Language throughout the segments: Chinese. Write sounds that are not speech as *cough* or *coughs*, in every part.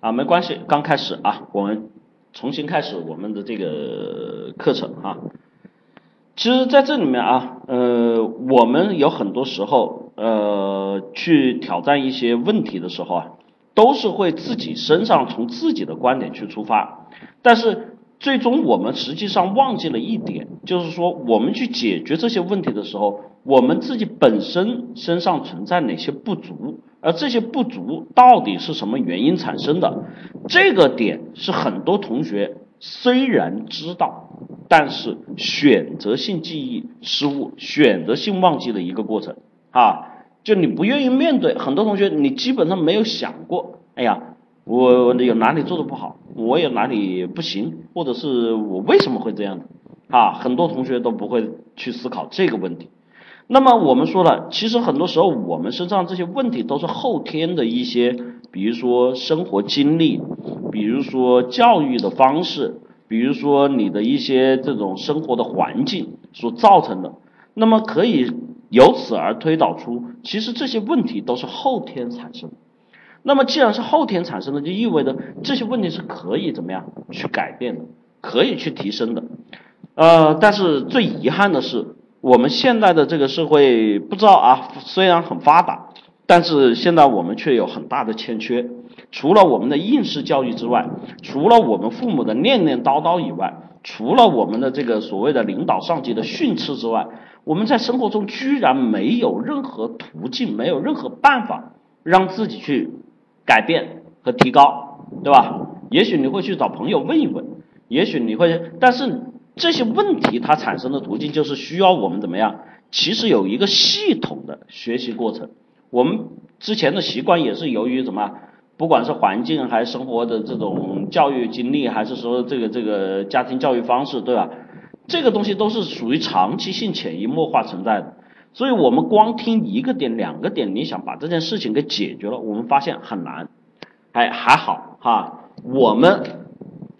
啊，没关系，刚开始啊，我们重新开始我们的这个课程哈。其实在这里面啊，呃，我们有很多时候呃去挑战一些问题的时候啊，都是会自己身上从自己的观点去出发，但是最终我们实际上忘记了一点，就是说我们去解决这些问题的时候，我们自己本身身上存在哪些不足。而这些不足到底是什么原因产生的？这个点是很多同学虽然知道，但是选择性记忆失误、选择性忘记的一个过程啊！就你不愿意面对，很多同学你基本上没有想过，哎呀，我有哪里做的不好，我有哪里不行，或者是我为什么会这样的啊？很多同学都不会去思考这个问题。那么我们说了，其实很多时候我们身上这些问题都是后天的一些，比如说生活经历，比如说教育的方式，比如说你的一些这种生活的环境所造成的。那么可以由此而推导出，其实这些问题都是后天产生的。那么既然是后天产生的，就意味着这些问题是可以怎么样去改变的，可以去提升的。呃，但是最遗憾的是。我们现在的这个社会不知道啊，虽然很发达，但是现在我们却有很大的欠缺。除了我们的应试教育之外，除了我们父母的念念叨叨以外，除了我们的这个所谓的领导上级的训斥之外，我们在生活中居然没有任何途径，没有任何办法让自己去改变和提高，对吧？也许你会去找朋友问一问，也许你会，但是。这些问题它产生的途径就是需要我们怎么样？其实有一个系统的学习过程。我们之前的习惯也是由于什么？不管是环境还是生活的这种教育经历，还是说这个这个家庭教育方式，对吧？这个东西都是属于长期性潜移默化存在的。所以我们光听一个点、两个点，你想把这件事情给解决了，我们发现很难。哎，还好哈，我们。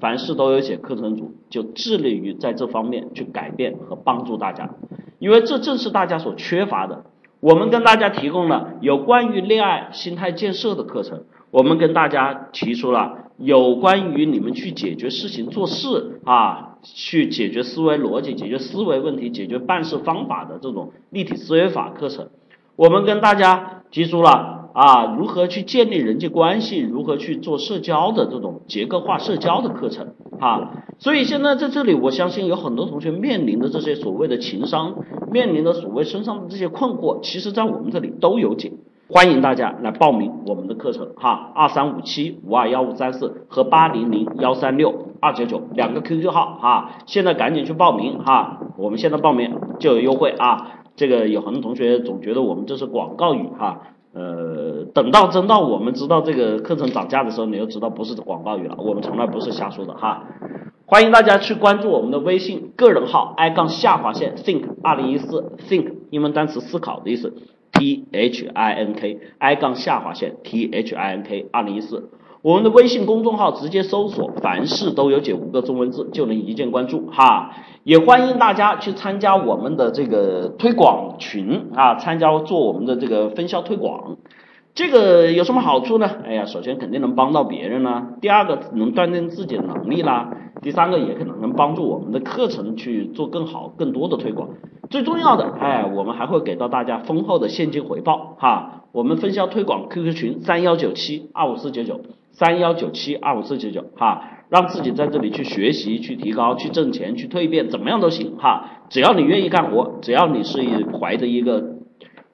凡事都有写课程组，就致力于在这方面去改变和帮助大家，因为这正是大家所缺乏的。我们跟大家提供了有关于恋爱心态建设的课程，我们跟大家提出了有关于你们去解决事情做事啊，去解决思维逻辑、解决思维问题、解决办事方法的这种立体思维法课程，我们跟大家提出了。啊，如何去建立人际关系？如何去做社交的这种结构化社交的课程？啊，所以现在在这里，我相信有很多同学面临的这些所谓的情商，面临的所谓身上的这些困惑，其实在我们这里都有解。欢迎大家来报名我们的课程，哈，二三五七五二幺五三四和八零零幺三六二九九两个 QQ 号，哈，现在赶紧去报名，哈，我们现在报名就有优惠啊。这个有很多同学总觉得我们这是广告语，哈。呃，等到真到我们知道这个课程涨价的时候，你就知道不是广告语了。我们从来不是瞎说的哈。欢迎大家去关注我们的微信个人号 i 杠下划线 think 二零一四 think 英文单词思考的意思 t h i n k i 杠下划线 t h i n k 二零一四。我们的微信公众号直接搜索“凡事都有解”五个中文字就能一键关注哈，也欢迎大家去参加我们的这个推广群啊，参加做我们的这个分销推广，这个有什么好处呢？哎呀，首先肯定能帮到别人啦，第二个能锻炼自己的能力啦，第三个也可能能帮助我们的课程去做更好、更多的推广，最重要的，哎，我们还会给到大家丰厚的现金回报哈，我们分销推广 QQ 群三幺九七二五四九九。三幺九七二五四九九哈，让自己在这里去学习、去提高、去挣钱、去蜕变，怎么样都行哈。只要你愿意干活，只要你是怀着一个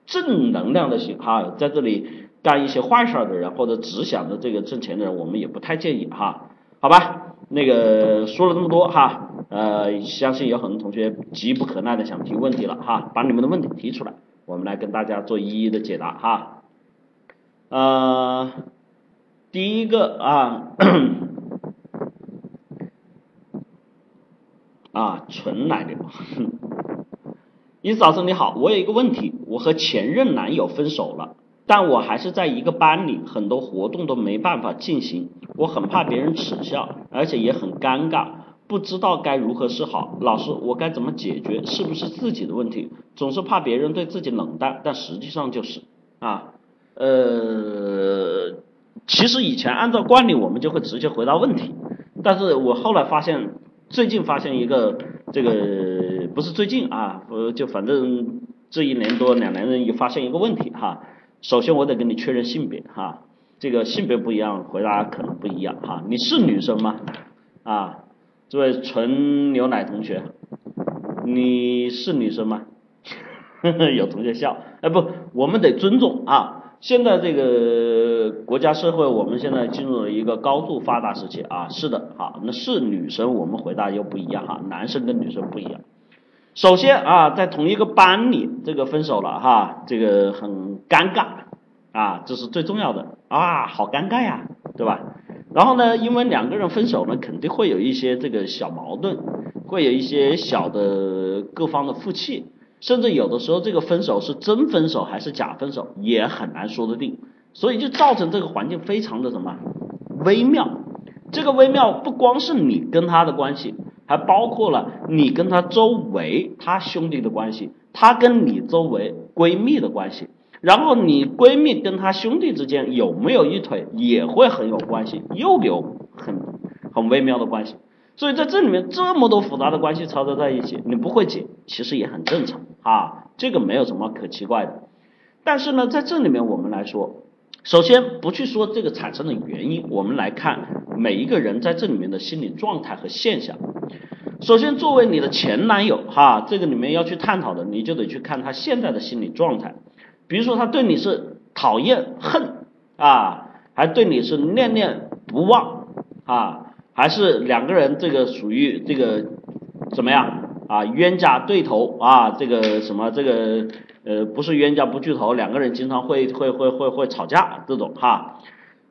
正能量的心哈，在这里干一些坏事儿的人，或者只想着这个挣钱的人，我们也不太建议哈。好吧，那个说了这么多哈，呃，相信有很多同学急不可耐的想提问题了哈，把你们的问题提出来，我们来跟大家做一一的解答哈。呃。第一个啊，*coughs* 啊，纯奶牛，伊思老师你好，我有一个问题，我和前任男友分手了，但我还是在一个班里，很多活动都没办法进行，我很怕别人耻笑，而且也很尴尬，不知道该如何是好，老师我该怎么解决？是不是自己的问题？总是怕别人对自己冷淡，但实际上就是啊，呃。其实以前按照惯例，我们就会直接回答问题，但是我后来发现，最近发现一个这个不是最近啊，呃，就反正这一年多两年人也发现一个问题哈。首先我得跟你确认性别哈，这个性别不一样，回答可能不一样哈。你是女生吗？啊，这位纯牛奶同学，你是女生吗？*laughs* 有同学笑，哎不，我们得尊重啊。现在这个国家社会，我们现在进入了一个高度发达时期啊，是的，好，那是女生，我们回答又不一样哈，男生跟女生不一样。首先啊，在同一个班里，这个分手了哈，这个很尴尬啊，这是最重要的啊，好尴尬呀，对吧？然后呢，因为两个人分手呢，肯定会有一些这个小矛盾，会有一些小的各方的负气。甚至有的时候，这个分手是真分手还是假分手，也很难说得定，所以就造成这个环境非常的什么微妙。这个微妙不光是你跟他的关系，还包括了你跟他周围他兄弟的关系，他跟你周围闺蜜的关系，然后你闺蜜跟他兄弟之间有没有一腿，也会很有关系，又有很很微妙的关系。所以在这里面这么多复杂的关系操作在一起，你不会解，其实也很正常啊，这个没有什么可奇怪的。但是呢，在这里面我们来说，首先不去说这个产生的原因，我们来看每一个人在这里面的心理状态和现象。首先，作为你的前男友哈，这个里面要去探讨的，你就得去看他现在的心理状态。比如说他对你是讨厌恨啊，还对你是念念不忘啊。还是两个人这个属于这个怎么样啊？冤家对头啊？这个什么这个呃不是冤家不聚头，两个人经常会会会会会吵架这种哈。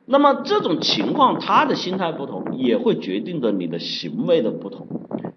那么这种情况，他的心态不同，也会决定着你的行为的不同。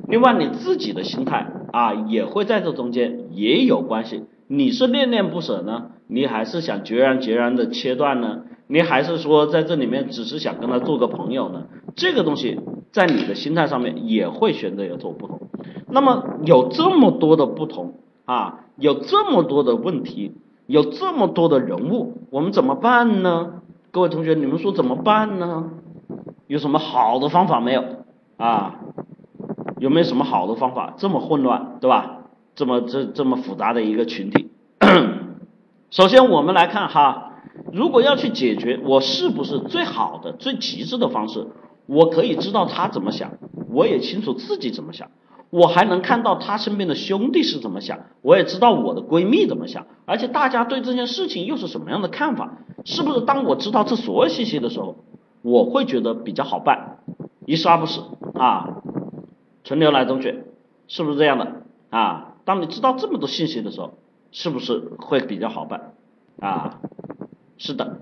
另外你自己的心态啊，也会在这中间也有关系。你是恋恋不舍呢，你还是想决然决然的切断呢？你还是说在这里面只是想跟他做个朋友呢？这个东西在你的心态上面也会选择有所不同。那么有这么多的不同啊，有这么多的问题，有这么多的人物，我们怎么办呢？各位同学，你们说怎么办呢？有什么好的方法没有啊？有没有什么好的方法？这么混乱，对吧？这么这这么复杂的一个群体。*coughs* 首先我们来看哈，如果要去解决，我是不是最好的、最极致的方式？我可以知道他怎么想，我也清楚自己怎么想，我还能看到他身边的兄弟是怎么想，我也知道我的闺蜜怎么想，而且大家对这件事情又是什么样的看法？是不是当我知道这所有信息的时候，我会觉得比较好办，一杀不死啊？纯牛奶同学，是不是这样的啊？当你知道这么多信息的时候，是不是会比较好办啊？是的，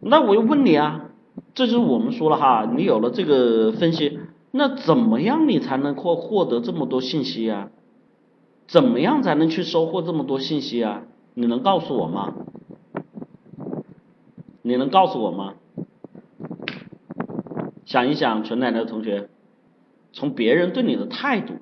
那我又问你啊？这就是我们说了哈，你有了这个分析，那怎么样你才能获获得这么多信息呀？怎么样才能去收获这么多信息啊？你能告诉我吗？你能告诉我吗？想一想，纯奶奶的同学，从别人对你的态度，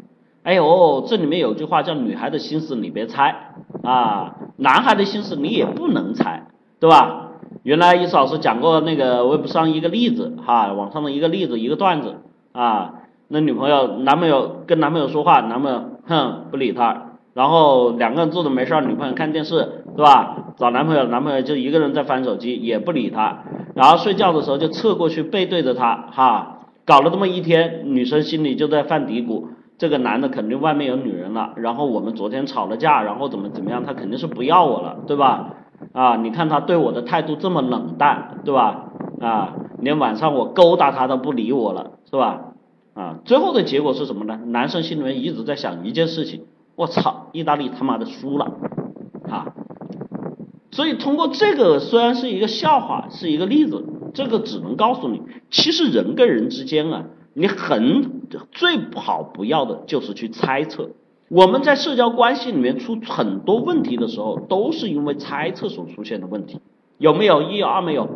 哎呦，这里面有句话叫“女孩的心思你别猜啊，男孩的心思你也不能猜，对吧？”原来伊思老师讲过那个微博上一个例子哈，网上的一个例子一个段子啊，那女朋友男朋友跟男朋友说话，男朋友哼不理他，然后两个人坐着没事儿女朋友看电视是吧？找男朋友，男朋友就一个人在翻手机也不理他，然后睡觉的时候就侧过去背对着他哈，搞了这么一天，女生心里就在犯嘀咕，这个男的肯定外面有女人了，然后我们昨天吵了架，然后怎么怎么样，他肯定是不要我了，对吧？啊，你看他对我的态度这么冷淡，对吧？啊，连晚上我勾搭他都不理我了，是吧？啊，最后的结果是什么呢？男生心里面一直在想一件事情，我操，意大利他妈的输了，啊！所以通过这个虽然是一个笑话，是一个例子，这个只能告诉你，其实人跟人之间啊，你很最好不要的就是去猜测。我们在社交关系里面出很多问题的时候，都是因为猜测所出现的问题，有没有？一有二没有？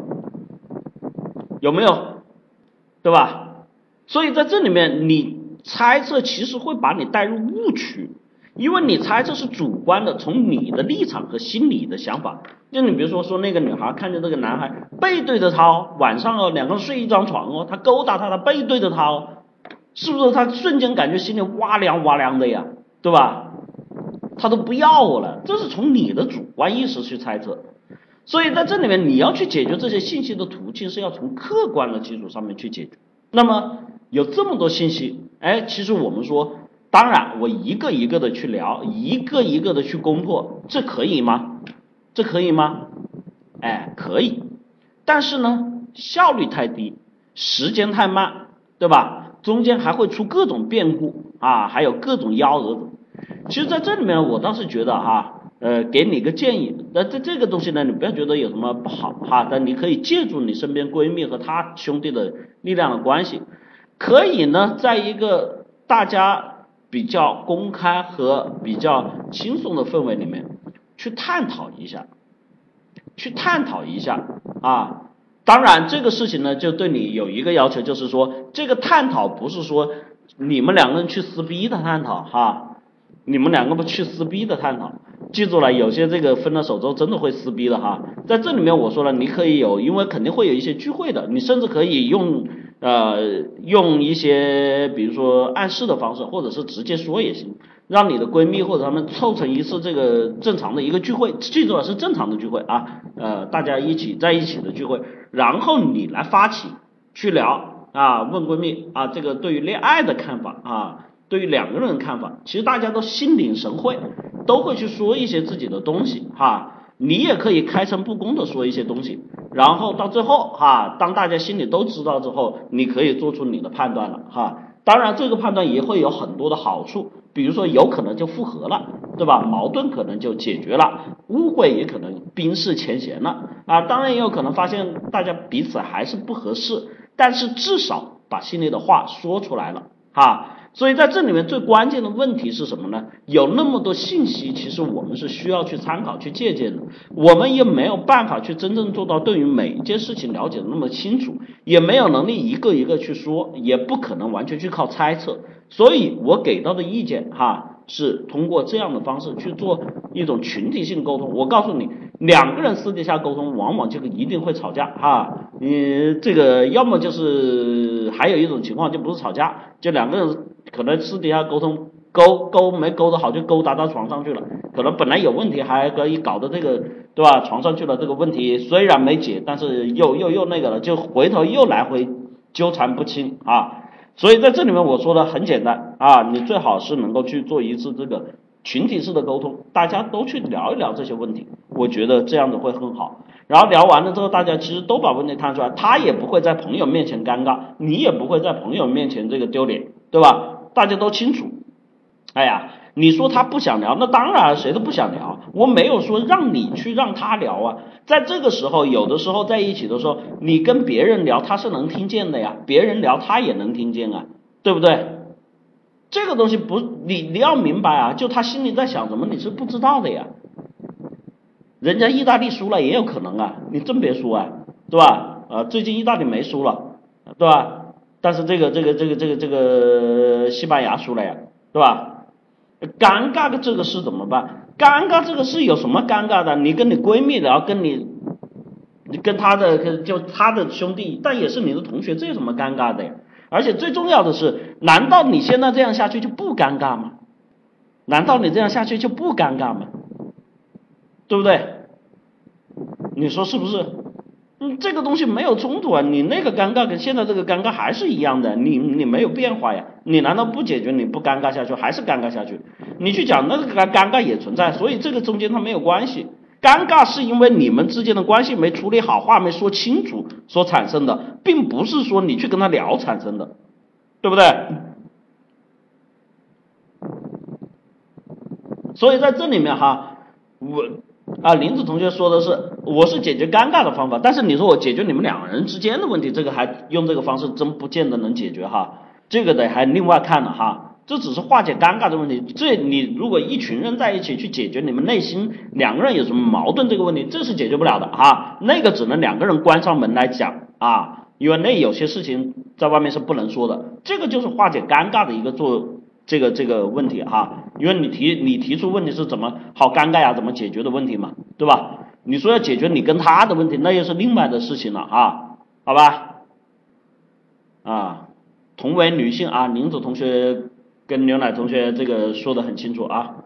有没有？对吧？所以在这里面，你猜测其实会把你带入误区，因为你猜测是主观的，从你的立场和心理的想法就你比如说说那个女孩看见这个男孩背对着她哦，晚上哦两个人睡一张床哦，他勾搭她，他背对着她哦，是不是他瞬间感觉心里哇凉哇凉的呀，对吧？他都不要我了，这是从你的主观意识去猜测。所以在这里面你要去解决这些信息的途径是要从客观的基础上面去解决。那么有这么多信息，哎，其实我们说，当然我一个一个的去聊，一个一个的去攻破，这可以吗？这可以吗？哎，可以，但是呢，效率太低，时间太慢，对吧？中间还会出各种变故啊，还有各种幺蛾子。其实，在这里面，我倒是觉得哈，呃，给你个建议，那这这个东西呢，你不要觉得有什么不好哈，但你可以借助你身边闺蜜和她兄弟的力量的关系，可以呢，在一个大家比较公开和比较轻松的氛围里面。去探讨一下，去探讨一下啊！当然，这个事情呢，就对你有一个要求，就是说，这个探讨不是说你们两个人去撕逼的探讨哈，你们两个不去撕逼的探讨。记住了，有些这个分了手之后真的会撕逼的哈。在这里面我说了，你可以有，因为肯定会有一些聚会的，你甚至可以用呃用一些比如说暗示的方式，或者是直接说也行。让你的闺蜜或者他们凑成一次这个正常的一个聚会，记住了是正常的聚会啊，呃，大家一起在一起的聚会，然后你来发起去聊啊，问闺蜜啊，这个对于恋爱的看法啊，对于两个人的看法，其实大家都心领神会，都会去说一些自己的东西哈，你也可以开诚布公的说一些东西，然后到最后哈，当大家心里都知道之后，你可以做出你的判断了哈，当然这个判断也会有很多的好处。比如说，有可能就复合了，对吧？矛盾可能就解决了，误会也可能冰释前嫌了啊！当然也有可能发现大家彼此还是不合适，但是至少把心里的话说出来了啊！所以在这里面最关键的问题是什么呢？有那么多信息，其实我们是需要去参考、去借鉴的。我们也没有办法去真正做到对于每一件事情了解的那么清楚，也没有能力一个一个去说，也不可能完全去靠猜测。所以我给到的意见哈，是通过这样的方式去做一种群体性沟通。我告诉你，两个人私底下沟通，往往就一定会吵架哈。你这个要么就是还有一种情况，就不是吵架，就两个人。可能私底下沟通勾勾没勾得好，就勾搭到床上去了。可能本来有问题，还可以搞到这个，对吧？床上去了，这个问题虽然没解，但是又又又那个了，就回头又来回纠缠不清啊。所以在这里面我说的很简单啊，你最好是能够去做一次这个群体式的沟通，大家都去聊一聊这些问题，我觉得这样子会很好。然后聊完了之后，大家其实都把问题摊出来，他也不会在朋友面前尴尬，你也不会在朋友面前这个丢脸，对吧？大家都清楚，哎呀，你说他不想聊，那当然谁都不想聊。我没有说让你去让他聊啊，在这个时候，有的时候在一起的时候，你跟别人聊他是能听见的呀，别人聊他也能听见啊，对不对？这个东西不，你你要明白啊，就他心里在想什么，你是不知道的呀。人家意大利输了也有可能啊，你真别说啊，对吧？啊，最近意大利没输了，对吧？但是这个这个这个这个这个西班牙输了呀，对吧？尴尬的这个事怎么办？尴尬这个事有什么尴尬的？你跟你闺蜜聊，跟你你跟他的就他的兄弟，但也是你的同学，这有什么尴尬的呀？而且最重要的是，难道你现在这样下去就不尴尬吗？难道你这样下去就不尴尬吗？对不对？你说是不是？嗯，这个东西没有冲突啊，你那个尴尬跟现在这个尴尬还是一样的，你你没有变化呀，你难道不解决你不尴尬下去，还是尴尬下去？你去讲那个尴尴尬也存在，所以这个中间它没有关系，尴尬是因为你们之间的关系没处理好，话没说清楚所产生的，并不是说你去跟他聊产生的，对不对？所以在这里面哈，我。啊，林子同学说的是，我是解决尴尬的方法，但是你说我解决你们两人之间的问题，这个还用这个方式真不见得能解决哈，这个得还另外看了哈，这只是化解尴尬的问题，这你如果一群人在一起去解决你们内心两个人有什么矛盾这个问题，这是解决不了的哈，那个只能两个人关上门来讲啊，因为那有些事情在外面是不能说的，这个就是化解尴尬的一个做。这个这个问题哈，因为你提你提出问题是怎么好尴尬呀，怎么解决的问题嘛，对吧？你说要解决你跟他的问题，那又是另外的事情了啊，好吧？啊，同为女性啊，林子同学跟牛奶同学这个说的很清楚啊。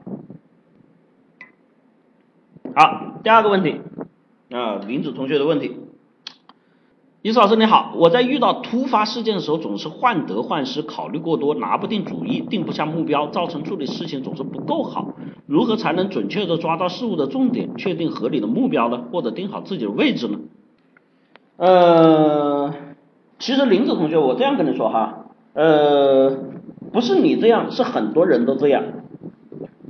好，第二个问题啊，林子同学的问题。李老师你好，我在遇到突发事件的时候总是患得患失，考虑过多，拿不定主意，定不下目标，造成处理事情总是不够好。如何才能准确的抓到事物的重点，确定合理的目标呢？或者定好自己的位置呢？呃，其实林子同学，我这样跟你说哈，呃，不是你这样，是很多人都这样。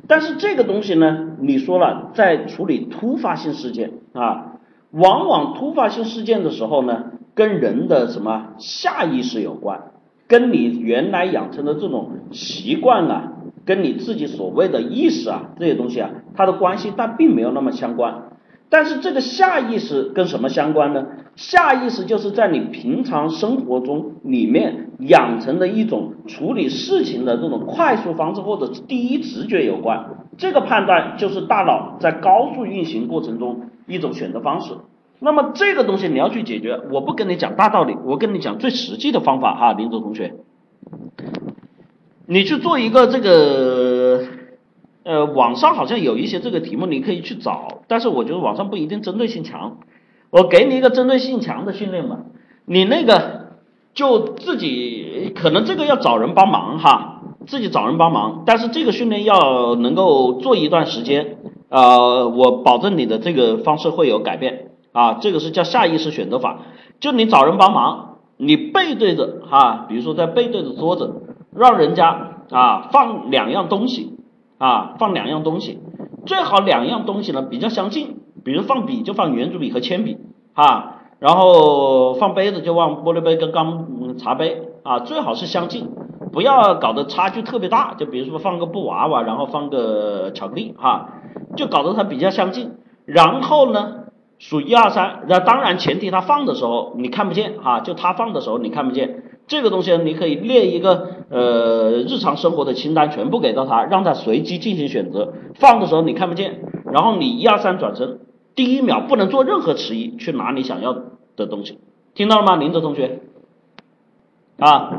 但是这个东西呢，你说了，在处理突发性事件啊，往往突发性事件的时候呢。跟人的什么下意识有关，跟你原来养成的这种习惯啊，跟你自己所谓的意识啊这些东西啊，它的关系但并没有那么相关。但是这个下意识跟什么相关呢？下意识就是在你平常生活中里面养成的一种处理事情的这种快速方式或者第一直觉有关。这个判断就是大脑在高速运行过程中一种选择方式。那么这个东西你要去解决，我不跟你讲大道理，我跟你讲最实际的方法哈，林总同学，你去做一个这个，呃，网上好像有一些这个题目你可以去找，但是我觉得网上不一定针对性强，我给你一个针对性强的训练吧，你那个就自己可能这个要找人帮忙哈，自己找人帮忙，但是这个训练要能够做一段时间，呃，我保证你的这个方式会有改变。啊，这个是叫下意识选择法，就你找人帮忙，你背对着哈，比如说在背对着桌子，让人家啊放两样东西啊放两样东西，最好两样东西呢比较相近，比如放笔就放圆珠笔和铅笔啊，然后放杯子就放玻璃杯跟钢嗯茶杯啊，最好是相近，不要搞得差距特别大，就比如说放个布娃娃，然后放个巧克力哈，就搞得它比较相近，然后呢。数一二三，那当然前提他放的时候你看不见哈，就他放的时候你看不见。这个东西你可以列一个呃日常生活的清单，全部给到他，让他随机进行选择。放的时候你看不见，然后你一二三转身，第一秒不能做任何迟疑，去拿你想要的东西。听到了吗，林泽同学？啊，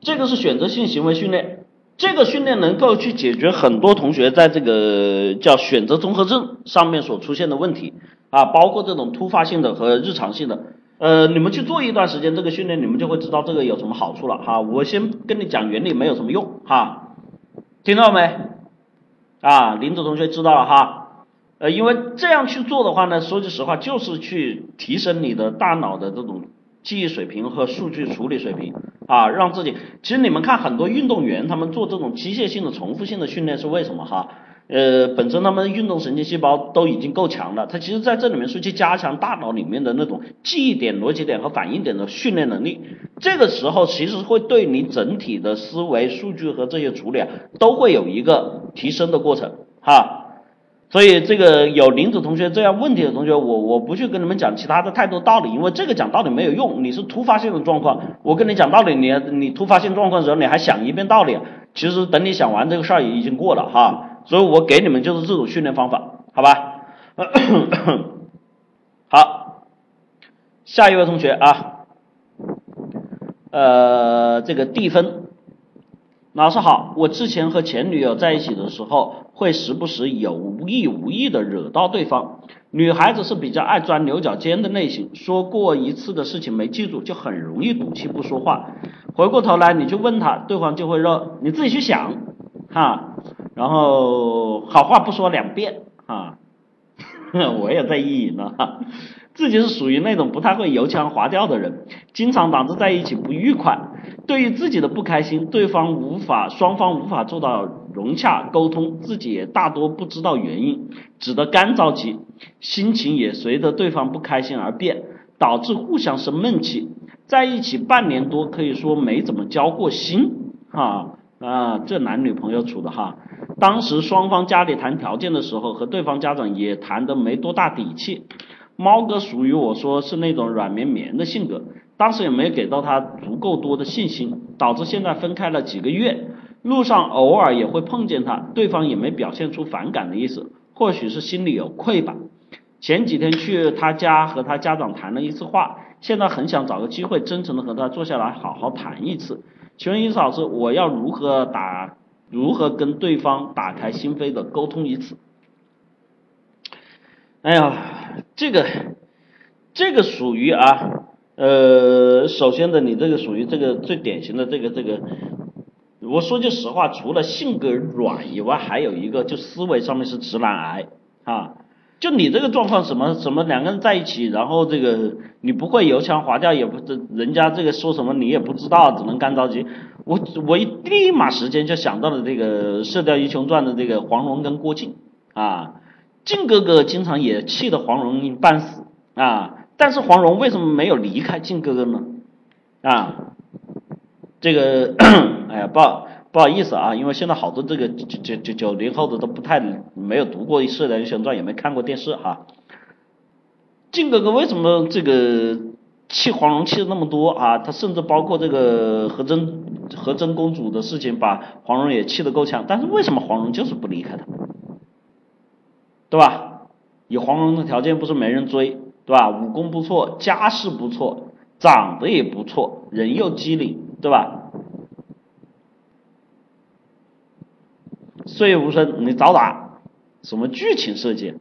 这个是选择性行为训练。这个训练能够去解决很多同学在这个叫选择综合症上面所出现的问题啊，包括这种突发性的和日常性的。呃，你们去做一段时间这个训练，你们就会知道这个有什么好处了哈。我先跟你讲原理没有什么用哈，听到没？啊，林子同学知道了哈。呃，因为这样去做的话呢，说句实话，就是去提升你的大脑的这种记忆水平和数据处理水平。啊，让自己，其实你们看很多运动员，他们做这种机械性的、重复性的训练是为什么哈？呃，本身他们运动神经细胞都已经够强了，他其实在这里面是去加强大脑里面的那种记忆点、逻辑点和反应点的训练能力。这个时候其实会对你整体的思维、数据和这些处理啊，都会有一个提升的过程哈。所以这个有林子同学这样问题的同学，我我不去跟你们讲其他的太多道理，因为这个讲道理没有用。你是突发性的状况，我跟你讲道理，你你突发性状况的时候你还想一遍道理，其实等你想完这个事儿也已经过了哈。所以我给你们就是这种训练方法，好吧？*coughs* 好，下一位同学啊，呃，这个地分。老师好，我之前和前女友在一起的时候，会时不时有意无意的惹到对方。女孩子是比较爱钻牛角尖的类型，说过一次的事情没记住，就很容易赌气不说话。回过头来你去问她，对方就会说你自己去想，哈，然后好话不说两遍，哈，*laughs* 我也在意淫呢，哈。自己是属于那种不太会油腔滑调的人，经常导致在一起不愉快。对于自己的不开心，对方无法，双方无法做到融洽沟通，自己也大多不知道原因，只得干着急，心情也随着对方不开心而变，导致互相生闷气。在一起半年多，可以说没怎么交过心，哈啊，这男女朋友处的哈。当时双方家里谈条件的时候，和对方家长也谈得没多大底气。猫哥属于我说是那种软绵绵的性格，当时也没给到他足够多的信心，导致现在分开了几个月，路上偶尔也会碰见他，对方也没表现出反感的意思，或许是心里有愧吧。前几天去他家和他家长谈了一次话，现在很想找个机会真诚的和他坐下来好好谈一次。请问伊老师，我要如何打，如何跟对方打开心扉的沟通一次？哎呀，这个，这个属于啊，呃，首先的你这个属于这个最典型的这个这个。我说句实话，除了性格软以外，还有一个就思维上面是直男癌啊。就你这个状况，什么什么两个人在一起，然后这个你不会油腔滑调，也不这人家这个说什么你也不知道，只能干着急。我我一立马时间就想到了这个《射雕英雄传》的这个黄蓉跟郭靖啊，靖哥哥经常也气得黄蓉半死啊，但是黄蓉为什么没有离开靖哥哥呢？啊？这个，*coughs* 哎呀，不好不好意思啊，因为现在好多这个九九九九零后的都不太没有读过《射雕英雄传》，也没看过电视哈。靖哥哥为什么这个气黄蓉气的那么多啊？他甚至包括这个和珍和珍公主的事情，把黄蓉也气得够呛。但是为什么黄蓉就是不离开他？对吧？以黄蓉的条件，不是没人追，对吧？武功不错，家世不错，长得也不错，人又机灵。对吧？岁月无声，你找打？什么剧情设计？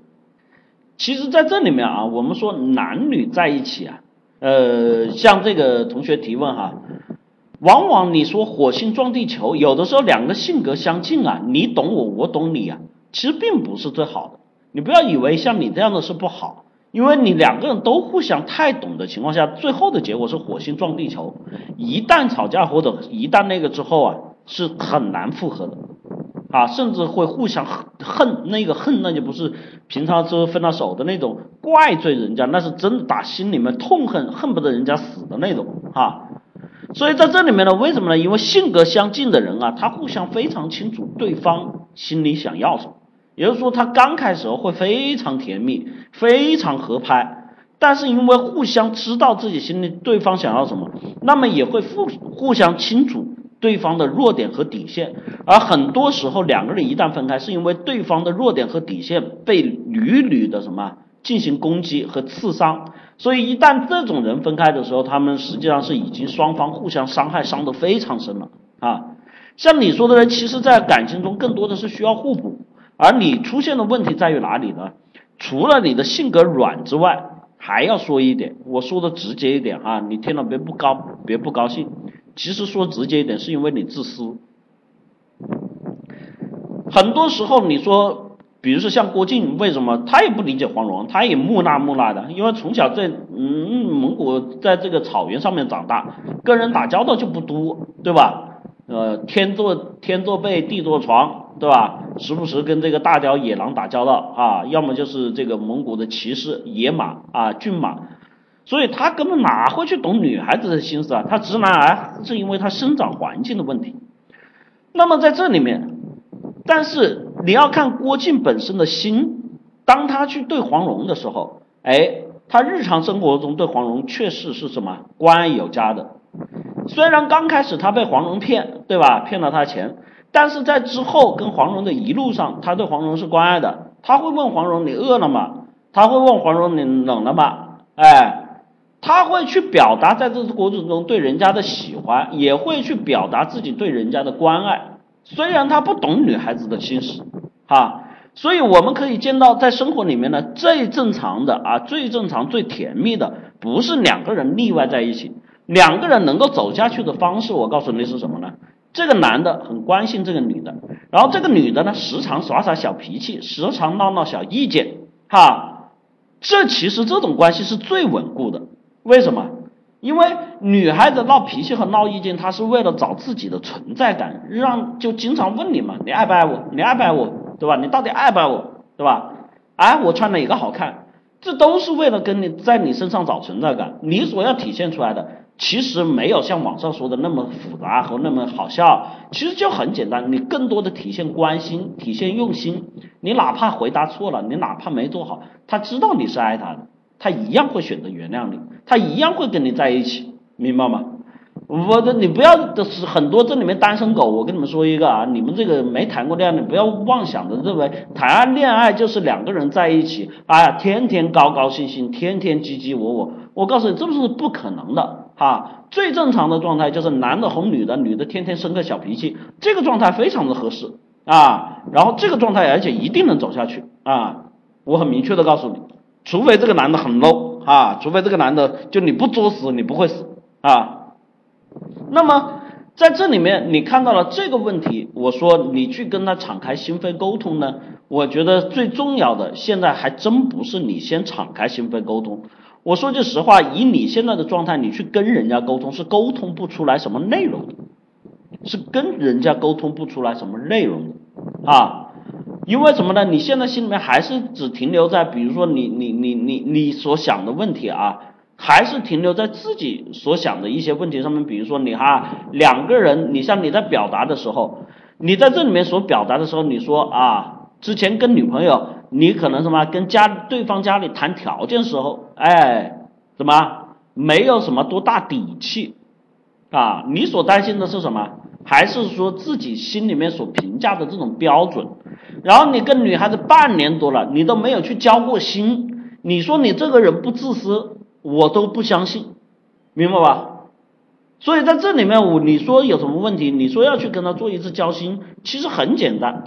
其实，在这里面啊，我们说男女在一起啊，呃，像这个同学提问哈，往往你说火星撞地球，有的时候两个性格相近啊，你懂我，我懂你啊，其实并不是最好的。你不要以为像你这样的是不好。因为你两个人都互相太懂的情况下，最后的结果是火星撞地球。一旦吵架或者一旦那个之后啊，是很难复合的啊，甚至会互相恨。那个恨那就不是平常说分了手的那种怪罪人家，那是真的打心里面痛恨，恨不得人家死的那种啊。所以在这里面呢，为什么呢？因为性格相近的人啊，他互相非常清楚对方心里想要什么。也就是说，他刚开始会非常甜蜜，非常合拍，但是因为互相知道自己心里对方想要什么，那么也会互互相清楚对方的弱点和底线。而很多时候，两个人一旦分开，是因为对方的弱点和底线被屡屡的什么进行攻击和刺伤。所以，一旦这种人分开的时候，他们实际上是已经双方互相伤害，伤得非常深了啊。像你说的呢，其实在感情中更多的是需要互补。而你出现的问题在于哪里呢？除了你的性格软之外，还要说一点，我说的直接一点啊，你听了别不高，别不高兴。其实说直接一点，是因为你自私。很多时候你说，比如说像郭靖，为什么他也不理解黄蓉，他也木讷木讷的，因为从小在嗯蒙古在这个草原上面长大，跟人打交道就不多，对吧？呃，天作天作被，地作床，对吧？时不时跟这个大雕野狼打交道啊，要么就是这个蒙古的骑士野马啊骏马，所以他根本哪会去懂女孩子的心思啊？他直男癌是因为他生长环境的问题。那么在这里面，但是你要看郭靖本身的心，当他去对黄蓉的时候，哎，他日常生活中对黄蓉确实是什么关爱有加的。虽然刚开始他被黄蓉骗，对吧？骗了他钱，但是在之后跟黄蓉的一路上，他对黄蓉是关爱的。他会问黄蓉你饿了吗？他会问黄蓉你冷了吗？哎，他会去表达在这个过程中对人家的喜欢，也会去表达自己对人家的关爱。虽然他不懂女孩子的心思，哈，所以我们可以见到，在生活里面呢，最正常的啊，最正常、最甜蜜的，不是两个人腻歪在一起。两个人能够走下去的方式，我告诉你是什么呢？这个男的很关心这个女的，然后这个女的呢，时常耍耍小脾气，时常闹闹小意见，哈，这其实这种关系是最稳固的。为什么？因为女孩子闹脾气和闹意见，她是为了找自己的存在感，让就经常问你嘛，你爱不爱我？你爱不爱我？对吧？你到底爱不爱我？对吧？哎，我穿哪个好看？这都是为了跟你在你身上找存在感。你所要体现出来的。其实没有像网上说的那么复杂和那么好笑，其实就很简单。你更多的体现关心，体现用心。你哪怕回答错了，你哪怕没做好，他知道你是爱他的，他一样会选择原谅你，他一样会跟你在一起，明白吗？我的你不要的是很多这里面单身狗，我跟你们说一个啊，你们这个没谈过恋爱，你不要妄想的认为谈恋爱就是两个人在一起，哎呀，天天高高兴兴，天天唧唧我我。我告诉你，这不是不可能的啊！最正常的状态就是男的哄女的，女的天天生个小脾气，这个状态非常的合适啊。然后这个状态而且一定能走下去啊！我很明确的告诉你，除非这个男的很 low 啊，除非这个男的就你不作死你不会死啊。那么在这里面，你看到了这个问题，我说你去跟他敞开心扉沟通呢？我觉得最重要的现在还真不是你先敞开心扉沟通。我说句实话，以你现在的状态，你去跟人家沟通是沟通不出来什么内容的，是跟人家沟通不出来什么内容的啊？因为什么呢？你现在心里面还是只停留在，比如说你你你你你所想的问题啊。还是停留在自己所想的一些问题上面，比如说你哈两个人，你像你在表达的时候，你在这里面所表达的时候，你说啊，之前跟女朋友，你可能什么跟家对方家里谈条件时候，哎，怎么没有什么多大底气啊？你所担心的是什么？还是说自己心里面所评价的这种标准？然后你跟女孩子半年多了，你都没有去交过心，你说你这个人不自私？我都不相信，明白吧？所以在这里面，我你说有什么问题？你说要去跟他做一次交心，其实很简单，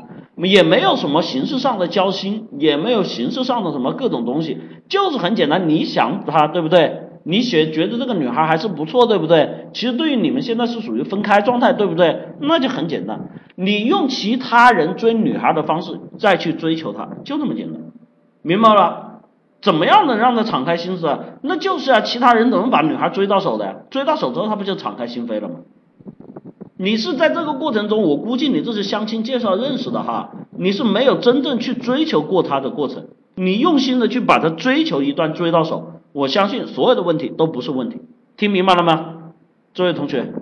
也没有什么形式上的交心，也没有形式上的什么各种东西，就是很简单。你想他，对不对？你觉觉得这个女孩还是不错，对不对？其实对于你们现在是属于分开状态，对不对？那就很简单，你用其他人追女孩的方式再去追求她，就这么简单，明白了？怎么样能让她敞开心思啊？那就是啊，其他人怎么把女孩追到手的呀？追到手之后，她不就敞开心扉了吗？你是在这个过程中，我估计你这是相亲介绍认识的哈，你是没有真正去追求过他的过程，你用心的去把他追求一段追到手，我相信所有的问题都不是问题，听明白了吗？这位同学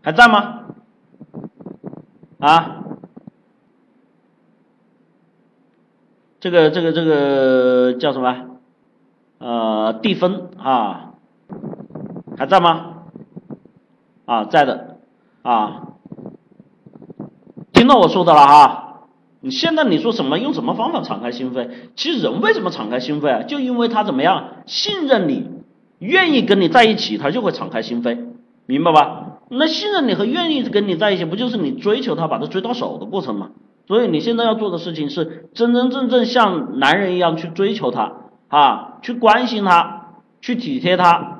还在吗？啊？这个这个这个叫什么？呃，蒂芬啊，还在吗？啊，在的啊，听到我说的了哈。你现在你说什么？用什么方法敞开心扉？其实人为什么敞开心扉啊？就因为他怎么样信任你，愿意跟你在一起，他就会敞开心扉，明白吧？那信任你和愿意跟你在一起，不就是你追求他，把他追到手的过程吗？所以你现在要做的事情是真真正正像男人一样去追求他啊，去关心他，去体贴他，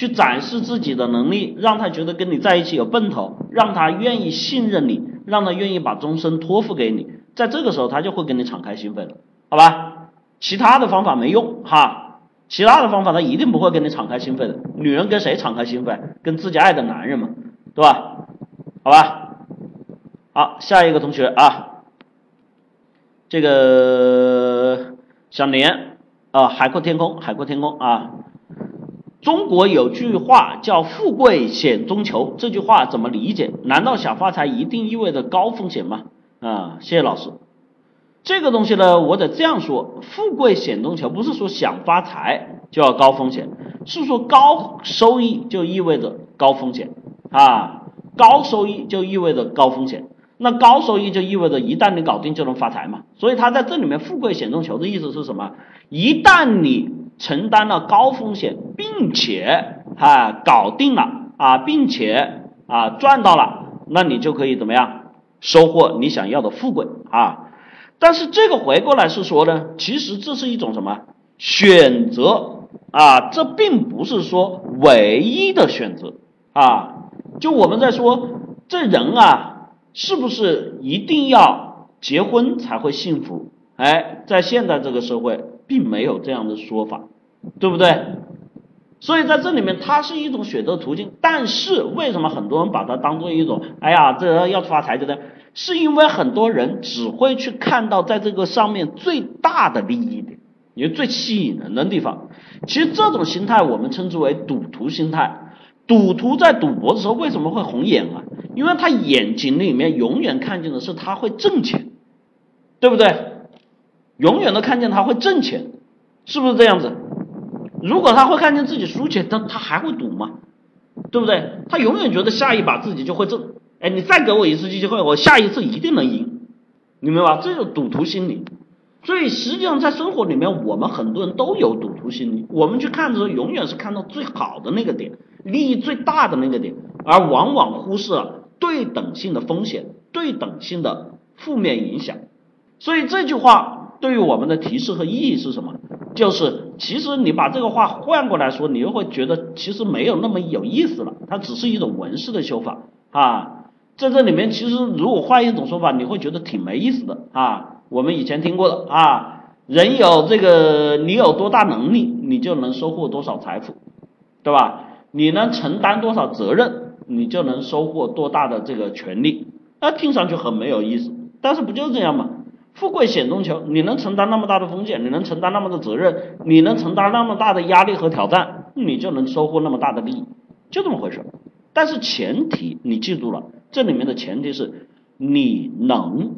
去展示自己的能力，让他觉得跟你在一起有奔头，让他愿意信任你，让他愿意把终身托付给你，在这个时候他就会跟你敞开心扉了，好吧？其他的方法没用哈，其他的方法他一定不会跟你敞开心扉的。女人跟谁敞开心扉？跟自己爱的男人嘛，对吧？好吧？好，下一个同学啊。这个小年啊，海阔天空，海阔天空啊！中国有句话叫“富贵险中求”，这句话怎么理解？难道想发财一定意味着高风险吗？啊，谢谢老师。这个东西呢，我得这样说：富贵险中求，不是说想发财就要高风险，是说高收益就意味着高风险啊，高收益就意味着高风险。那高收益就意味着一旦你搞定就能发财嘛，所以他在这里面“富贵险中求”的意思是什么？一旦你承担了高风险，并且啊搞定了啊，并且啊赚到了，那你就可以怎么样收获你想要的富贵啊？但是这个回过来是说呢，其实这是一种什么选择啊？这并不是说唯一的选择啊。就我们在说这人啊。是不是一定要结婚才会幸福？哎，在现在这个社会，并没有这样的说法，对不对？所以在这里面，它是一种选择途径。但是为什么很多人把它当做一种，哎呀，这要发财，的呢？是因为很多人只会去看到在这个上面最大的利益点，也最吸引人的地方。其实这种心态，我们称之为赌徒心态。赌徒在赌博的时候为什么会红眼啊？因为他眼睛里面永远看见的是他会挣钱，对不对？永远都看见他会挣钱，是不是这样子？如果他会看见自己输钱，他他还会赌吗？对不对？他永远觉得下一把自己就会挣。哎，你再给我一次机会，我下一次一定能赢，明白吧？这就赌徒心理。所以实际上在生活里面，我们很多人都有赌徒心理。我们去看的时候，永远是看到最好的那个点，利益最大的那个点，而往往忽视了对等性的风险、对等性的负面影响。所以这句话对于我们的提示和意义是什么？就是其实你把这个话换过来说，你又会觉得其实没有那么有意思了。它只是一种文式的修法啊。在这里面，其实如果换一种说法，你会觉得挺没意思的啊。我们以前听过的啊，人有这个，你有多大能力，你就能收获多少财富，对吧？你能承担多少责任，你就能收获多大的这个权利。那听上去很没有意思，但是不就这样吗？富贵险中求，你能承担那么大的风险，你能承担那么的责任，你能承担那么大的压力和挑战，你就能收获那么大的利益，就这么回事。但是前提你记住了。这里面的前提是你能，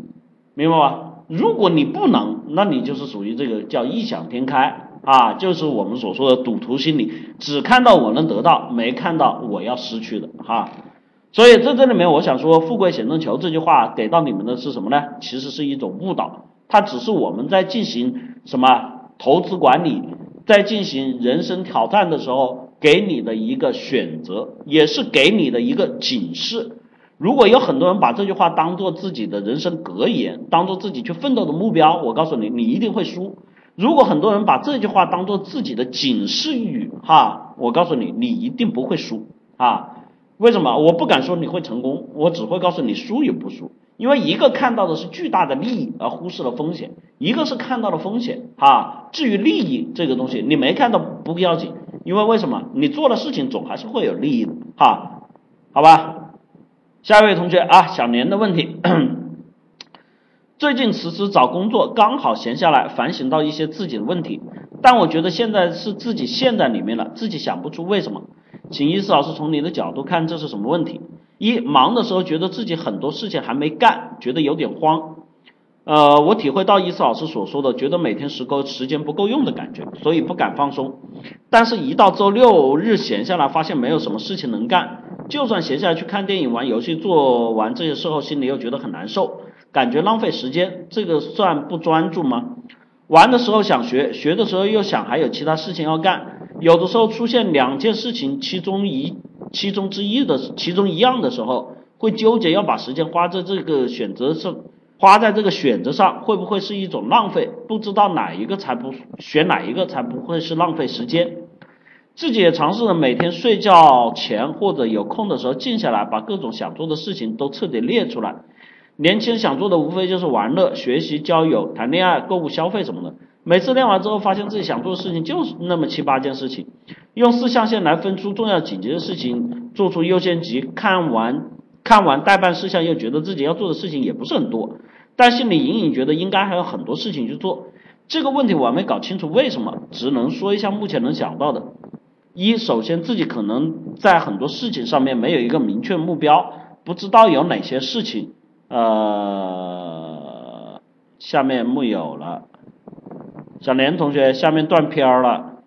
明白吧？如果你不能，那你就是属于这个叫异想天开啊，就是我们所说的赌徒心理，只看到我能得到，没看到我要失去的哈。所以在这里面，我想说“富贵险中求”这句话给到你们的是什么呢？其实是一种误导，它只是我们在进行什么投资管理，在进行人生挑战的时候给你的一个选择，也是给你的一个警示。如果有很多人把这句话当做自己的人生格言，当做自己去奋斗的目标，我告诉你，你一定会输。如果很多人把这句话当做自己的警示语，哈，我告诉你，你一定不会输啊。为什么？我不敢说你会成功，我只会告诉你输与不输。因为一个看到的是巨大的利益而忽视了风险，一个是看到了风险，哈。至于利益这个东西，你没看到不要紧，因为为什么？你做的事情总还是会有利益的，哈，好吧。下一位同学啊，小年的问题，*clears throat* 最近辞职找工作，刚好闲下来，反省到一些自己的问题，但我觉得现在是自己陷在里面了，自己想不出为什么，请伊思老师从你的角度看这是什么问题？一忙的时候觉得自己很多事情还没干，觉得有点慌，呃，我体会到伊思老师所说的，觉得每天时够时间不够用的感觉，所以不敢放松，但是一到周六日闲下来，发现没有什么事情能干。就算闲下来去看电影、玩游戏，做完这些事后，心里又觉得很难受，感觉浪费时间，这个算不专注吗？玩的时候想学，学的时候又想还有其他事情要干，有的时候出现两件事情，其中一其中之一的其中一样的时候，会纠结要把时间花在这个选择上，花在这个选择上，会不会是一种浪费？不知道哪一个才不选哪一个才不会是浪费时间？自己也尝试着每天睡觉前或者有空的时候静下来，把各种想做的事情都彻底列出来。年轻人想做的无非就是玩乐、学习、交友、谈恋爱、购物、消费什么的。每次练完之后，发现自己想做的事情就是那么七八件事情。用四象限来分出重要紧急的事情，做出优先级。看完看完待办事项，又觉得自己要做的事情也不是很多，但心里隐隐觉得应该还有很多事情去做。这个问题我还没搞清楚为什么，只能说一下目前能想到的。一，首先自己可能在很多事情上面没有一个明确目标，不知道有哪些事情，呃，下面木有了，小莲同学下面断片儿了，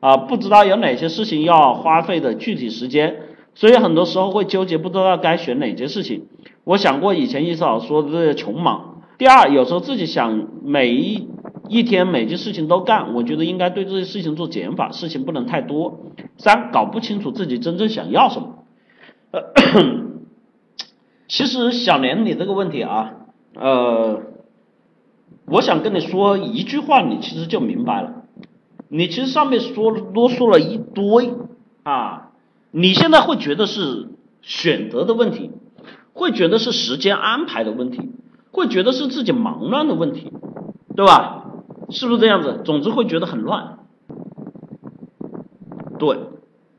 啊，不知道有哪些事情要花费的具体时间，所以很多时候会纠结，不知道该选哪件事情。我想过以前意思老说的这些穷忙。第二，有时候自己想每一。一天每件事情都干，我觉得应该对这些事情做减法，事情不能太多。三，搞不清楚自己真正想要什么。呃 *coughs* 其实小年你这个问题啊，呃，我想跟你说一句话，你其实就明白了。你其实上面说啰嗦了一堆啊，你现在会觉得是选择的问题，会觉得是时间安排的问题，会觉得是自己忙乱的问题，对吧？是不是这样子？总之会觉得很乱。对，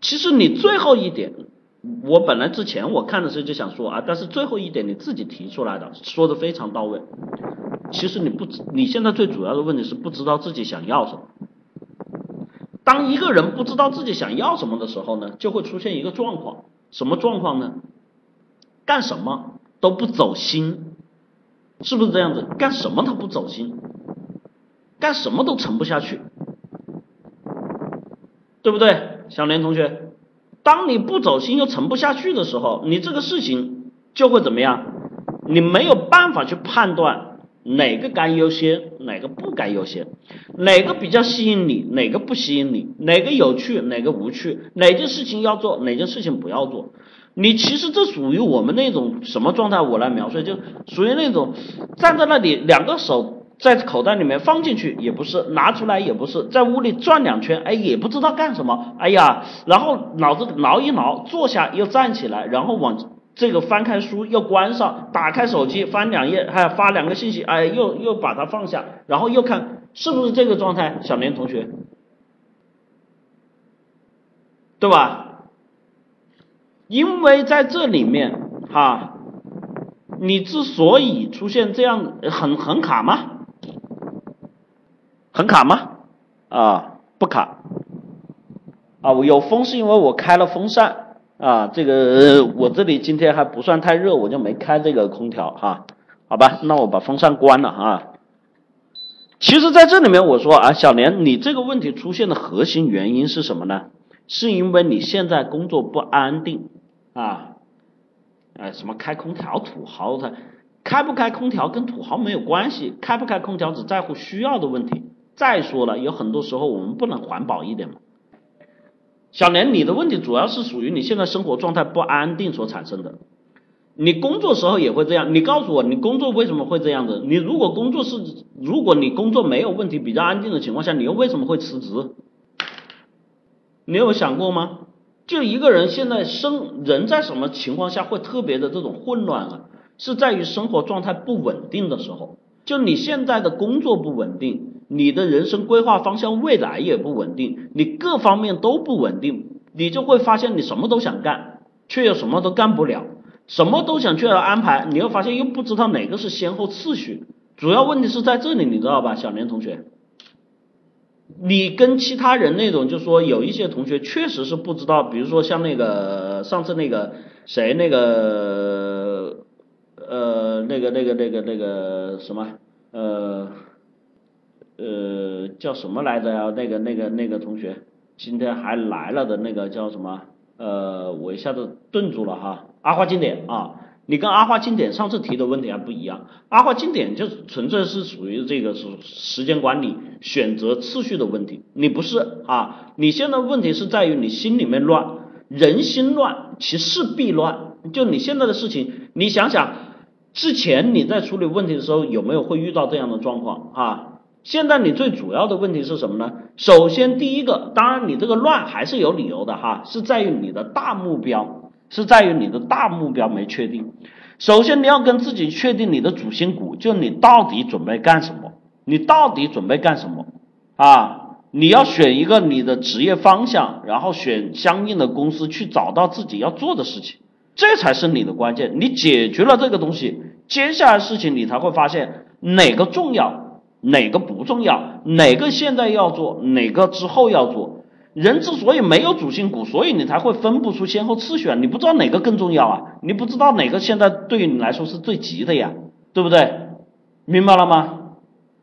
其实你最后一点，我本来之前我看的时候就想说啊，但是最后一点你自己提出来的，说的非常到位。其实你不，你现在最主要的问题是不知道自己想要什么。当一个人不知道自己想要什么的时候呢，就会出现一个状况，什么状况呢？干什么都不走心，是不是这样子？干什么都不走心。干什么都沉不下去，对不对，小年同学？当你不走心又沉不下去的时候，你这个事情就会怎么样？你没有办法去判断哪个该优先，哪个不该优先，哪个比较吸引你，哪个不吸引你，哪个有趣，哪个无趣，哪件事情要做，哪件事情不要做。你其实这属于我们那种什么状态？我来描述，就属于那种站在那里，两个手在口袋里面放进去也不是，拿出来也不是，在屋里转两圈，哎，也不知道干什么，哎呀，然后脑子挠一挠，坐下又站起来，然后往这个翻开书又关上，打开手机翻两页，还发两个信息，哎，又又把它放下，然后又看是不是这个状态？小年同学，对吧？因为在这里面哈，你之所以出现这样很很卡吗？很卡吗？啊，不卡。啊，我有风是因为我开了风扇啊，这个我这里今天还不算太热，我就没开这个空调哈。好吧，那我把风扇关了啊。其实，在这里面我说啊，小年，你这个问题出现的核心原因是什么呢？是因为你现在工作不安定。啊，哎，什么开空调土豪的开不开空调跟土豪没有关系，开不开空调只在乎需要的问题。再说了，有很多时候我们不能环保一点吗？小莲，你的问题主要是属于你现在生活状态不安定所产生的。你工作时候也会这样？你告诉我，你工作为什么会这样子？你如果工作是，如果你工作没有问题，比较安定的情况下，你又为什么会辞职？你有想过吗？就一个人现在生人在什么情况下会特别的这种混乱啊？是在于生活状态不稳定的时候。就你现在的工作不稳定，你的人生规划方向未来也不稳定，你各方面都不稳定，你就会发现你什么都想干，却又什么都干不了，什么都想去安排，你又发现又不知道哪个是先后次序。主要问题是在这里，你知道吧，小年同学？你跟其他人那种，就说有一些同学确实是不知道，比如说像那个上次那个谁那个呃那个那个那个那个什么呃呃叫什么来着呀？那个那个那个同学今天还来了的那个叫什么？呃，我一下子顿住了哈，阿花经典啊。你跟阿花经典上次提的问题还不一样，阿花经典就纯粹是属于这个是时间管理、选择次序的问题，你不是啊？你现在问题是在于你心里面乱，人心乱，其事必乱。就你现在的事情，你想想之前你在处理问题的时候有没有会遇到这样的状况啊？现在你最主要的问题是什么呢？首先第一个，当然你这个乱还是有理由的哈，是在于你的大目标。是在于你的大目标没确定。首先你要跟自己确定你的主心骨，就你到底准备干什么？你到底准备干什么？啊，你要选一个你的职业方向，然后选相应的公司去找到自己要做的事情，这才是你的关键。你解决了这个东西，接下来事情你才会发现哪个重要，哪个不重要，哪个现在要做，哪个之后要做。人之所以没有主心骨，所以你才会分不出先后次序啊！你不知道哪个更重要啊？你不知道哪个现在对于你来说是最急的呀？对不对？明白了吗？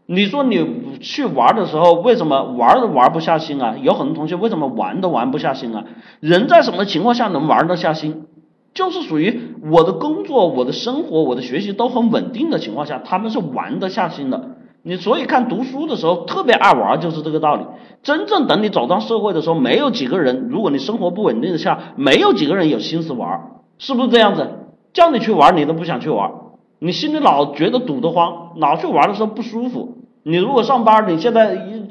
你说你去玩的时候，为什么玩都玩不下心啊？有很多同学为什么玩都玩不下心啊？人在什么情况下能玩得下心？就是属于我的工作、我的生活、我的学习都很稳定的情况下，他们是玩得下心的。你所以看读书的时候特别爱玩，就是这个道理。真正等你走到社会的时候，没有几个人，如果你生活不稳定的下，没有几个人有心思玩，是不是这样子？叫你去玩，你都不想去玩，你心里老觉得堵得慌，老去玩的时候不舒服。你如果上班，你现在一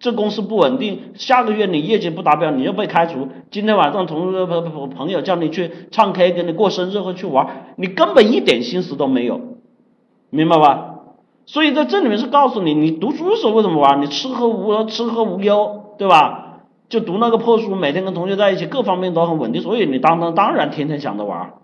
这公司不稳定，下个月你业绩不达标，你又被开除。今天晚上同朋朋友叫你去唱 K，给你过生日或去玩，你根本一点心思都没有，明白吧？所以在这里面是告诉你，你读书的时候为什么玩？你吃喝无吃喝无忧，对吧？就读那个破书，每天跟同学在一起，各方面都很稳定，所以你当当当然天天想着玩。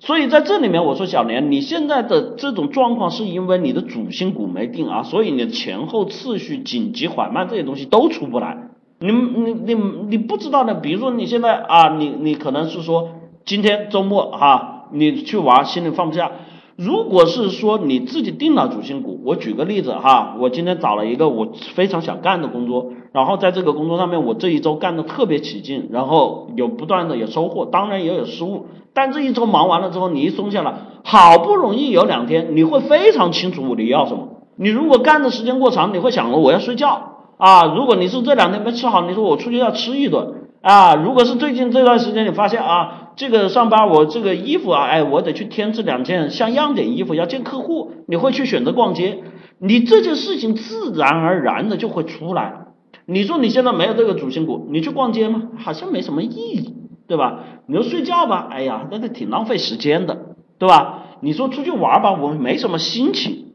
所以在这里面，我说小年，你现在的这种状况是因为你的主心骨没定啊，所以你的前后次序、紧急缓慢这些东西都出不来。你你你你不知道的，比如说你现在啊，你你可能是说今天周末哈，你去玩心里放不下。如果是说你自己定了主心骨，我举个例子哈，我今天找了一个我非常想干的工作，然后在这个工作上面我这一周干的特别起劲，然后有不断的有收获，当然也有失误，但这一周忙完了之后，你一松下来，好不容易有两天，你会非常清楚你要什么。你如果干的时间过长，你会想着我要睡觉啊。如果你是这两天没吃好，你说我出去要吃一顿。啊，如果是最近这段时间你发现啊，这个上班我这个衣服啊，哎，我得去添置两件像样点衣服，要见客户，你会去选择逛街，你这件事情自然而然的就会出来。你说你现在没有这个主心骨，你去逛街吗？好像没什么意义，对吧？你说睡觉吧，哎呀，那个挺浪费时间的，对吧？你说出去玩吧，我没什么心情，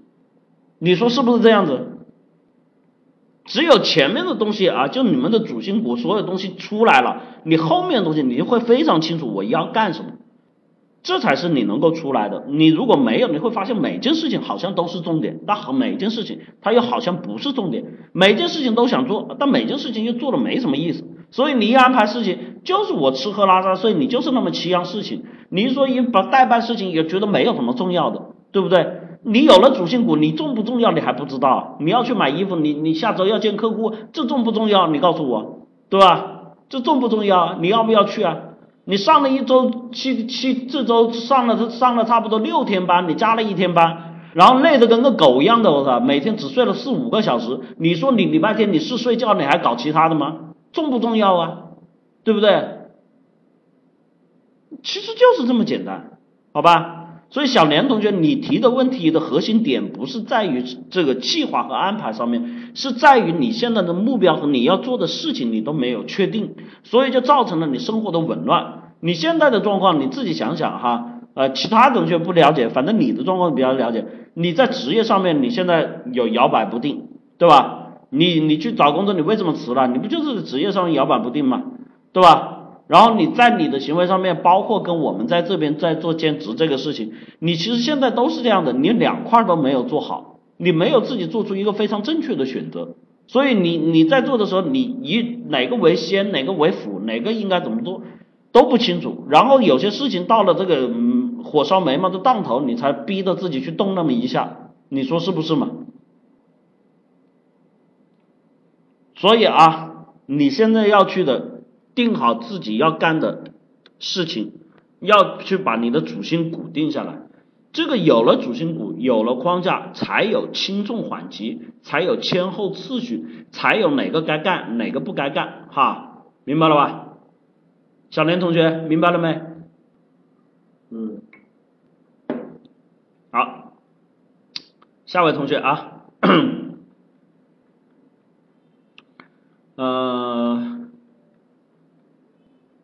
你说是不是这样子？只有前面的东西啊，就你们的主心骨，所有东西出来了，你后面的东西你就会非常清楚我要干什么，这才是你能够出来的。你如果没有，你会发现每件事情好像都是重点，但和每件事情它又好像不是重点。每件事情都想做，但每件事情又做的没什么意思。所以你一安排事情，就是我吃喝拉撒睡，你就是那么七样事情。你说一把代办事情，也觉得没有什么重要的，对不对？你有了主心骨，你重不重要？你还不知道。你要去买衣服，你你下周要见客户，这重不重要？你告诉我，对吧？这重不重要？你要不要去啊？你上了一周七七，这周上了上了差不多六天班，你加了一天班，然后累得跟个狗一样的，我操，每天只睡了四五个小时。你说你礼拜天你是睡觉，你还搞其他的吗？重不重要啊？对不对？其实就是这么简单，好吧？所以小年同学，你提的问题的核心点不是在于这个计划和安排上面，是在于你现在的目标和你要做的事情你都没有确定，所以就造成了你生活的紊乱。你现在的状况你自己想想哈，呃，其他同学不了解，反正你的状况比较了解。你在职业上面你现在有摇摆不定，对吧？你你去找工作，你为什么辞了？你不就是职业上摇摆不定吗？对吧？然后你在你的行为上面，包括跟我们在这边在做兼职这个事情，你其实现在都是这样的，你两块都没有做好，你没有自己做出一个非常正确的选择，所以你你在做的时候，你以哪个为先，哪个为辅，哪个应该怎么做都不清楚，然后有些事情到了这个嗯火烧眉毛的档头，你才逼着自己去动那么一下，你说是不是嘛？所以啊，你现在要去的。定好自己要干的事情，要去把你的主心骨定下来。这个有了主心骨，有了框架，才有轻重缓急，才有先后次序，才有哪个该干，哪个不该干。哈，明白了吧？小林同学，明白了没？嗯。好，下位同学啊，*coughs* 呃。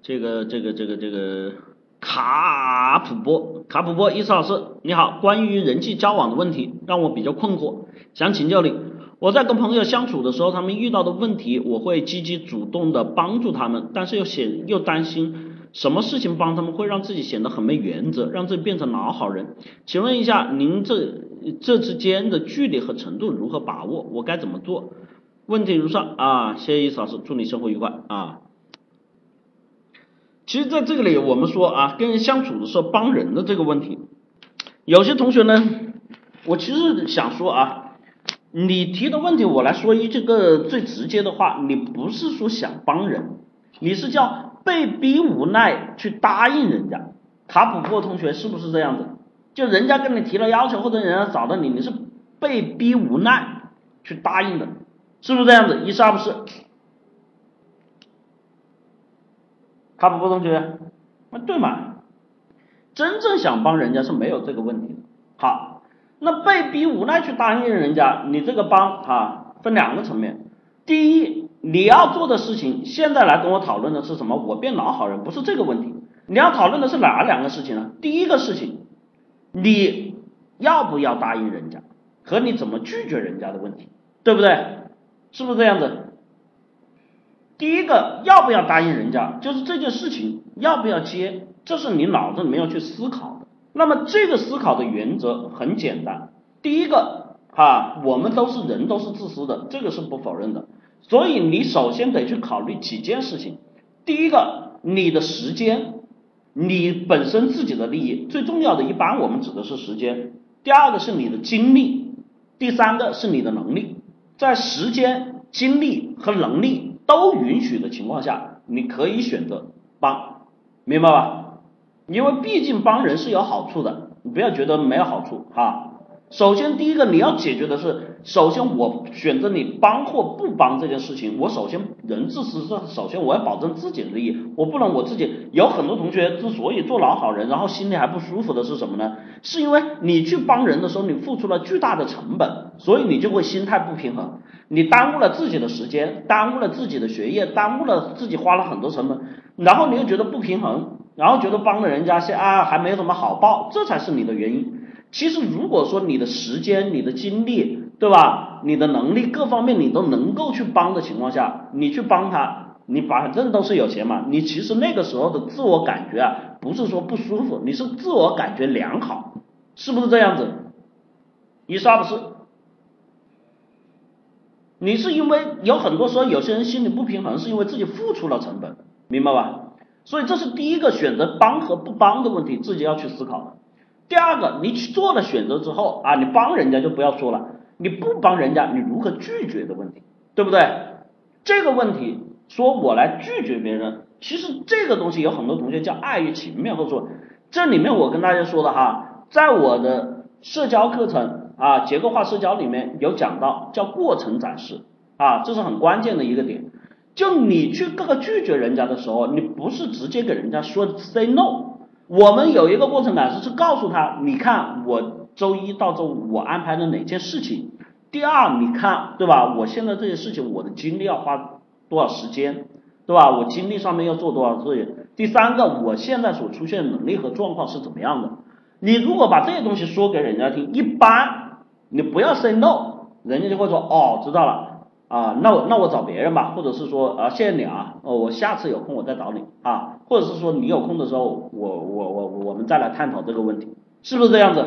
这个这个这个这个卡普波卡普波伊斯老师你好，关于人际交往的问题让我比较困惑，想请教你。我在跟朋友相处的时候，他们遇到的问题，我会积极主动的帮助他们，但是又显又担心什么事情帮他们会让自己显得很没原则，让自己变成老好人。请问一下，您这这之间的距离和程度如何把握？我该怎么做？问题如上啊，谢谢伊斯老师，祝你生活愉快啊。其实，在这个里，我们说啊，跟人相处的时候帮人的这个问题，有些同学呢，我其实想说啊，你提的问题，我来说一这个最直接的话，你不是说想帮人，你是叫被逼无奈去答应人家。卡普波同学是不是这样子？就人家跟你提了要求，或者人家找到你，你是被逼无奈去答应的，是不是这样子？一是二不是？卡普波同学，那对嘛？真正想帮人家是没有这个问题的。好，那被逼无奈去答应人家，你这个帮哈分两个层面。第一，你要做的事情，现在来跟我讨论的是什么？我变老好人不是这个问题。你要讨论的是哪两个事情呢？第一个事情，你要不要答应人家，和你怎么拒绝人家的问题，对不对？是不是这样子？第一个要不要答应人家，就是这件事情要不要接，这是你脑子里面要去思考的。那么这个思考的原则很简单，第一个哈，我们都是人，都是自私的，这个是不否认的。所以你首先得去考虑几件事情。第一个，你的时间，你本身自己的利益，最重要的一般我们指的是时间，第二个是你的精力，第三个是你的能力，在时间、精力和能力都允许的情况下，你可以选择帮，明白吧？因为毕竟帮人是有好处的，你不要觉得没有好处哈。首先，第一个你要解决的是，首先我选择你帮或不帮这件事情，我首先人自私是首先我要保证自己的利益，我不能我自己有很多同学之所以做老好人，然后心里还不舒服的是什么呢？是因为你去帮人的时候，你付出了巨大的成本，所以你就会心态不平衡，你耽误了自己的时间，耽误了自己的学业，耽误了自己花了很多成本，然后你又觉得不平衡。然后觉得帮了人家些啊还没有什么好报，这才是你的原因。其实如果说你的时间、你的精力，对吧？你的能力各方面你都能够去帮的情况下，你去帮他，你反正都是有钱嘛。你其实那个时候的自我感觉啊，不是说不舒服，你是自我感觉良好，是不是这样子？你是不是？你是因为有很多时候有些人心里不平衡，是因为自己付出了成本，明白吧？所以这是第一个选择帮和不帮的问题，自己要去思考的。第二个，你去做了选择之后啊，你帮人家就不要说了，你不帮人家，你如何拒绝的问题，对不对？这个问题说我来拒绝别人，其实这个东西有很多同学叫碍于情面，或者说这里面我跟大家说的哈，在我的社交课程啊结构化社交里面有讲到叫过程展示啊，这是很关键的一个点。就你去各个拒绝人家的时候，你不是直接给人家说 say no，我们有一个过程展示是告诉他，你看我周一到周五我安排了哪件事情，第二你看对吧，我现在这些事情我的精力要花多少时间，对吧？我精力上面要做多少作业，第三个我现在所出现的能力和状况是怎么样的？你如果把这些东西说给人家听，一般你不要 say no，人家就会说哦知道了。啊，那我那我找别人吧，或者是说啊，谢谢你啊，哦，我下次有空我再找你啊，或者是说你有空的时候，我我我我们再来探讨这个问题，是不是这样子？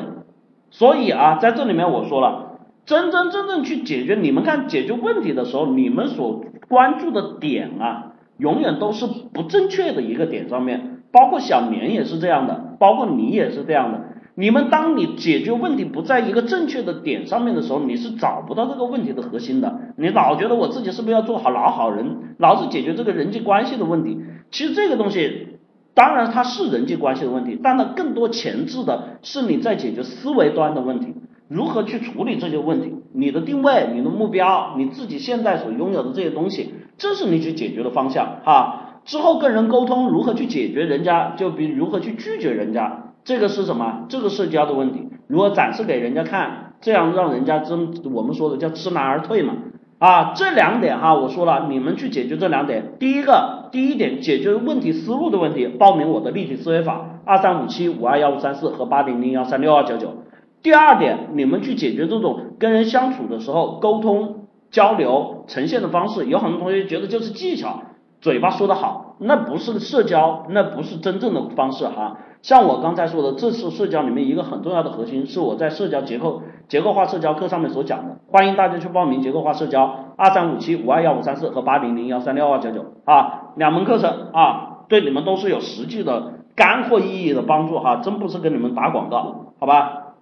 所以啊，在这里面我说了，真真正正去解决你们看解决问题的时候，你们所关注的点啊，永远都是不正确的一个点上面，包括小年也是这样的，包括你也是这样的。你们当你解决问题不在一个正确的点上面的时候，你是找不到这个问题的核心的。你老觉得我自己是不是要做好老好人，老是解决这个人际关系的问题？其实这个东西，当然它是人际关系的问题，但它更多前置的是你在解决思维端的问题，如何去处理这些问题？你的定位、你的目标、你自己现在所拥有的这些东西，这是你去解决的方向哈。之后跟人沟通如何去解决人家，就比如何去拒绝人家。这个是什么？这个社交的问题，如何展示给人家看，这样让人家真我们说的叫知难而退嘛。啊，这两点哈，我说了，你们去解决这两点。第一个，第一点解决问题思路的问题，报名我的立体思维法，二三五七五二幺五三四和八零零幺三六二九九。第二点，你们去解决这种跟人相处的时候沟通交流呈现的方式，有很多同学觉得就是技巧，嘴巴说的好，那不是社交，那不是真正的方式哈。像我刚才说的，这次社交里面一个很重要的核心，是我在社交结构结构化社交课上面所讲的。欢迎大家去报名结构化社交二三五七五二幺五三四和八零零幺三六二九九啊，两门课程啊，对你们都是有实际的干货意义的帮助哈，真不是跟你们打广告，好吧？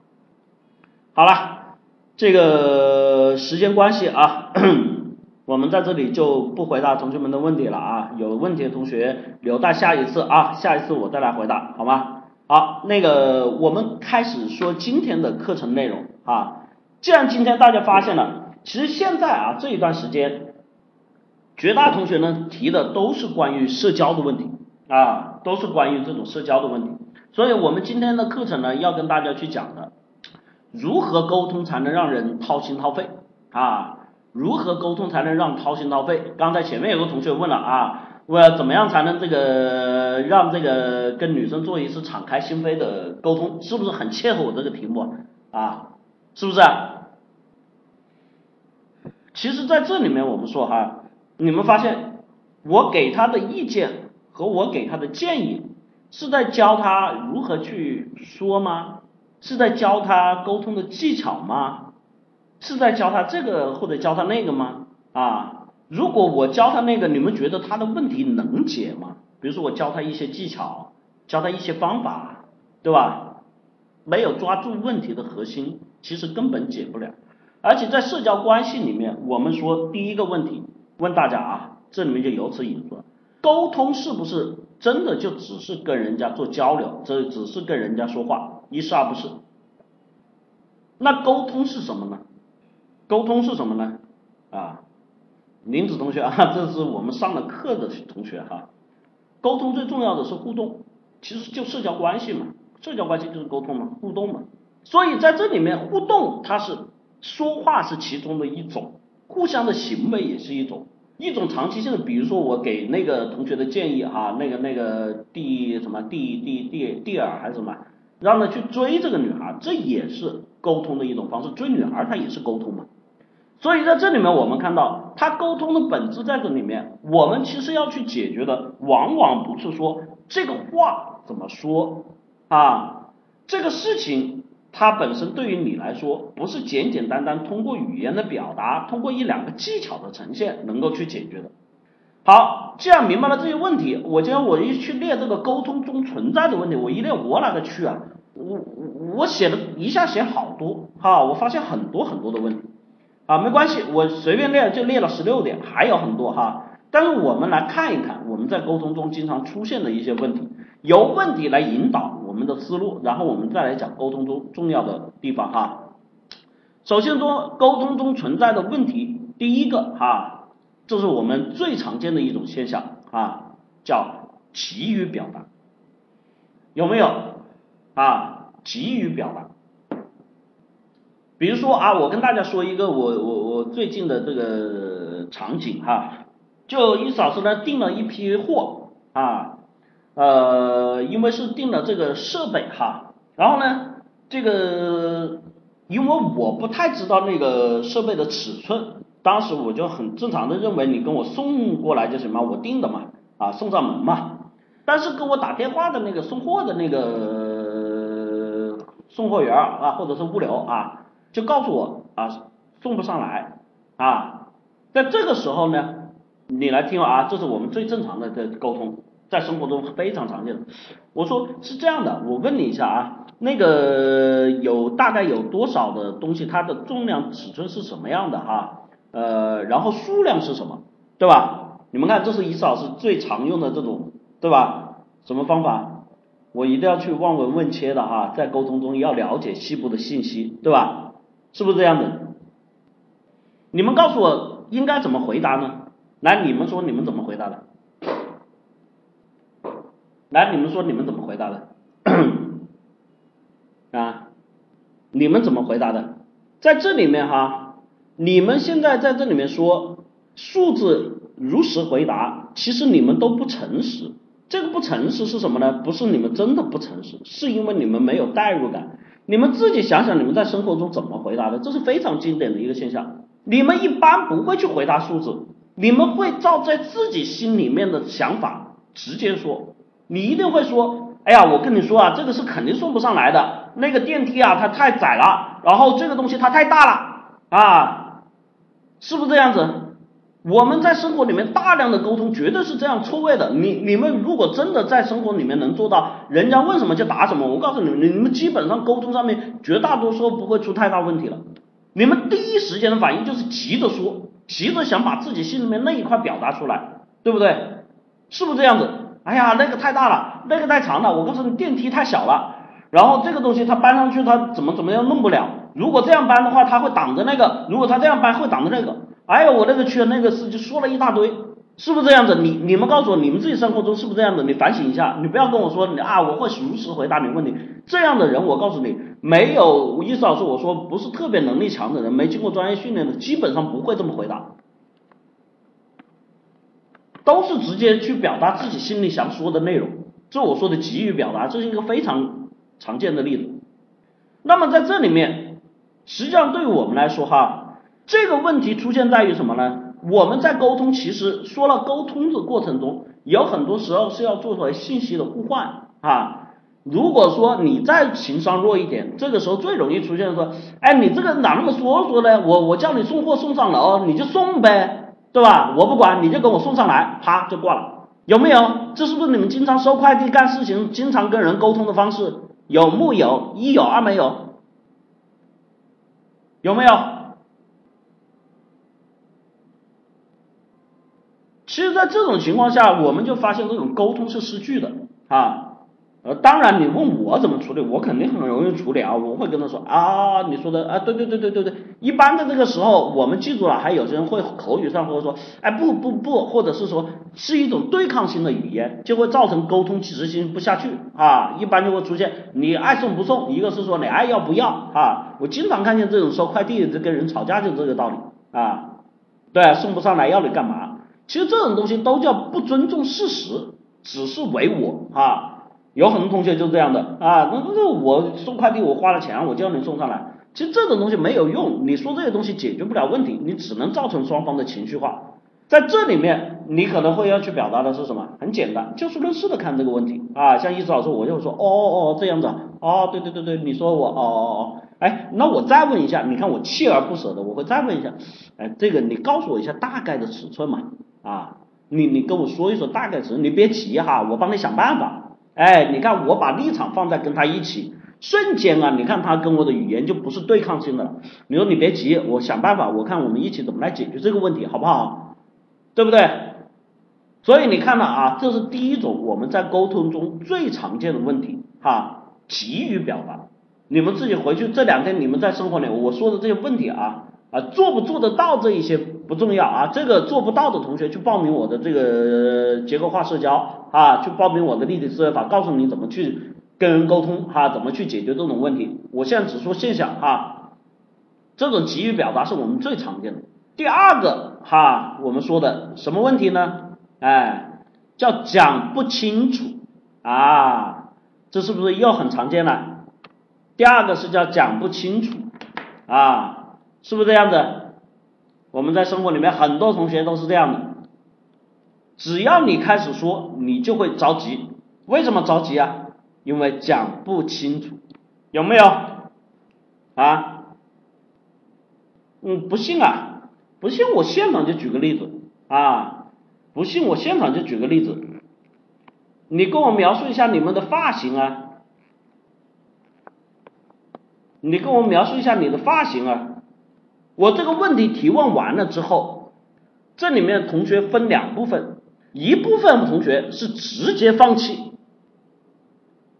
好了，这个时间关系啊，我们在这里就不回答同学们的问题了啊，有问题的同学留待下一次啊，下一次我再来回答，好吗？好，那个我们开始说今天的课程内容啊。既然今天大家发现了，其实现在啊这一段时间，绝大同学呢提的都是关于社交的问题啊，都是关于这种社交的问题。所以我们今天的课程呢要跟大家去讲的，如何沟通才能让人掏心掏肺啊？如何沟通才能让掏心掏肺？刚才前面有个同学问了啊。我要怎么样才能这个让这个跟女生做一次敞开心扉的沟通？是不是很切合我这个题目啊？是不是？其实在这里面我们说哈，你们发现我给他的意见和我给他的建议是在教他如何去说吗？是在教他沟通的技巧吗？是在教他这个或者教他那个吗？啊？如果我教他那个，你们觉得他的问题能解吗？比如说我教他一些技巧，教他一些方法，对吧？没有抓住问题的核心，其实根本解不了。而且在社交关系里面，我们说第一个问题，问大家啊，这里面就由此引出了，沟通是不是真的就只是跟人家做交流，这只是跟人家说话，一是而不是。那沟通是什么呢？沟通是什么呢？啊，林子同学 *laughs* 啊，这是我们上了课的同学哈。沟通最重要的是互动，其实就社交关系嘛，社交关系就是沟通嘛，互动嘛。所以在这里面，互动它是说话是其中的一种，互相的行为也是一种，一种长期性的，比如说我给那个同学的建议哈，那个那个第什么第第第第二还是什么，让他去追这个女孩，这也是沟通的一种方式，追女孩他也是沟通嘛。所以在这里面，我们看到他沟通的本质在这里面。我们其实要去解决的，往往不是说这个话怎么说啊，这个事情它本身对于你来说，不是简简单单通过语言的表达，通过一两个技巧的呈现能够去解决的。好，既然明白了这些问题，我今天我一去列这个沟通中存在的问题，我一列我哪个去啊？我我我写的一下写好多哈，我发现很多很多的问题。啊，没关系，我随便列就列了十六点，还有很多哈。但是我们来看一看我们在沟通中经常出现的一些问题，由问题来引导我们的思路，然后我们再来讲沟通中重要的地方哈。首先说沟通中存在的问题，第一个哈，这是我们最常见的一种现象啊，叫急于表达，有没有啊？急于表达。比如说啊，我跟大家说一个我我我最近的这个场景哈，就一嫂子呢订了一批货啊，呃，因为是订了这个设备哈，然后呢，这个因为我不太知道那个设备的尺寸，当时我就很正常的认为你跟我送过来就行嘛，我订的嘛，啊，送上门嘛，但是跟我打电话的那个送货的那个送货员啊，或者是物流啊。就告诉我啊，送不上来啊，在这个时候呢，你来听啊，这是我们最正常的的沟通，在生活中非常常见的。我说是这样的，我问你一下啊，那个有大概有多少的东西，它的重量尺寸是什么样的哈？呃，然后数量是什么，对吧？你们看，这是一老师最常用的这种，对吧？什么方法？我一定要去望闻问切的哈，在沟通中要了解细部的信息，对吧？是不是这样的？你们告诉我应该怎么回答呢？来，你们说你们怎么回答的？来，你们说你们怎么回答的？*clears throat* 啊，你们怎么回答的？在这里面哈，你们现在在这里面说数字如实回答，其实你们都不诚实。这个不诚实是什么呢？不是你们真的不诚实，是因为你们没有代入感。你们自己想想，你们在生活中怎么回答的？这是非常经典的一个现象。你们一般不会去回答数字，你们会照在自己心里面的想法直接说。你一定会说：“哎呀，我跟你说啊，这个是肯定送不上来的。那个电梯啊，它太窄了，然后这个东西它太大了啊，是不是这样子？”我们在生活里面大量的沟通绝对是这样错位的。你你们如果真的在生活里面能做到，人家问什么就答什么，我告诉你们，你们基本上沟通上面绝大多数不会出太大问题了。你们第一时间的反应就是急着说，急着想把自己心里面那一块表达出来，对不对？是不是这样子？哎呀，那个太大了，那个太长了，我告诉你，电梯太小了，然后这个东西它搬上去它怎么怎么样弄不了。如果这样搬的话，它会挡着那个；如果它这样搬会挡着那个。哎呦，我那个去那个事就说了一大堆，是不是这样子？你你们告诉我，你们自己生活中是不是这样的？你反省一下，你不要跟我说你啊，我会如实回答你问题。这样的人，我告诉你，没有意思老师我说不是特别能力强的人，没经过专业训练的，基本上不会这么回答，都是直接去表达自己心里想说的内容。这我说的急于表达，这是一个非常常见的例子。那么在这里面，实际上对于我们来说哈。这个问题出现在于什么呢？我们在沟通，其实说了沟通的过程中，有很多时候是要做出来信息的互换啊。如果说你再情商弱一点，这个时候最容易出现说，哎，你这个哪那么说说呢？我我叫你送货送上楼，你就送呗，对吧？我不管，你就给我送上来，啪就挂了。有没有？这是不是你们经常收快递、干事情、经常跟人沟通的方式？有木有？一有二没有？有没有？其实，在这种情况下，我们就发现这种沟通是失去的啊。呃，当然，你问我怎么处理，我肯定很容易处理啊。我会跟他说啊，你说的啊，对对对对对对。一般的这个时候，我们记住了，还有些人会口语上或者说，哎不不不，或者是说是一种对抗性的语言，就会造成沟通执行不下去啊。一般就会出现你爱送不送，一个是说你爱要不要啊。我经常看见这种收快递的跟人吵架就这个道理啊。对，送不上来要你干嘛？其实这种东西都叫不尊重事实，只是唯我啊。有很多同学就是这样的啊，那那我送快递我花了钱，我叫你送上来，其实这种东西没有用，你说这些东西解决不了问题，你只能造成双方的情绪化。在这里面，你可能会要去表达的是什么？很简单，就事论事的看这个问题啊。像意思老师，我就说，哦哦哦，这样子，哦，对对对对，你说我，哦哦哦，哎，那我再问一下，你看我锲而不舍的，我会再问一下，哎，这个你告诉我一下大概的尺寸嘛？啊，你你跟我说一说大概尺寸，你别急哈，我帮你想办法。哎，你看我把立场放在跟他一起，瞬间啊，你看他跟我的语言就不是对抗性的了。你说你别急，我想办法，我看我们一起怎么来解决这个问题，好不好？对不对？所以你看了啊，这是第一种我们在沟通中最常见的问题哈，急于表达。你们自己回去这两天你们在生活里我说的这些问题啊。啊，做不做得到这一些不重要啊，这个做不到的同学去报名我的这个结构化社交啊，去报名我的立体思维法，告诉你怎么去跟人沟通哈，怎么去解决这种问题。我现在只说现象哈，这种急于表达是我们最常见的。第二个哈，我们说的什么问题呢？哎，叫讲不清楚啊，这是不是又很常见了？第二个是叫讲不清楚啊。是不是这样子？我们在生活里面很多同学都是这样的，只要你开始说，你就会着急。为什么着急啊？因为讲不清楚，有没有？啊？嗯，不信啊？不信我现场就举个例子啊？不信我现场就举个例子，你跟我描述一下你们的发型啊？你跟我描述一下你的发型啊？我这个问题提问完了之后，这里面同学分两部分，一部分同学是直接放弃，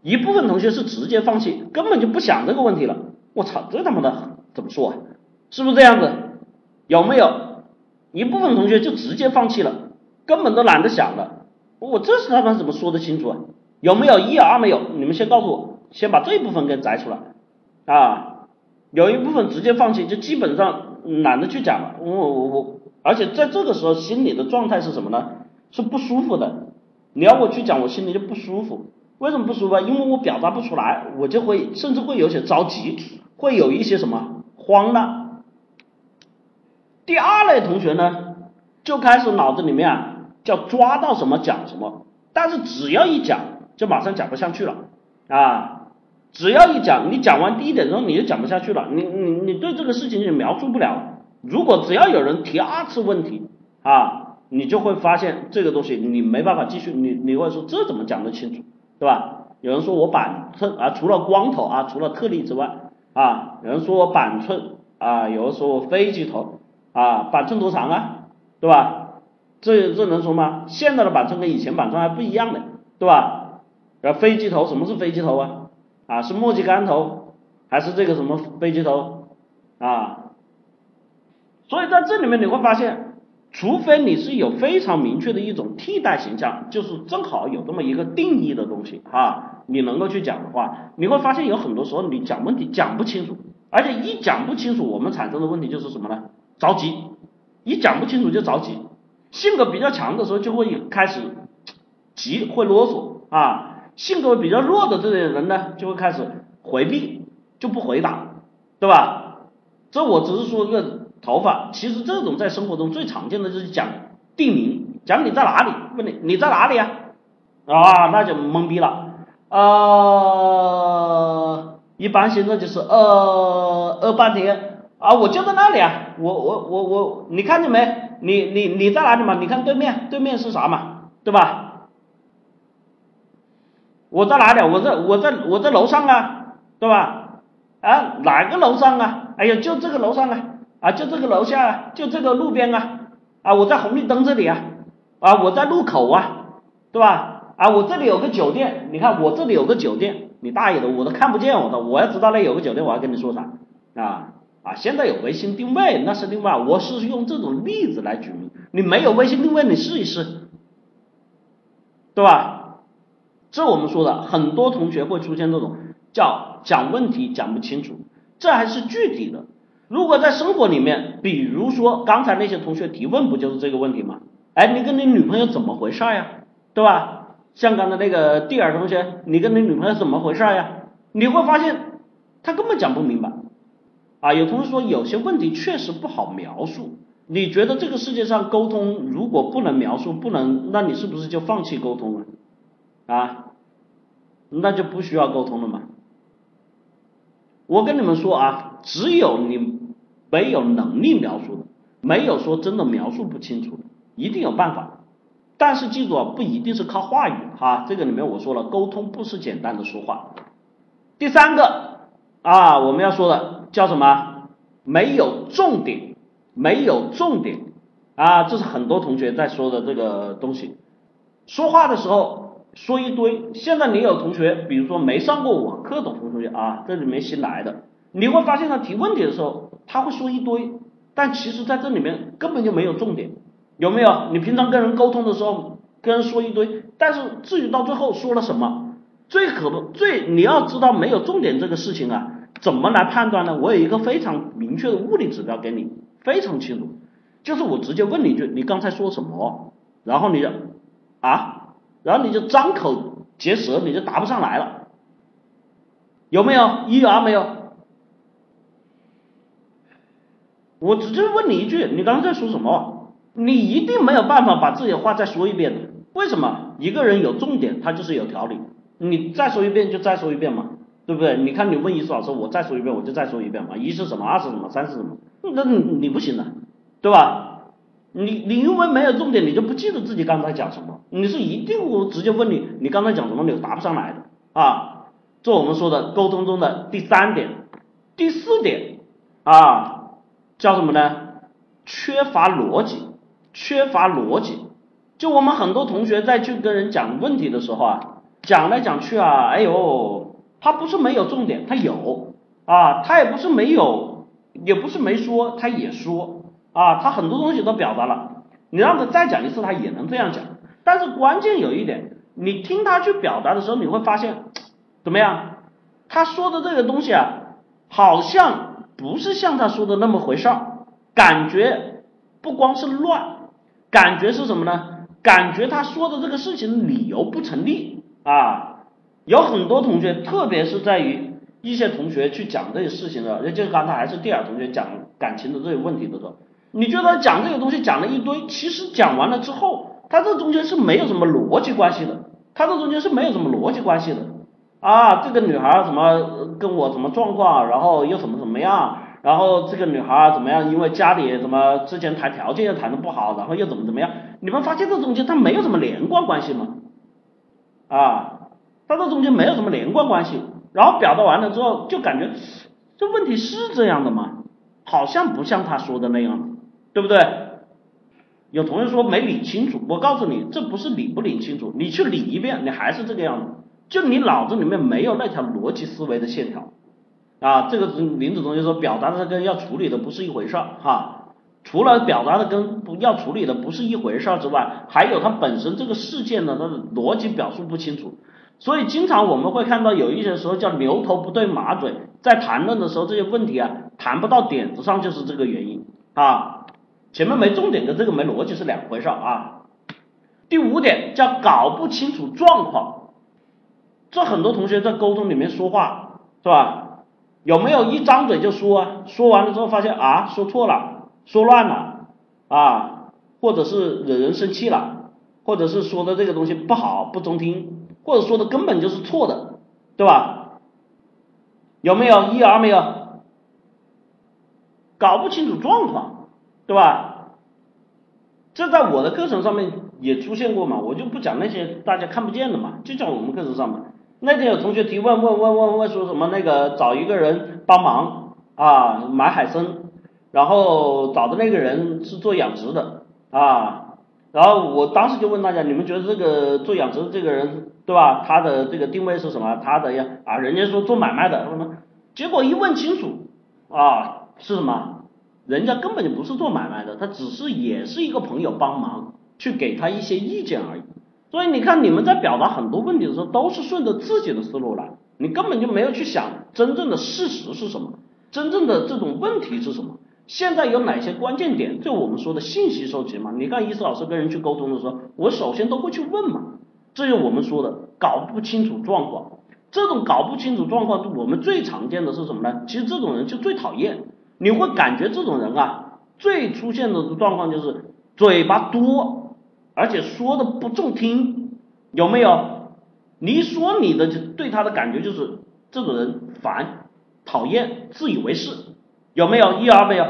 一部分同学是直接放弃，根本就不想这个问题了。我操，这他妈的怎么说啊？是不是这样子？有没有一部分同学就直接放弃了，根本都懒得想了？我这是他妈怎么说得清楚啊？有没有一二没有？你们先告诉我，先把这一部分给摘出来啊。有一部分直接放弃，就基本上懒得去讲了。我我我，而且在这个时候心里的状态是什么呢？是不舒服的。你要我去讲，我心里就不舒服。为什么不舒服？因为我表达不出来，我就会甚至会有些着急，会有一些什么慌了。第二类同学呢，就开始脑子里面啊，叫抓到什么讲什么，但是只要一讲，就马上讲不下去了啊。只要一讲，你讲完第一点之后，你就讲不下去了。你你你对这个事情就描述不了。如果只要有人提二次问题啊，你就会发现这个东西你没办法继续。你你会说这怎么讲得清楚，对吧？有人说我板寸啊，除了光头啊，除了特例之外啊，有人说我板寸啊，有人说我飞机头啊，板寸多长啊，对吧？这这能说吗？现在的板寸跟以前板寸还不一样的，对吧？然后飞机头什么是飞机头啊？啊，是墨迹杆头还是这个什么飞机头啊？所以在这里面你会发现，除非你是有非常明确的一种替代形象，就是正好有这么一个定义的东西啊，你能够去讲的话，你会发现有很多时候你讲问题讲不清楚，而且一讲不清楚，我们产生的问题就是什么呢？着急，一讲不清楚就着急，性格比较强的时候就会开始急，会啰嗦啊。性格比较弱的这些人呢，就会开始回避，就不回答，对吧？这我只是说个头发，其实这种在生活中最常见的就是讲地名，讲你在哪里，问你你在哪里啊？啊，那就懵逼了。呃，一般现在就是呃呃半天啊，我就在那里啊，我我我我，你看见没？你你你在哪里嘛？你看对面，对面是啥嘛？对吧？我在哪里？我在我在我在楼上啊，对吧？啊，哪个楼上啊？哎呀，就这个楼上啊，啊，就这个楼下啊，就这个路边啊，啊，我在红绿灯这里啊，啊，我在路口啊，对吧？啊，我这里有个酒店，你看我这里有个酒店，你大爷的，我都看不见我的，我要知道那有个酒店，我要跟你说啥啊？啊，现在有微信定位，那是另外，我是用这种例子来举例。你没有微信定位，你试一试，对吧？这我们说的，很多同学会出现这种叫讲问题讲不清楚，这还是具体的。如果在生活里面，比如说刚才那些同学提问，不就是这个问题吗？哎，你跟你女朋友怎么回事呀？对吧？像刚才那个蒂尔同学，你跟你女朋友怎么回事呀？你会发现他根本讲不明白。啊，有同学说有些问题确实不好描述，你觉得这个世界上沟通如果不能描述，不能，那你是不是就放弃沟通了？啊那就不需要沟通了嘛？我跟你们说啊，只有你没有能力描述的，没有说真的描述不清楚的，一定有办法。但是记住啊，不一定是靠话语哈，这个里面我说了，沟通不是简单的说话。第三个啊，我们要说的。叫什么？没有重点，没有重点啊！这是很多同学在说的这个东西。说话的时候说一堆。现在你有同学，比如说没上过网课的同学啊，这里面新来的，你会发现他提问题的时候，他会说一堆，但其实在这里面根本就没有重点，有没有？你平常跟人沟通的时候，跟人说一堆，但是至于到最后说了什么，最可不最你要知道没有重点这个事情啊。怎么来判断呢？我有一个非常明确的物理指标给你，非常清楚，就是我直接问你一句，你刚才说什么？然后你就啊，然后你就张口结舌，你就答不上来了，有没有？一啊没有？我直接问你一句，你刚才在说什么？你一定没有办法把自己的话再说一遍。为什么？一个人有重点，他就是有条理。你再说一遍就再说一遍嘛。对不对？你看你问一次老师，我再说一遍，我就再说一遍嘛。一是什么？二是什么？三是什么？那你不行的，对吧？你你因为没有重点，你就不记得自己刚才讲什么。你是一定我直接问你，你刚才讲什么，你答不上来的啊。这我们说的沟通中的第三点，第四点啊，叫什么呢？缺乏逻辑，缺乏逻辑。就我们很多同学在去跟人讲问题的时候啊，讲来讲去啊，哎呦。他不是没有重点，他有啊，他也不是没有，也不是没说，他也说啊，他很多东西都表达了，你让他再讲一次，他也能这样讲。但是关键有一点，你听他去表达的时候，你会发现怎么样？他说的这个东西啊，好像不是像他说的那么回事儿，感觉不光是乱，感觉是什么呢？感觉他说的这个事情理由不成立啊。有很多同学，特别是在于一些同学去讲这些事情的，也就是刚才还是第二同学讲感情的这些问题的时候，你觉得讲这个东西讲了一堆，其实讲完了之后，他这中间是没有什么逻辑关系的，他这中间是没有什么逻辑关系的啊，这个女孩怎么跟我什么状况，然后又怎么怎么样，然后这个女孩怎么样，因为家里怎么之前谈条件又谈的不好，然后又怎么怎么样，你们发现这中间它没有什么连贯关系吗？啊？它这中间没有什么连贯关系，然后表达完了之后，就感觉这问题是这样的吗？好像不像他说的那样，对不对？有同学说没理清楚，我告诉你，这不是理不理清楚，你去理一遍，你还是这个样子，就你脑子里面没有那条逻辑思维的线条啊。这个林子同学说，表达的跟要处理的不是一回事儿哈。除了表达的跟不要处理的不是一回事儿之外，还有它本身这个事件的它的逻辑表述不清楚。所以经常我们会看到有一些时候叫牛头不对马嘴，在谈论的时候这些问题啊谈不到点子上就是这个原因啊，前面没重点跟这个没逻辑是两回事啊。第五点叫搞不清楚状况，这很多同学在沟通里面说话是吧？有没有一张嘴就说啊？说完了之后发现啊说错了，说乱了啊，或者是惹人生气了，或者是说的这个东西不好不中听。或者说的根本就是错的，对吧？有没有一二没有？搞不清楚状况，对吧？这在我的课程上面也出现过嘛，我就不讲那些大家看不见的嘛，就讲我们课程上面。那天有同学提问问问问问说什么那个找一个人帮忙啊买海参，然后找的那个人是做养殖的啊，然后我当时就问大家，你们觉得这个做养殖的这个人对吧？他的这个定位是什么？他的呀啊，人家说做买卖的什么？结果一问清楚啊是什么？人家根本就不是做买卖的，他只是也是一个朋友帮忙去给他一些意见而已。所以你看，你们在表达很多问题的时候，都是顺着自己的思路来，你根本就没有去想真正的事实是什么，真正的这种问题是什么，现在有哪些关键点？就我们说的信息收集嘛。你看，伊思老师跟人去沟通的时候，我首先都会去问嘛。这就我们说的搞不清楚状况，这种搞不清楚状况，我们最常见的是什么呢？其实这种人就最讨厌，你会感觉这种人啊，最出现的状况就是嘴巴多。而且说的不中听，有没有？你一说你的，就对他的感觉就是这种人烦、讨厌、自以为是，有没有？一二没有？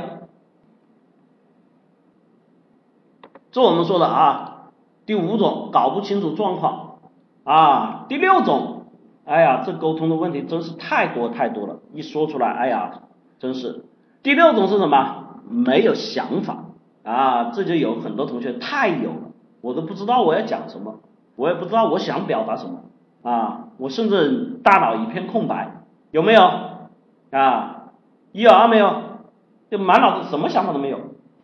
这我们说的啊，第五种搞不清楚状况啊，第六种，哎呀，这沟通的问题真是太多太多了，一说出来，哎呀，真是。第六种是什么？没有想法啊，这就有很多同学太有了。我都不知道我要讲什么，我也不知道我想表达什么啊！我甚至大脑一片空白，有没有啊？一有二没有？就满脑子什么想法都没有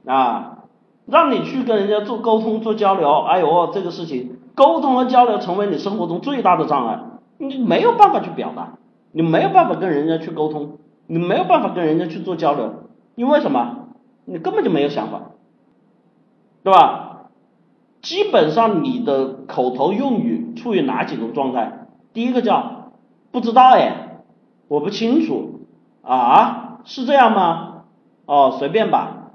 啊！让你去跟人家做沟通做交流，哎呦，这个事情沟通和交流成为你生活中最大的障碍，你没有办法去表达，你没有办法跟人家去沟通，你没有办法跟人家去做交流，因为什么？你根本就没有想法，对吧？基本上你的口头用语处于哪几种状态？第一个叫不知道哎，我不清楚啊，是这样吗？哦，随便吧，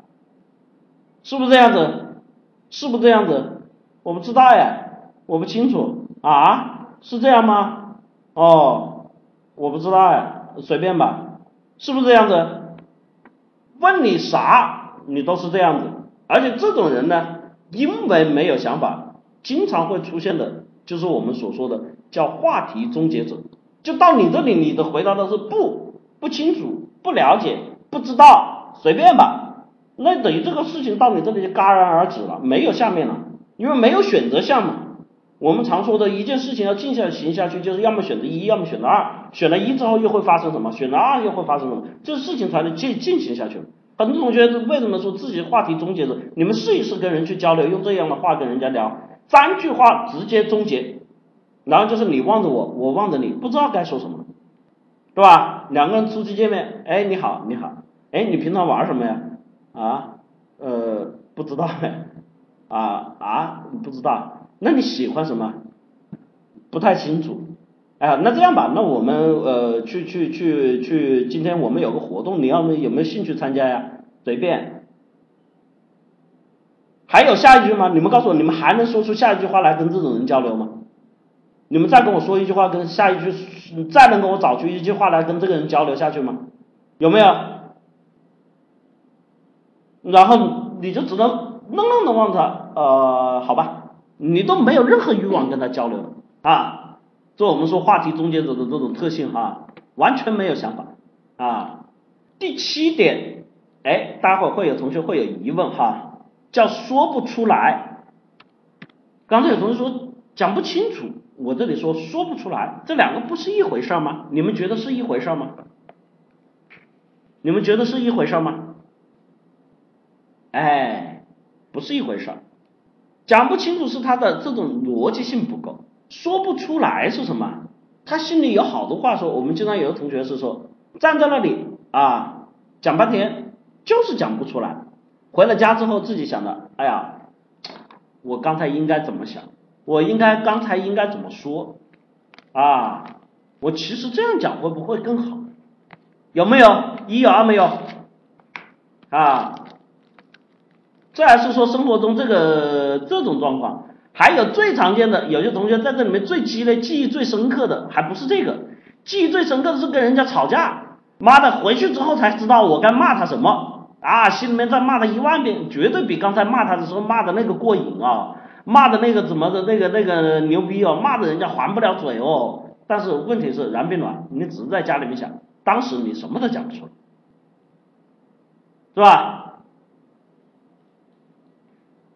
是不是这样子？是不是这样子？我不知道哎，我不清楚啊，是这样吗？哦，我不知道哎，随便吧，是不是这样子？问你啥，你都是这样子，而且这种人呢？因为没有想法，经常会出现的，就是我们所说的叫话题终结者。就到你这里，你的回答都是不不清楚、不了解、不知道，随便吧。那等于这个事情到你这里就戛然而止了，没有下面了，因为没有选择项嘛。我们常说的一件事情要进下行下去，就是要么选择一，要么选择二。选了一之后又会发生什么？选了二又会发生什么？这事情才能进进行下去。很多同学为什么说自己话题终结者？你们试一试跟人去交流，用这样的话跟人家聊，三句话直接终结，然后就是你望着我，我望着你，不知道该说什么，对吧？两个人初次见面，哎，你好，你好，哎，你平常玩什么呀？啊，呃，不知道，啊啊，不知道，那你喜欢什么？不太清楚。哎呀，那这样吧，那我们呃去去去去，今天我们有个活动，你要有没有兴趣参加呀？随便。还有下一句吗？你们告诉我，你们还能说出下一句话来跟这种人交流吗？你们再跟我说一句话，跟下一句，再能跟我找出一句话来跟这个人交流下去吗？有没有？然后你就只能愣愣的望着，呃，好吧，你都没有任何欲望跟他交流啊。这我们说话题终结者的这种特性哈，完全没有想法啊。第七点，哎，待会儿会有同学会有疑问哈，叫说不出来。刚才有同学说讲不清楚，我这里说说不出来，这两个不是一回事吗？你们觉得是一回事吗？你们觉得是一回事吗？哎，不是一回事儿，讲不清楚是他的这种逻辑性不够。说不出来是什么？他心里有好多话说。我们经常有的同学是说，站在那里啊，讲半天就是讲不出来。回了家之后自己想的，哎呀，我刚才应该怎么想？我应该刚才应该怎么说？啊，我其实这样讲会不会更好？有没有？一有二没有？啊，这还是说生活中这个这种状况。还有最常见的，有些同学在这里面最积累、记忆最深刻的，还不是这个，记忆最深刻的是跟人家吵架，妈的，回去之后才知道我该骂他什么啊，心里面再骂他一万遍，绝对比刚才骂他的时候骂的那个过瘾啊，骂的那个怎么的那个那个牛逼哦，骂的人家还不了嘴哦，但是问题是然并卵，你只是在家里面想，当时你什么都讲不出来，是吧？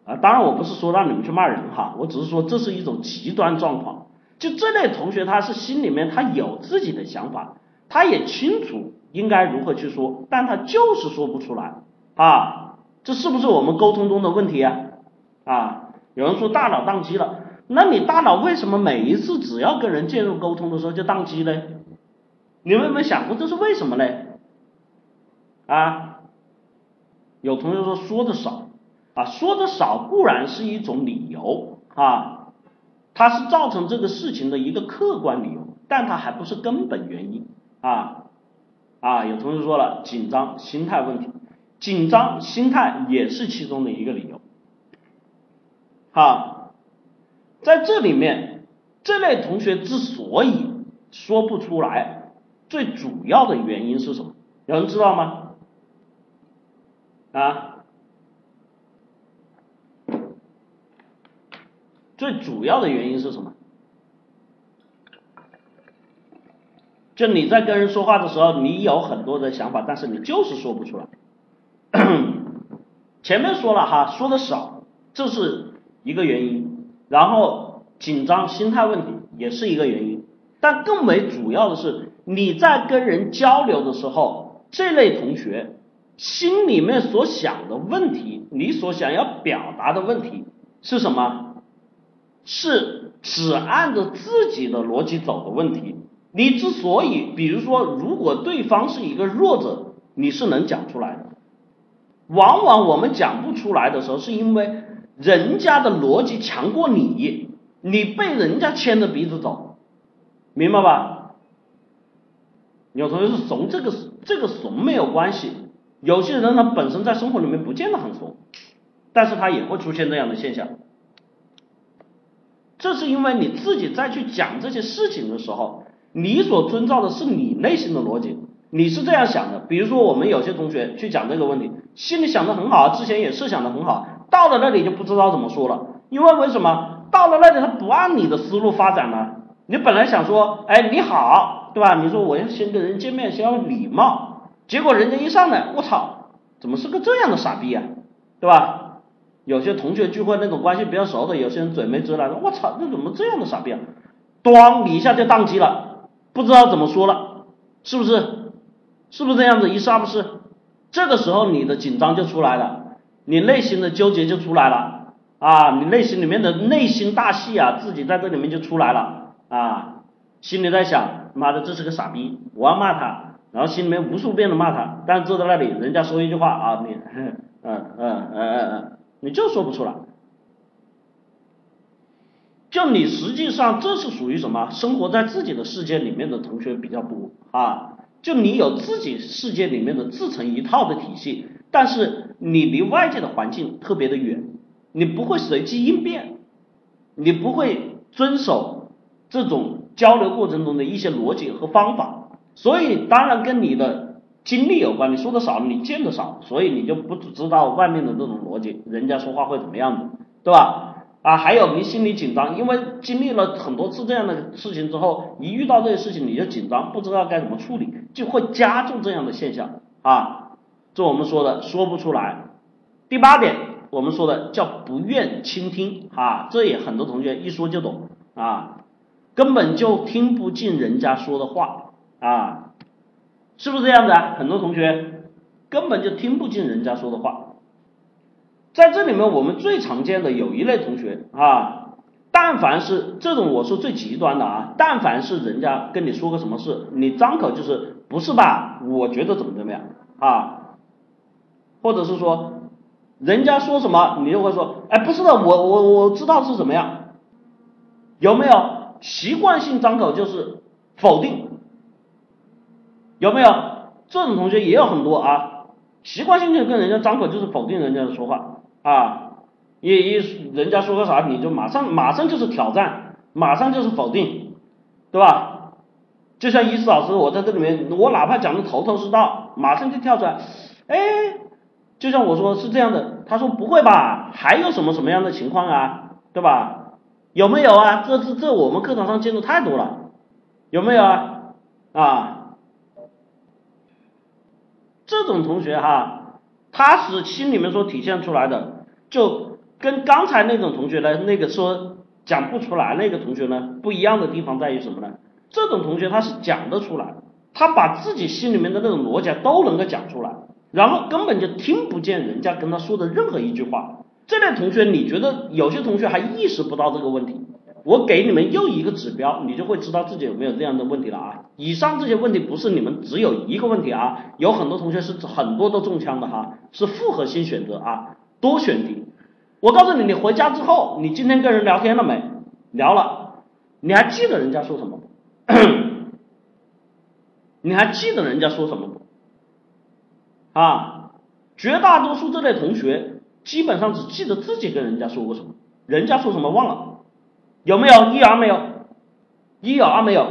啊，当然我不是说让你们去骂人哈，我只是说这是一种极端状况。就这类同学，他是心里面他有自己的想法，他也清楚应该如何去说，但他就是说不出来啊，这是不是我们沟通中的问题啊？啊，有人说大脑宕机了。那你大脑为什么每一次只要跟人介入沟通的时候就宕机呢？你们有没有想过这是为什么呢？啊，有同学说说的少啊，说的少固然是一种理由啊，它是造成这个事情的一个客观理由，但它还不是根本原因啊啊，有同学说了紧张心态问题，紧张心态也是其中的一个理由，好。在这里面，这类同学之所以说不出来，最主要的原因是什么？有人知道吗？啊？最主要的原因是什么？就你在跟人说话的时候，你有很多的想法，但是你就是说不出来。*clears throat* 前面说了哈，说的少，这是一个原因。然后紧张心态问题也是一个原因，但更为主要的是你在跟人交流的时候，这类同学心里面所想的问题，你所想要表达的问题是什么？是只按着自己的逻辑走的问题。你之所以，比如说，如果对方是一个弱者，你是能讲出来的。往往我们讲不出来的时候，是因为。人家的逻辑强过你，你被人家牵着鼻子走，明白吧？有同学是怂，这个这个怂没有关系。有些人呢，本身在生活里面不见得很怂，但是他也会出现这样的现象。这是因为你自己再去讲这些事情的时候，你所遵照的是你内心的逻辑，你是这样想的。比如说，我们有些同学去讲这个问题，心里想的很好，之前也设想的很好。到了那里就不知道怎么说了，因为为什么到了那里他不按你的思路发展呢？你本来想说，哎，你好，对吧？你说我要先跟人见面，先要礼貌，结果人家一上来，我操，怎么是个这样的傻逼啊，对吧？有些同学聚会那种关系比较熟的，有些人嘴没遮拦，我操，那怎么这样的傻逼啊？咣，你一下就宕机了，不知道怎么说了，是不是？是不是这样子？一刹不是？这个时候你的紧张就出来了。你内心的纠结就出来了啊！你内心里面的内心大戏啊，自己在这里面就出来了啊！心里在想，妈的，这是个傻逼，我要骂他，然后心里面无数遍的骂他，但坐在那里，人家说一句话啊，你，嗯嗯嗯嗯嗯，你就说不出来。就你实际上这是属于什么？生活在自己的世界里面的同学比较多啊！就你有自己世界里面的自成一套的体系。但是你离外界的环境特别的远，你不会随机应变，你不会遵守这种交流过程中的一些逻辑和方法，所以当然跟你的经历有关。你说的少，你见的少，所以你就不知道外面的这种逻辑，人家说话会怎么样子，对吧？啊，还有你心里紧张，因为经历了很多次这样的事情之后，一遇到这些事情你就紧张，不知道该怎么处理，就会加重这样的现象啊。这我们说的说不出来。第八点，我们说的叫不愿倾听啊，这也很多同学一说就懂啊，根本就听不进人家说的话啊，是不是这样子啊？很多同学根本就听不进人家说的话。在这里面，我们最常见的有一类同学啊，但凡是这种我说最极端的啊，但凡是人家跟你说个什么事，你张口就是不是吧？我觉得怎么怎么样啊？或者是说，人家说什么，你就会说，哎，不是的，我我我知道是怎么样，有没有习惯性张口就是否定？有没有这种同学也有很多啊？习惯性就跟人家张口就是否定人家的说话啊，一一人家说个啥，你就马上马上就是挑战，马上就是否定，对吧？就像伊思老师，我在这里面，我哪怕讲的头头是道，马上就跳出来，哎。就像我说是这样的，他说不会吧？还有什么什么样的情况啊？对吧？有没有啊？这这这我们课堂上见的太多了，有没有啊？啊，这种同学哈，他是心里面所体现出来的，就跟刚才那种同学的那个说讲不出来那个同学呢不一样的地方在于什么呢？这种同学他是讲得出来，他把自己心里面的那种逻辑都能够讲出来，然后根本就听不见人家跟他说的任何一句话。这类同学，你觉得有些同学还意识不到这个问题？我给你们又一个指标，你就会知道自己有没有这样的问题了啊！以上这些问题不是你们只有一个问题啊，有很多同学是很多都中枪的哈，是复合性选择啊，多选题。我告诉你，你回家之后，你今天跟人聊天了没？聊了，你还记得人家说什么？*clears throat* 你还记得人家说什么？啊，绝大多数这类同学基本上只记得自己跟人家说过什么，人家说什么忘了。有没有一二没有？一有二没有？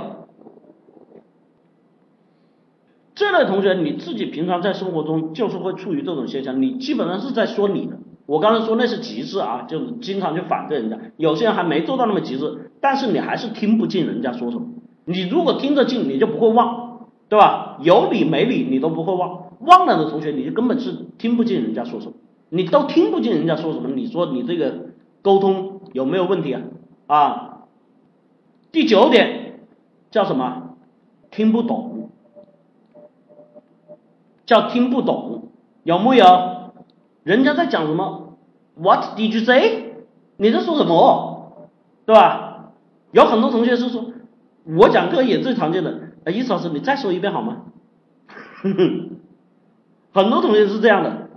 这类同学你自己平常在生活中就是会处于这种现象，你基本上是在说你的。我刚才说那是极致啊，就经常去反对人家。有些人还没做到那么极致，但是你还是听不进人家说什么。你如果听得进，你就不会忘，对吧？有理没理你都不会忘，忘了的同学你就根本是听不进人家说什么，你都听不进人家说什么，你说你这个沟通有没有问题啊？啊，第九点叫什么？听不懂，叫听不懂，有木有？人家在讲什么？What did you say？你在说什么？对吧？有很多同学是说，我讲课也最常见的，啊，意思老师你再说一遍好吗？*laughs* 很多同学是这样的，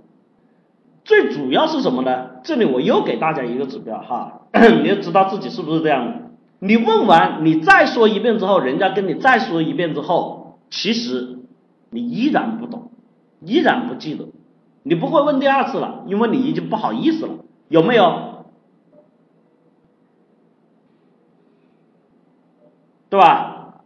最主要是什么呢？这里我又给大家一个指标哈。*clears throat* 你要知道自己是不是这样的？你问完，你再说一遍之后，人家跟你再说一遍之后，其实你依然不懂，依然不记得，你不会问第二次了，因为你已经不好意思了，有没有？对吧？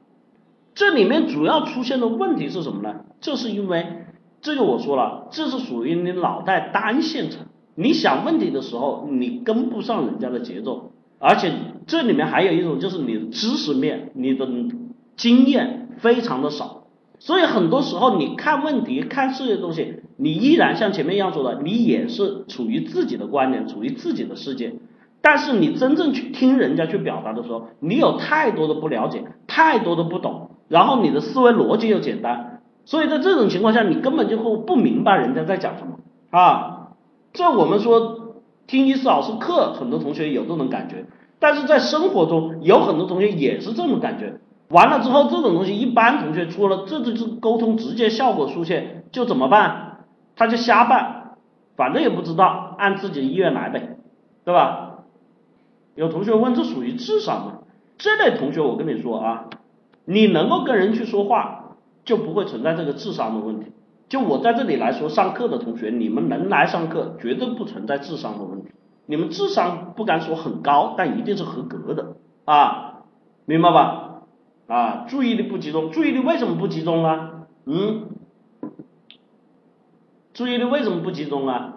这里面主要出现的问题是什么呢？就是因为，这就我说了，这是属于你脑袋单线程。你想问题的时候，你跟不上人家的节奏，而且这里面还有一种就是你的知识面、你的经验非常的少，所以很多时候你看问题、看世界东西，你依然像前面一样说的，你也是处于自己的观点、处于自己的世界，但是你真正去听人家去表达的时候，你有太多的不了解、太多的不懂，然后你的思维逻辑又简单，所以在这种情况下，你根本就会不明白人家在讲什么啊。这我们说听一次老师课，很多同学有这种感觉，但是在生活中有很多同学也是这种感觉。完了之后，这种东西一般同学出了，这就是沟通直接效果出现，就怎么办？他就瞎办，反正也不知道，按自己的意愿来呗，对吧？有同学问，这属于智商吗？这类同学，我跟你说啊，你能够跟人去说话，就不会存在这个智商的问题。就我在这里来说，上课的同学，你们能来上课，绝对不存在智商的问题。你们智商不敢说很高，但一定是合格的啊，明白吧？啊，注意力不集中，注意力为什么不集中啊？嗯，注意力为什么不集中啊？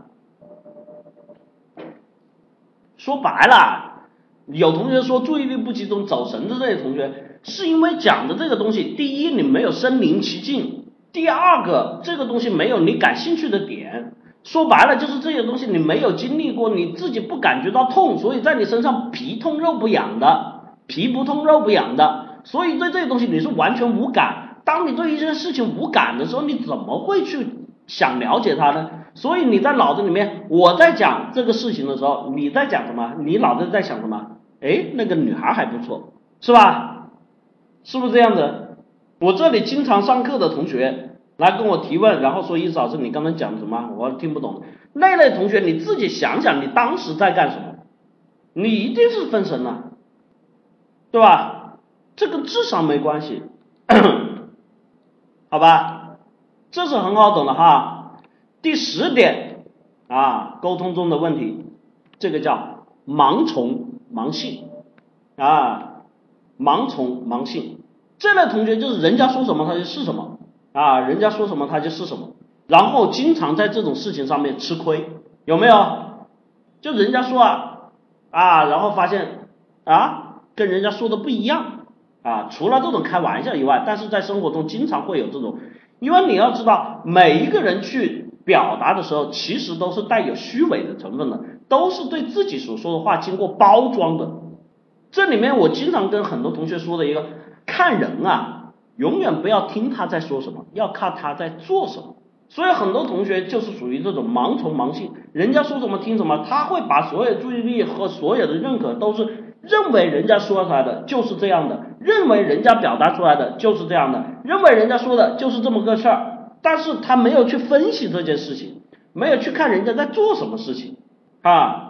说白了，有同学说注意力不集中走神的这些同学，是因为讲的这个东西，第一你没有身临其境。第二个，这个东西没有你感兴趣的点，说白了就是这些东西你没有经历过，你自己不感觉到痛，所以在你身上皮痛肉不痒的，皮不痛肉不痒的，所以对这些东西你是完全无感。当你对一件事情无感的时候，你怎么会去想了解它呢？所以你在脑子里面，我在讲这个事情的时候，你在讲什么？你脑子在想什么？哎，那个女孩还不错，是吧？是不是这样子？我这里经常上课的同学来跟我提问，然后说：“意思老师，你刚才讲什么？我听不懂。”那类同学，你自己想想，你当时在干什么？你一定是分神了，对吧？这跟智商没关系，*coughs* 好吧？这是很好懂的哈。第十点啊，沟通中的问题，这个叫盲从盲信啊，盲从盲信。这类同学就是人家说什么他就是什么啊，人家说什么他就是什么，然后经常在这种事情上面吃亏，有没有？就人家说啊啊，然后发现啊跟人家说的不一样，啊，除了这种开玩笑以外，但是在生活中经常会有这种，因为你要知道，每一个人去表达的时候，其实都是带有虚伪的成分的，都是对自己所说的话经过包装的。这里面我经常跟很多同学说的一个，看人啊，永远不要听他在说什么，要看他在做什么。所以很多同学就是属于这种盲从盲信，人家说什么听什么，他会把所有注意力和所有的认可都是认为人家说出来的就是这样的，认为人家表达出来的就是这样的，认为人家说的就是这么个事儿，但是他没有去分析这件事情，没有去看人家在做什么事情啊。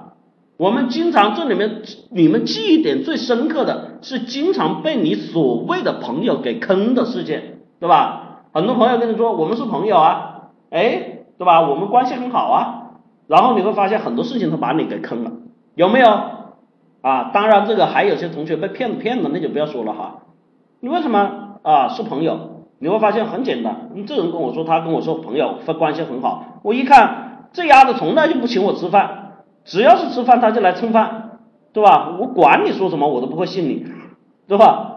我们经常这里面你们记忆点最深刻的是经常被你所谓的朋友给坑的事件，对吧？很多朋友跟你说我们是朋友啊。哎，对吧？我们关系很好啊，然后你会发现很多事情他把你给坑了，有没有？啊，当然这个还有些同学被骗子骗了，那就不要说了哈。你为什么啊是朋友？你会发现很简单，你这人跟我说他跟我说朋友分关系很好，我一看这丫头从来就不请我吃饭，只要是吃饭他就来蹭饭，对吧？我管你说什么我都不会信你，对吧？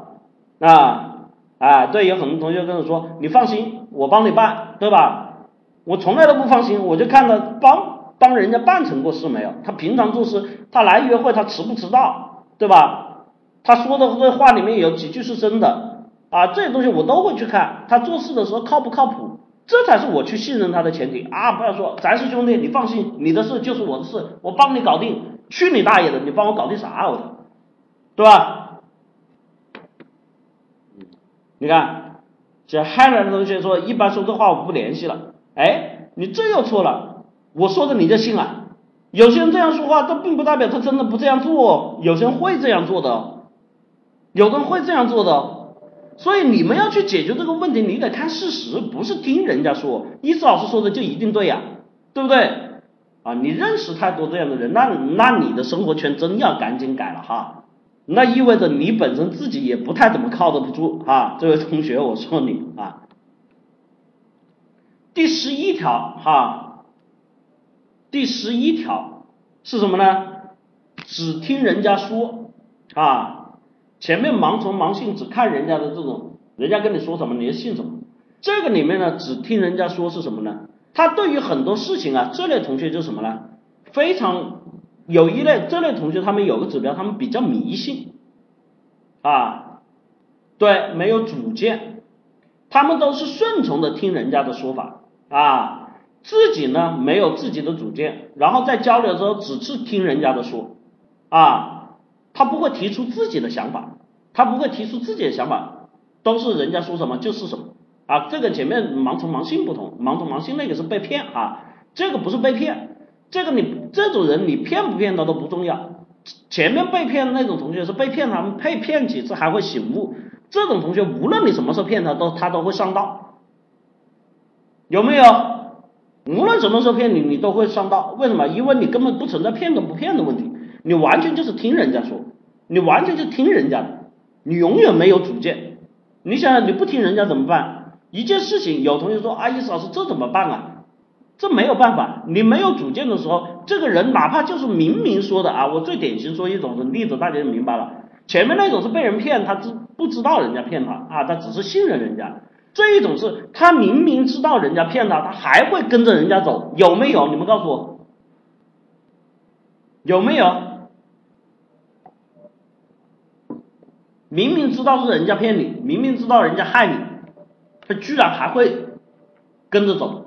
啊，哎，对，有很多同学跟我说你放心，我帮你办，对吧？我从来都不放心，我就看他帮帮人家办成过事没有。他平常做事，他来约会他迟不迟到，对吧？他说的这话里面有几句是真的啊，这些东西我都会去看。他做事的时候靠不靠谱，这才是我去信任他的前提啊！不要说咱是兄弟，你放心，你的事就是我的事，我帮你搞定。去你大爷的，你帮我搞定啥？我操，对吧？你看，这海南的同学说，一般说这话我不联系了。哎，你这又错了，我说的你就信啊？有些人这样说话，这并不代表他真的不这样做，有些人会这样做的，有的人会这样做的，所以你们要去解决这个问题，你得看事实，不是听人家说，伊思老师说的就一定对呀，对不对？啊，你认识太多这样的人，那那你的生活圈真要赶紧改了哈，那意味着你本身自己也不太怎么靠得住啊，这位同学，我说你啊。第十一条哈，第十一条是什么呢？只听人家说啊，前面盲从盲信，只看人家的这种，人家跟你说什么你就信什么。这个里面呢，只听人家说是什么呢？他对于很多事情啊，这类同学就是什么呢？非常有一类这类同学，他们有个指标，他们比较迷信啊，对，没有主见，他们都是顺从的听人家的说法。啊，自己呢没有自己的主见，然后在交流的时候只是听人家的说，啊，他不会提出自己的想法，他不会提出自己的想法，都是人家说什么就是什么，啊，这个前面盲从盲信不同，盲从盲信那个是被骗啊，这个不是被骗，这个你这种人你骗不骗他都不重要，前面被骗的那种同学是被骗，他们被骗几次还会醒悟，这种同学无论你什么时候骗他都他都会上当。有没有？无论什么时候骗你，你都会上当。为什么？因为你根本不存在骗跟不骗的问题，你完全就是听人家说，你完全就听人家的，你永远没有主见。你想想，你不听人家怎么办？一件事情，有同学说：“阿姨老师，这怎么办啊？”这没有办法，你没有主见的时候，这个人哪怕就是明明说的啊，我最典型说一种的例子，大家就明白了。前面那种是被人骗，他知不知道人家骗他啊？他只是信任人家。这一种是他明明知道人家骗他，他还会跟着人家走，有没有？你们告诉我，有没有？明明知道是人家骗你，明明知道人家害你，他居然还会跟着走。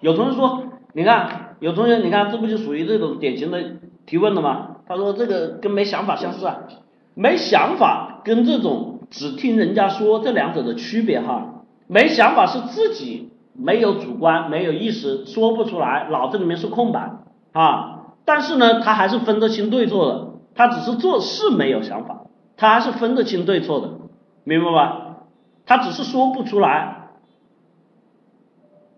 有同学说，你看，有同学，你看，这不就属于这种典型的提问的吗？他说这个跟没想法相似啊，没想法跟这种只听人家说这两者的区别哈。没想法是自己没有主观没有意识说不出来，脑子里面是空白啊。但是呢，他还是分得清对错的。他只是做事没有想法，他还是分得清对错的，明白吧？他只是说不出来。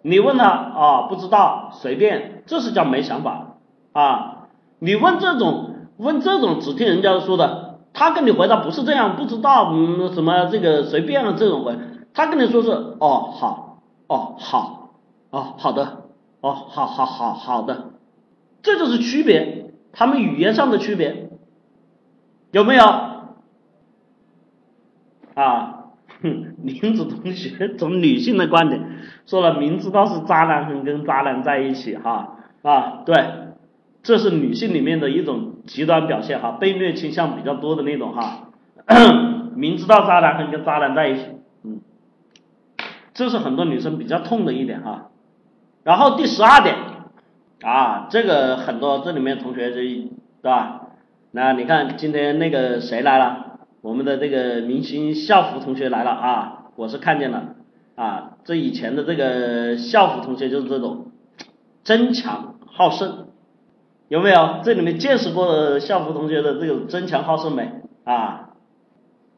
你问他啊，不知道，随便，这是叫没想法啊。你问这种问这种只听人家说的，他跟你回答不是这样，不知道嗯什么这个随便的这种回。他跟你说是哦好哦好哦好的哦好好好好的，这就是区别，他们语言上的区别有没有？啊，*laughs* 林子同学从女性的观点说了，明知道是渣男很跟渣男在一起哈啊，对，这是女性里面的一种极端表现哈，被虐倾向比较多的那种哈，明知道渣男很跟渣男在一起，嗯，这是很多女生比较痛的一点哈。然后第十二点啊，这个很多这里面同学就对吧？那你看今天那个谁来了？我们的这个明星校服同学来了啊，我是看见了啊。这以前的这个校服同学就是这种争强好胜，有没有？这里面见识过的校服同学的这个争强好胜没啊？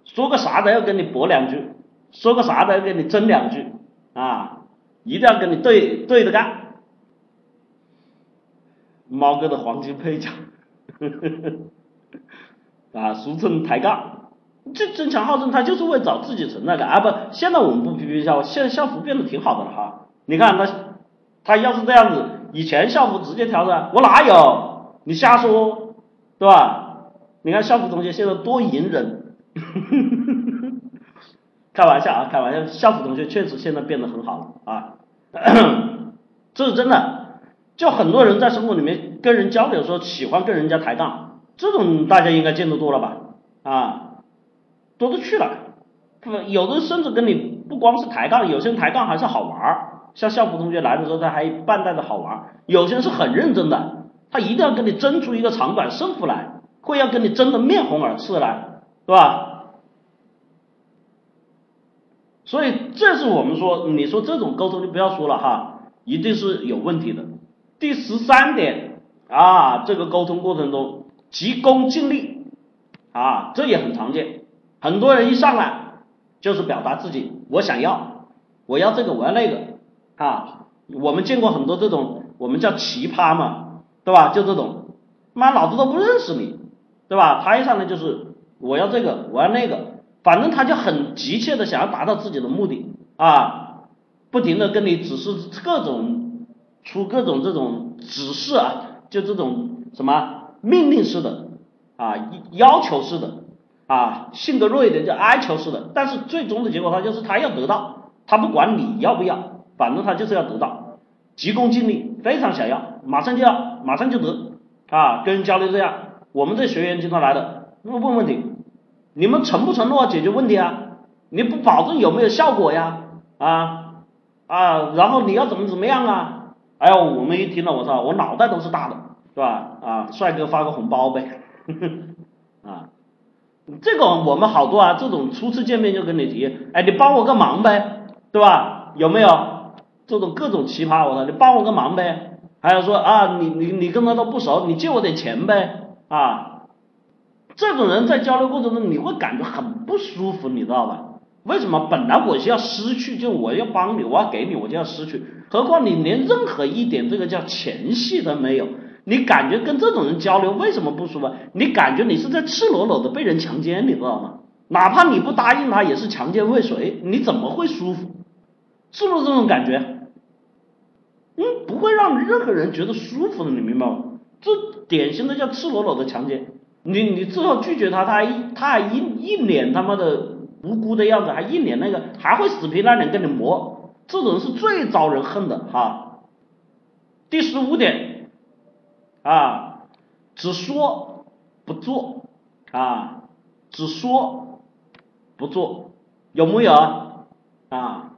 说个啥都要跟你驳两句，说个啥都要跟你争两句啊。一定要跟你对对着干，猫哥的黄金配角，*laughs* 啊，俗称抬杠，这争强好胜，他就是为找自己存在感啊！不，现在我们不批评校服，现在校服变得挺好的了哈。你看他，他要是这样子，以前校服直接挑出来，我哪有？你瞎说，对吧？你看校服同学现在多隐忍，*laughs* 开玩笑啊，开玩笑，校服同学确实现在变得很好了啊。*coughs* 这是真的，就很多人在生活里面跟人交流的时候喜欢跟人家抬杠，这种大家应该见得多了吧？啊，多的去了，不，有的甚至跟你不光是抬杠，有些人抬杠还是好玩儿，像校服同学来的时候他还半带着好玩儿，有些人是很认真的，他一定要跟你争出一个长短胜负来，会要跟你争得面红耳赤来，是吧？所以这是我们说，你说这种沟通就不要说了哈，一定是有问题的。第十三点啊，这个沟通过程中急功近利啊，这也很常见。很多人一上来就是表达自己，我想要，我要这个，我要那个啊。我们见过很多这种，我们叫奇葩嘛，对吧？就这种，妈老子都不认识你，对吧？他一上来就是我要这个，我要那个。反正他就很急切的想要达到自己的目的啊，不停的跟你指示各种出各种这种指示啊，就这种什么命令式的啊，要求式的啊，性格弱一点就哀求式的，但是最终的结果他就是他要得到，他不管你要不要，反正他就是要得到，急功近利，非常想要，马上就要，马上就得啊，跟人交流这样，我们这学员经常来的问问题。你们承不承诺解决问题啊？你不保证有没有效果呀？啊啊，然后你要怎么怎么样啊？哎呦，我们一听了，我操，我脑袋都是大的，是吧？啊，帅哥发个红包呗，*laughs* 啊，这个我们好多啊，这种初次见面就跟你提，哎，你帮我个忙呗，对吧？有没有这种各种奇葩？我说你帮我个忙呗，还有说啊，你你你跟他都不熟，你借我点钱呗，啊。这种人在交流过程中你会感觉很不舒服，你知道吧？为什么？本来我是要失去，就我要帮你，我要给你，我就要失去。何况你连任何一点这个叫前戏都没有，你感觉跟这种人交流为什么不舒服？你感觉你是在赤裸裸的被人强奸，你知道吗？哪怕你不答应他，也是强奸未遂，你怎么会舒服？是不是这种感觉？嗯，不会让任何人觉得舒服的，你明白吗？这典型的叫赤裸裸的强奸。你你最后拒绝他，他还他还一一脸他妈的无辜的样子，还一脸那个还会死皮赖脸跟你磨，这种人是最招人恨的哈。第十五点啊，只说不做啊，只说不做，有木有啊？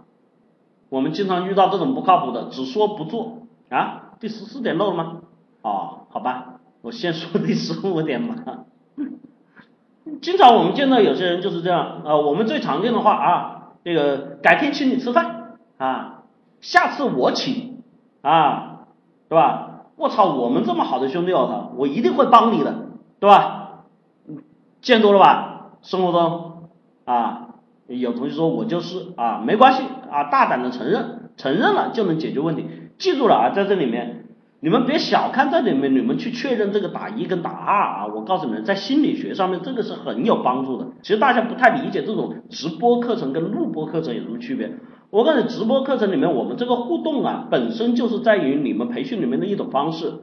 我们经常遇到这种不靠谱的，只说不做啊。第十四点漏了吗？哦，好吧。我先说第十五点吧，经常我们见到有些人就是这样啊，我们最常见的话啊，这个改天请你吃饭啊，下次我请啊，对吧？我操，我们这么好的兄弟，我操，我一定会帮你的，对吧？见多了吧？生活中啊，有同学说我就是啊，没关系啊，大胆的承认，承认了就能解决问题，记住了啊，在这里面。你们别小看这里面，你们去确认这个打一跟打二啊！我告诉你们，在心理学上面这个是很有帮助的。其实大家不太理解这种直播课程跟录播课程有什么区别。我告诉你，直播课程里面我们这个互动啊，本身就是在于你们培训里面的一种方式。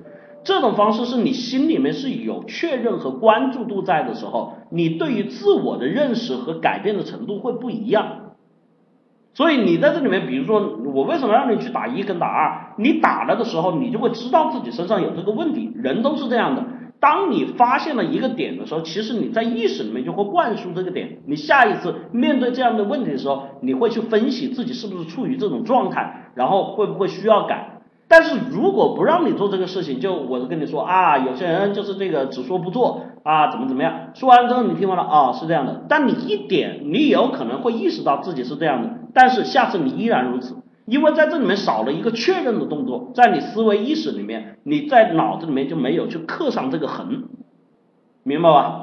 这种方式是你心里面是有确认和关注度在的时候，你对于自我的认识和改变的程度会不一样。所以你在这里面，比如说我为什么让你去打一跟打二？你打了的时候，你就会知道自己身上有这个问题。人都是这样的，当你发现了一个点的时候，其实你在意识里面就会灌输这个点。你下一次面对这样的问题的时候，你会去分析自己是不是处于这种状态，然后会不会需要改。但是如果不让你做这个事情，就我就跟你说啊，有些人就是这个只说不做啊，怎么怎么样？说完之后你听完了啊，是这样的。但你一点，你有可能会意识到自己是这样的，但是下次你依然如此，因为在这里面少了一个确认的动作，在你思维意识里面，你在脑子里面就没有去刻上这个痕，明白吧？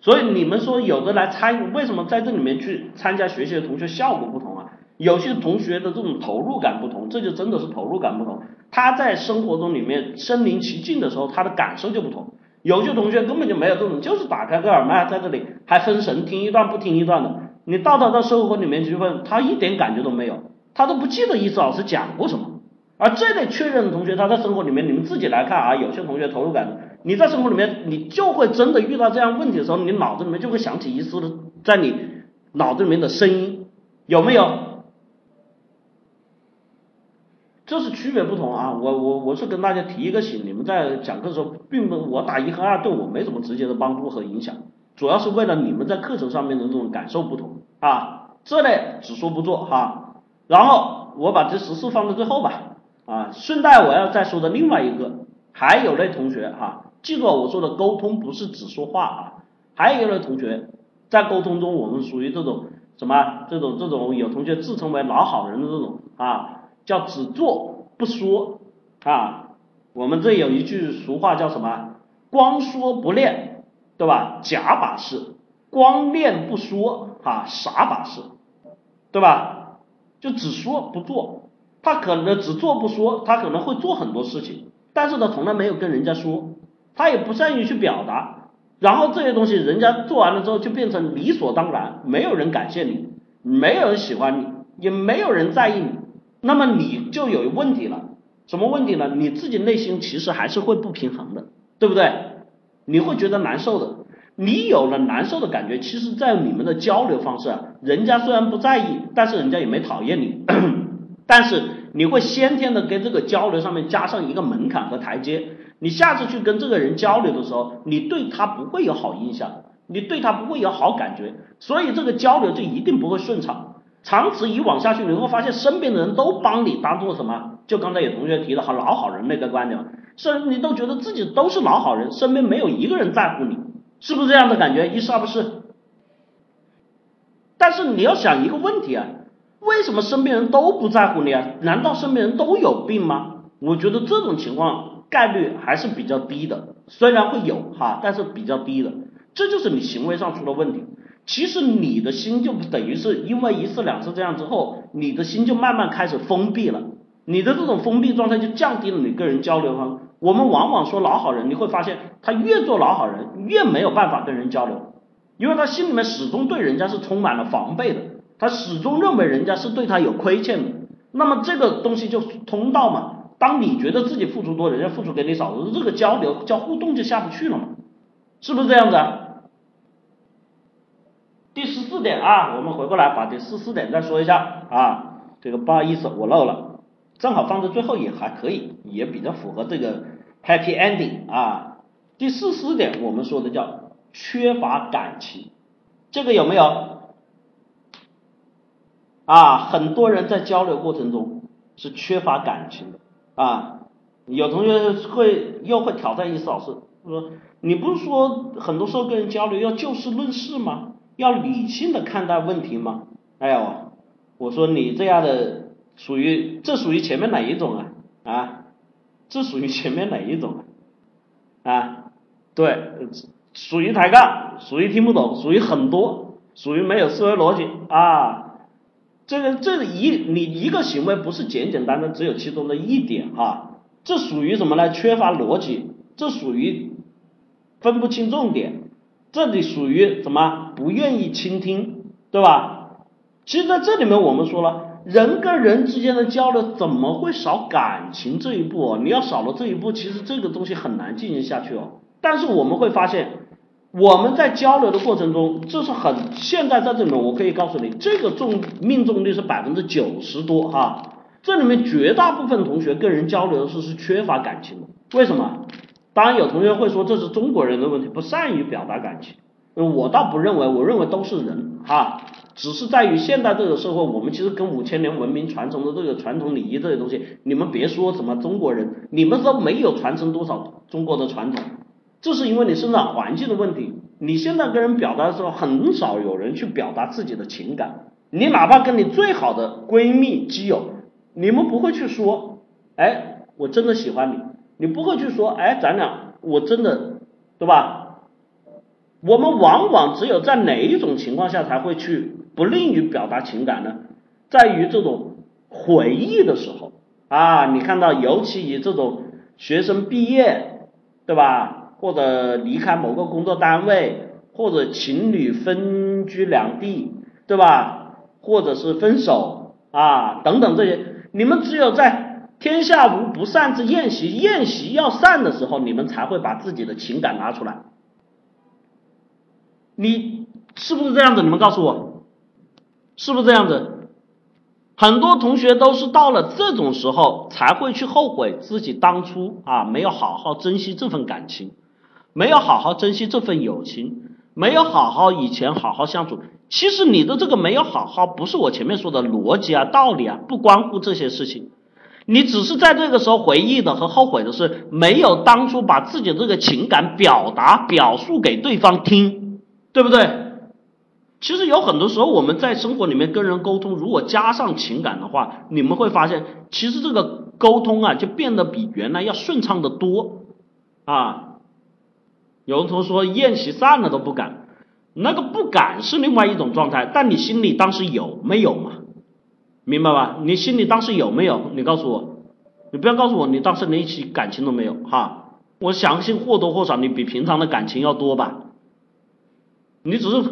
所以你们说有的来参，为什么在这里面去参加学习的同学效果不同啊？有些同学的这种投入感不同，这就真的是投入感不同。他在生活中里面身临其境的时候，他的感受就不同。有些同学根本就没有这种，就是打开个耳麦在这里还分神听一段不听一段的。你到他的生活里面去问，他一点感觉都没有，他都不记得一次老师讲过什么。而这类确认的同学，他在生活里面，你们自己来看啊，有些同学投入感，你在生活里面，你就会真的遇到这样问题的时候，你脑子里面就会想起一丝的在你脑子里面的声音，有没有？这是区别不同啊，我我我是跟大家提一个醒，你们在讲课的时候，并不我打一和二对我没什么直接的帮助和影响，主要是为了你们在课程上面的这种感受不同啊，这类只说不做哈，然后我把这十四放在最后吧啊，顺带我要再说的另外一个，还有类同学哈，记住我说的沟通不是只说话啊，还有一类同学在沟通中，我们属于这种什么这种这种有同学自称为老好人的这种啊。叫只做不说啊，我们这有一句俗话叫什么？光说不练，对吧？假把式，光练不说啊，傻把式，对吧？就只说不做，他可能只做不说，他可能会做很多事情，但是他从来没有跟人家说，他也不善于去表达，然后这些东西人家做完了之后就变成理所当然，没有人感谢你，没有人喜欢你，也没有人在意你。那么你就有问题了，什么问题呢？你自己内心其实还是会不平衡的，对不对？你会觉得难受的。你有了难受的感觉，其实，在你们的交流方式啊，人家虽然不在意，但是人家也没讨厌你，*clears throat* 但是你会先天的跟这个交流上面加上一个门槛和台阶。你下次去跟这个人交流的时候，你对他不会有好印象，你对他不会有好感觉，所以这个交流就一定不会顺畅。长此以往下去，你会发现身边的人都帮你当做什么？就刚才有同学提的好老好人那个观点，甚至你都觉得自己都是老好人，身边没有一个人在乎你，是不是这样的感觉？一是二不是？但是你要想一个问题啊，为什么身边人都不在乎你啊？难道身边人都有病吗？我觉得这种情况概率还是比较低的，虽然会有哈，但是比较低的，这就是你行为上出了问题。其实你的心就等于是因为一次两次这样之后，你的心就慢慢开始封闭了，你的这种封闭状态就降低了你跟人交流方。我们往往说老好人，你会发现他越做老好人，越没有办法跟人交流，因为他心里面始终对人家是充满了防备的，他始终认为人家是对他有亏欠的。那么这个东西就通道嘛，当你觉得自己付出多，人家付出给你少，这个交流叫互动就下不去了嘛，是不是这样子啊？第十四点啊，我们回过来把第十四点再说一下啊，这个不好意思我漏了，正好放在最后也还可以，也比较符合这个 happy ending 啊。第四十点我们说的叫缺乏感情，这个有没有？啊，很多人在交流过程中是缺乏感情的啊，有同学会又会挑战一次老师，说你不是说很多时候跟人交流要就事论事吗？要理性的看待问题吗？哎呦，我说你这样的属于这属于前面哪一种啊？啊，这属于前面哪一种啊？啊，对，属于抬杠，属于听不懂，属于很多，属于没有思维逻辑啊。这个这一你一个行为不是简简单单只有其中的一点哈，这属于什么呢？缺乏逻辑，这属于分不清重点。这里属于什么？不愿意倾听，对吧？其实在这里面我们说了，人跟人之间的交流怎么会少感情这一步？你要少了这一步，其实这个东西很难进行下去哦。但是我们会发现，我们在交流的过程中，这是很现在在这里面，我可以告诉你，这个中命中率是百分之九十多哈。这里面绝大部分同学跟人交流的是是缺乏感情的，为什么？当然有同学会说这是中国人的问题，不善于表达感情。我倒不认为，我认为都是人哈，只是在于现在这个社会，我们其实跟五千年文明传承的这个传统礼仪这些东西，你们别说什么中国人，你们都没有传承多少中国的传统，这是因为你生长环境的问题。你现在跟人表达的时候，很少有人去表达自己的情感，你哪怕跟你最好的闺蜜基友。你们不会去说，哎，我真的喜欢你。你不会去说，哎，咱俩我真的，对吧？我们往往只有在哪一种情况下才会去不吝于表达情感呢？在于这种回忆的时候啊，你看到，尤其以这种学生毕业，对吧？或者离开某个工作单位，或者情侣分居两地，对吧？或者是分手啊，等等这些。你们只有在天下无不散之宴席，宴席要散的时候，你们才会把自己的情感拿出来。你是不是这样子？你们告诉我，是不是这样子？很多同学都是到了这种时候才会去后悔自己当初啊没有好好珍惜这份感情，没有好好珍惜这份友情，没有好好以前好好相处。其实你的这个没有好好，不是我前面说的逻辑啊、道理啊，不关乎这些事情。你只是在这个时候回忆的和后悔的是，没有当初把自己的这个情感表达、表述给对方听，对不对？其实有很多时候我们在生活里面跟人沟通，如果加上情感的话，你们会发现，其实这个沟通啊，就变得比原来要顺畅的多啊。有的同学说宴席散了都不敢。那个不敢是另外一种状态，但你心里当时有没有嘛？明白吧？你心里当时有没有？你告诉我，你不要告诉我你当时连一起感情都没有哈。我相信或多或少你比平常的感情要多吧。你只是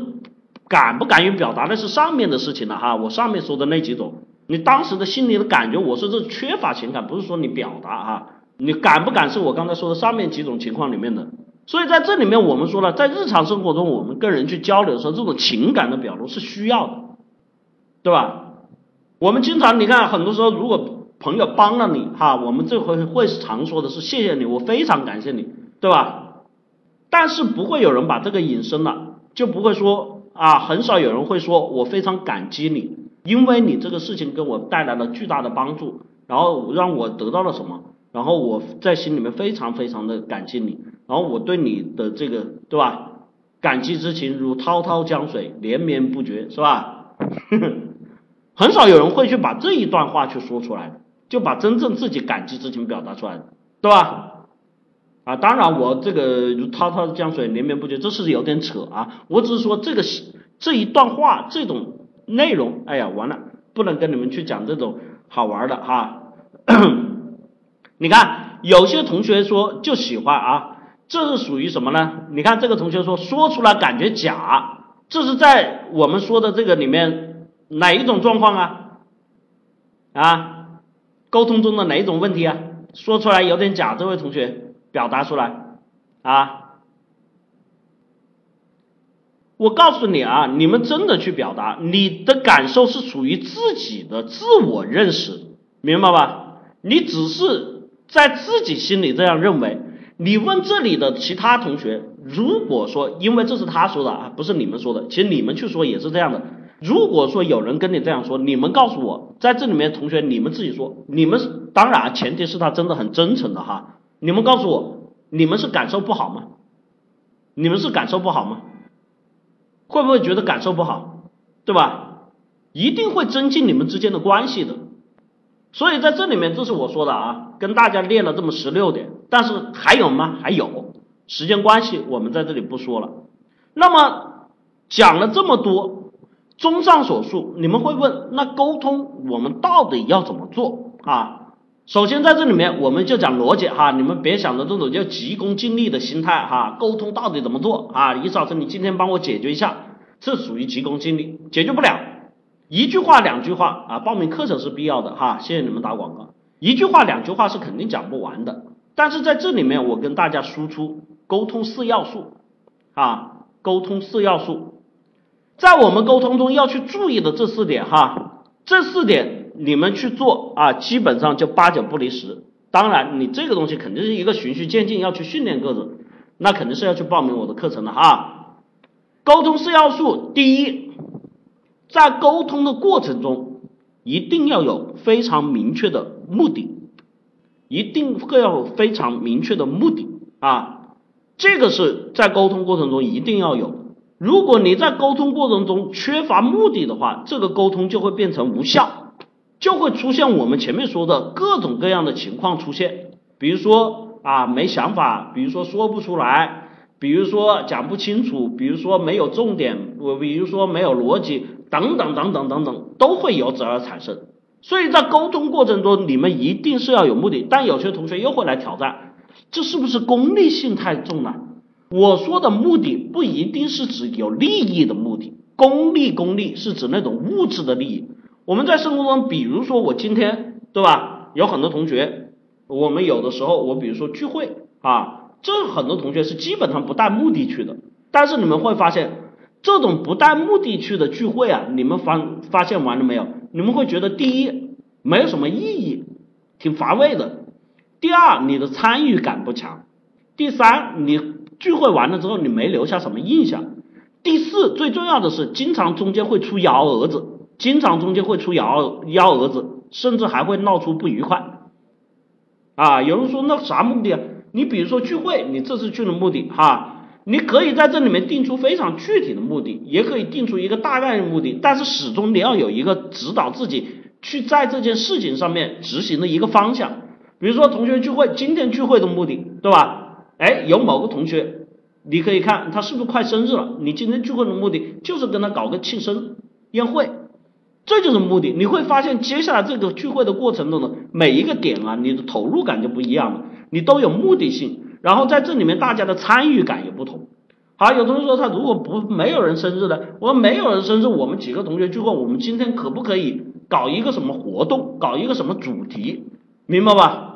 敢不敢于表达那是上面的事情了哈。我上面说的那几种，你当时的心里的感觉，我说这缺乏情感，不是说你表达哈。你敢不敢是我刚才说的上面几种情况里面的？所以在这里面，我们说了，在日常生活中，我们跟人去交流的时候，这种情感的表露是需要的，对吧？我们经常你看，很多时候如果朋友帮了你，哈，我们这回会常说的是谢谢你，我非常感谢你，对吧？但是不会有人把这个引申了，就不会说啊，很少有人会说我非常感激你，因为你这个事情给我带来了巨大的帮助，然后让我得到了什么。然后我在心里面非常非常的感激你，然后我对你的这个对吧，感激之情如滔滔江水连绵不绝，是吧？很少有人会去把这一段话去说出来，就把真正自己感激之情表达出来，对吧？啊，当然我这个如滔滔江水连绵不绝，这是有点扯啊，我只是说这个这一段话这种内容，哎呀，完了，不能跟你们去讲这种好玩的哈。*coughs* 你看，有些同学说就喜欢啊，这是属于什么呢？你看这个同学说说出来感觉假，这是在我们说的这个里面哪一种状况啊？啊，沟通中的哪一种问题啊？说出来有点假，这位同学表达出来啊，我告诉你啊，你们真的去表达，你的感受是属于自己的自我认识，明白吧？你只是。在自己心里这样认为，你问这里的其他同学，如果说，因为这是他说的啊，不是你们说的，其实你们去说也是这样的。如果说有人跟你这样说，你们告诉我，在这里面同学，你们自己说，你们当然前提是他真的很真诚的哈，你们告诉我，你们是感受不好吗？你们是感受不好吗？会不会觉得感受不好？对吧？一定会增进你们之间的关系的。所以在这里面，这是我说的啊，跟大家列了这么十六点，但是还有吗？还有，时间关系，我们在这里不说了。那么讲了这么多，综上所述，你们会问，那沟通我们到底要怎么做啊？首先在这里面，我们就讲逻辑哈，你们别想着这种叫急功近利的心态哈，沟通到底怎么做啊？李老师，你今天帮我解决一下，这属于急功近利，解决不了。一句话两句话啊，报名课程是必要的哈，谢谢你们打广告。一句话两句话是肯定讲不完的，但是在这里面我跟大家输出沟通四要素啊，沟通四要素，在我们沟通中要去注意的这四点哈，这四点你们去做啊，基本上就八九不离十。当然，你这个东西肯定是一个循序渐进，要去训练个人，那肯定是要去报名我的课程的哈。沟通四要素，第一，在沟通的过程中，一定要有非常明确的目的，一定会要有非常明确的目的啊，这个是在沟通过程中一定要有。如果你在沟通过程中缺乏目的的话，这个沟通就会变成无效。就会出现我们前面说的各种各样的情况出现，比如说啊没想法，比如说说不出来，比如说讲不清楚，比如说没有重点，我比如说没有逻辑，等等等等等等，都会由此而产生。所以在沟通过程中，你们一定是要有目的。但有些同学又会来挑战，这是不是功利性太重了？我说的目的不一定是指有利益的目的，功利功利是指那种物质的利益。我们在生活中，比如说我今天，对吧？有很多同学，我们有的时候，我比如说聚会啊，这很多同学是基本上不带目的去的。但是你们会发现，这种不带目的去的聚会啊，你们发发现完了没有？你们会觉得第一没有什么意义，挺乏味的；第二，你的参与感不强；第三，你聚会完了之后，你没留下什么印象；第四，最重要的是，经常中间会出幺蛾子。经常中间会出幺幺蛾子，甚至还会闹出不愉快。啊，有人说那啥目的啊？你比如说聚会，你这次去的目的哈，你可以在这里面定出非常具体的目的，也可以定出一个大概的目的，但是始终你要有一个指导自己去在这件事情上面执行的一个方向。比如说同学聚会，今天聚会的目的，对吧？哎，有某个同学，你可以看他是不是快生日了？你今天聚会的目的就是跟他搞个庆生宴会。这就是目的，你会发现接下来这个聚会的过程中的每一个点啊，你的投入感就不一样了，你都有目的性，然后在这里面大家的参与感也不同。好，有同学说他如果不没有人生日的，我说没有人生日，我们几个同学聚会，我们今天可不可以搞一个什么活动，搞一个什么主题，明白吧？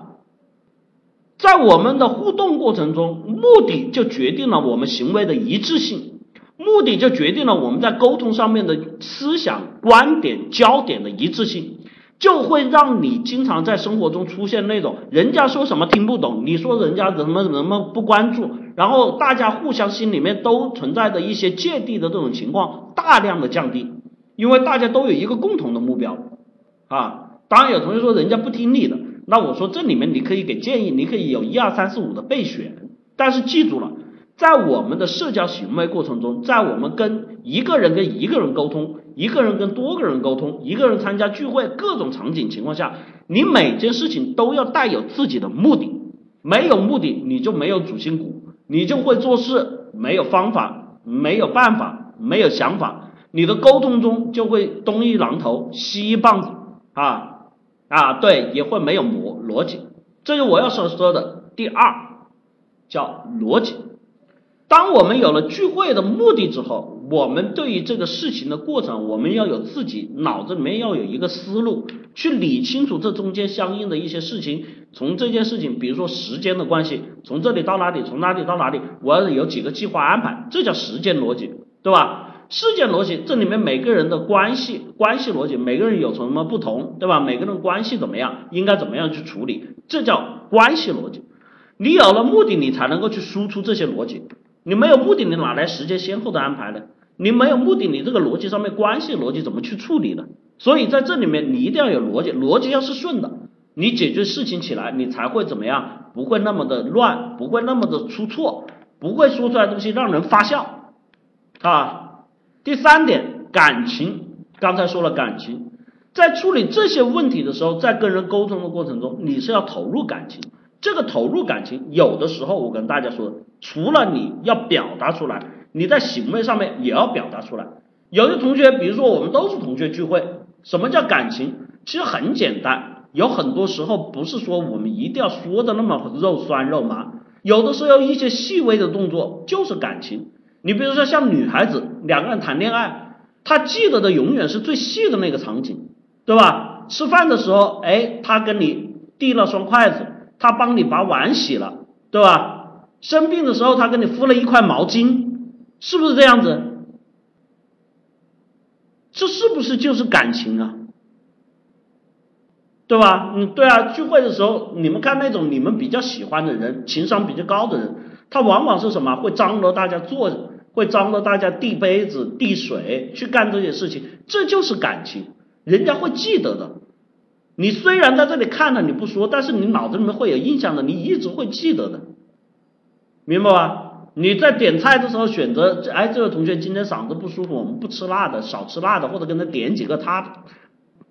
在我们的互动过程中，目的就决定了我们行为的一致性。目的就决定了我们在沟通上面的思想观点焦点的一致性，就会让你经常在生活中出现那种人家说什么听不懂，你说人家怎么怎么不关注，然后大家互相心里面都存在着一些芥蒂的这种情况，大量的降低，因为大家都有一个共同的目标啊。当然有同学说人家不听你的，那我说这里面你可以给建议，你可以有一二三四五的备选，但是记住了。在我们的社交行为过程中，在我们跟一个人跟一个人沟通，一个人跟多个人沟通，一个人参加聚会，各种场景情况下，你每件事情都要带有自己的目的，没有目的你就没有主心骨，你就会做事没有方法，没有办法，没有想法，你的沟通中就会东一榔头西一棒子啊啊，对，也会没有逻逻辑，这是我要所说的第二，叫逻辑。当我们有了聚会的目的之后，我们对于这个事情的过程，我们要有自己脑子里面要有一个思路，去理清楚这中间相应的一些事情。从这件事情，比如说时间的关系，从这里到哪里，从哪里到哪里，我要有几个计划安排，这叫时间逻辑，对吧？事件逻辑，这里面每个人的关系关系逻辑，每个人有什么不同，对吧？每个人关系怎么样，应该怎么样去处理，这叫关系逻辑。你有了目的，你才能够去输出这些逻辑。你没有目的，你哪来时间先后的安排呢？你没有目的，你这个逻辑上面关系逻辑怎么去处理呢？所以在这里面，你一定要有逻辑，逻辑要是顺的，你解决事情起来，你才会怎么样？不会那么的乱，不会那么的出错，不会说出来东西让人发笑啊。第三点，感情，刚才说了感情，在处理这些问题的时候，在跟人沟通的过程中，你是要投入感情。这个投入感情，有的时候我跟大家说，除了你要表达出来，你在行为上面也要表达出来。有的同学，比如说我们都是同学聚会，什么叫感情？其实很简单，有很多时候不是说我们一定要说的那么肉酸肉麻，有的时候一些细微的动作就是感情。你比如说像女孩子两个人谈恋爱，她记得的永远是最细的那个场景，对吧？吃饭的时候，哎，她跟你递了双筷子。她帮你把碗洗了，对吧？生病的时候她给你敷了一块毛巾，是不是这样子？这是不是就是感情啊？对吧？嗯，对啊，聚会的时候，你们看那种你们比较喜欢的人，情商比较高的人，他往往是什么？会张罗大家坐着，会张罗大家递杯子、递水，去干这些事情，这就是感情，人家会记得的。你虽然在这里看了你不说，但是你脑子里面会有印象的，你一直会记得的，明白吧？你在点菜的时候选择，哎，这位同学今天嗓子不舒服，我们不吃辣的，少吃辣的，或者跟他点几个他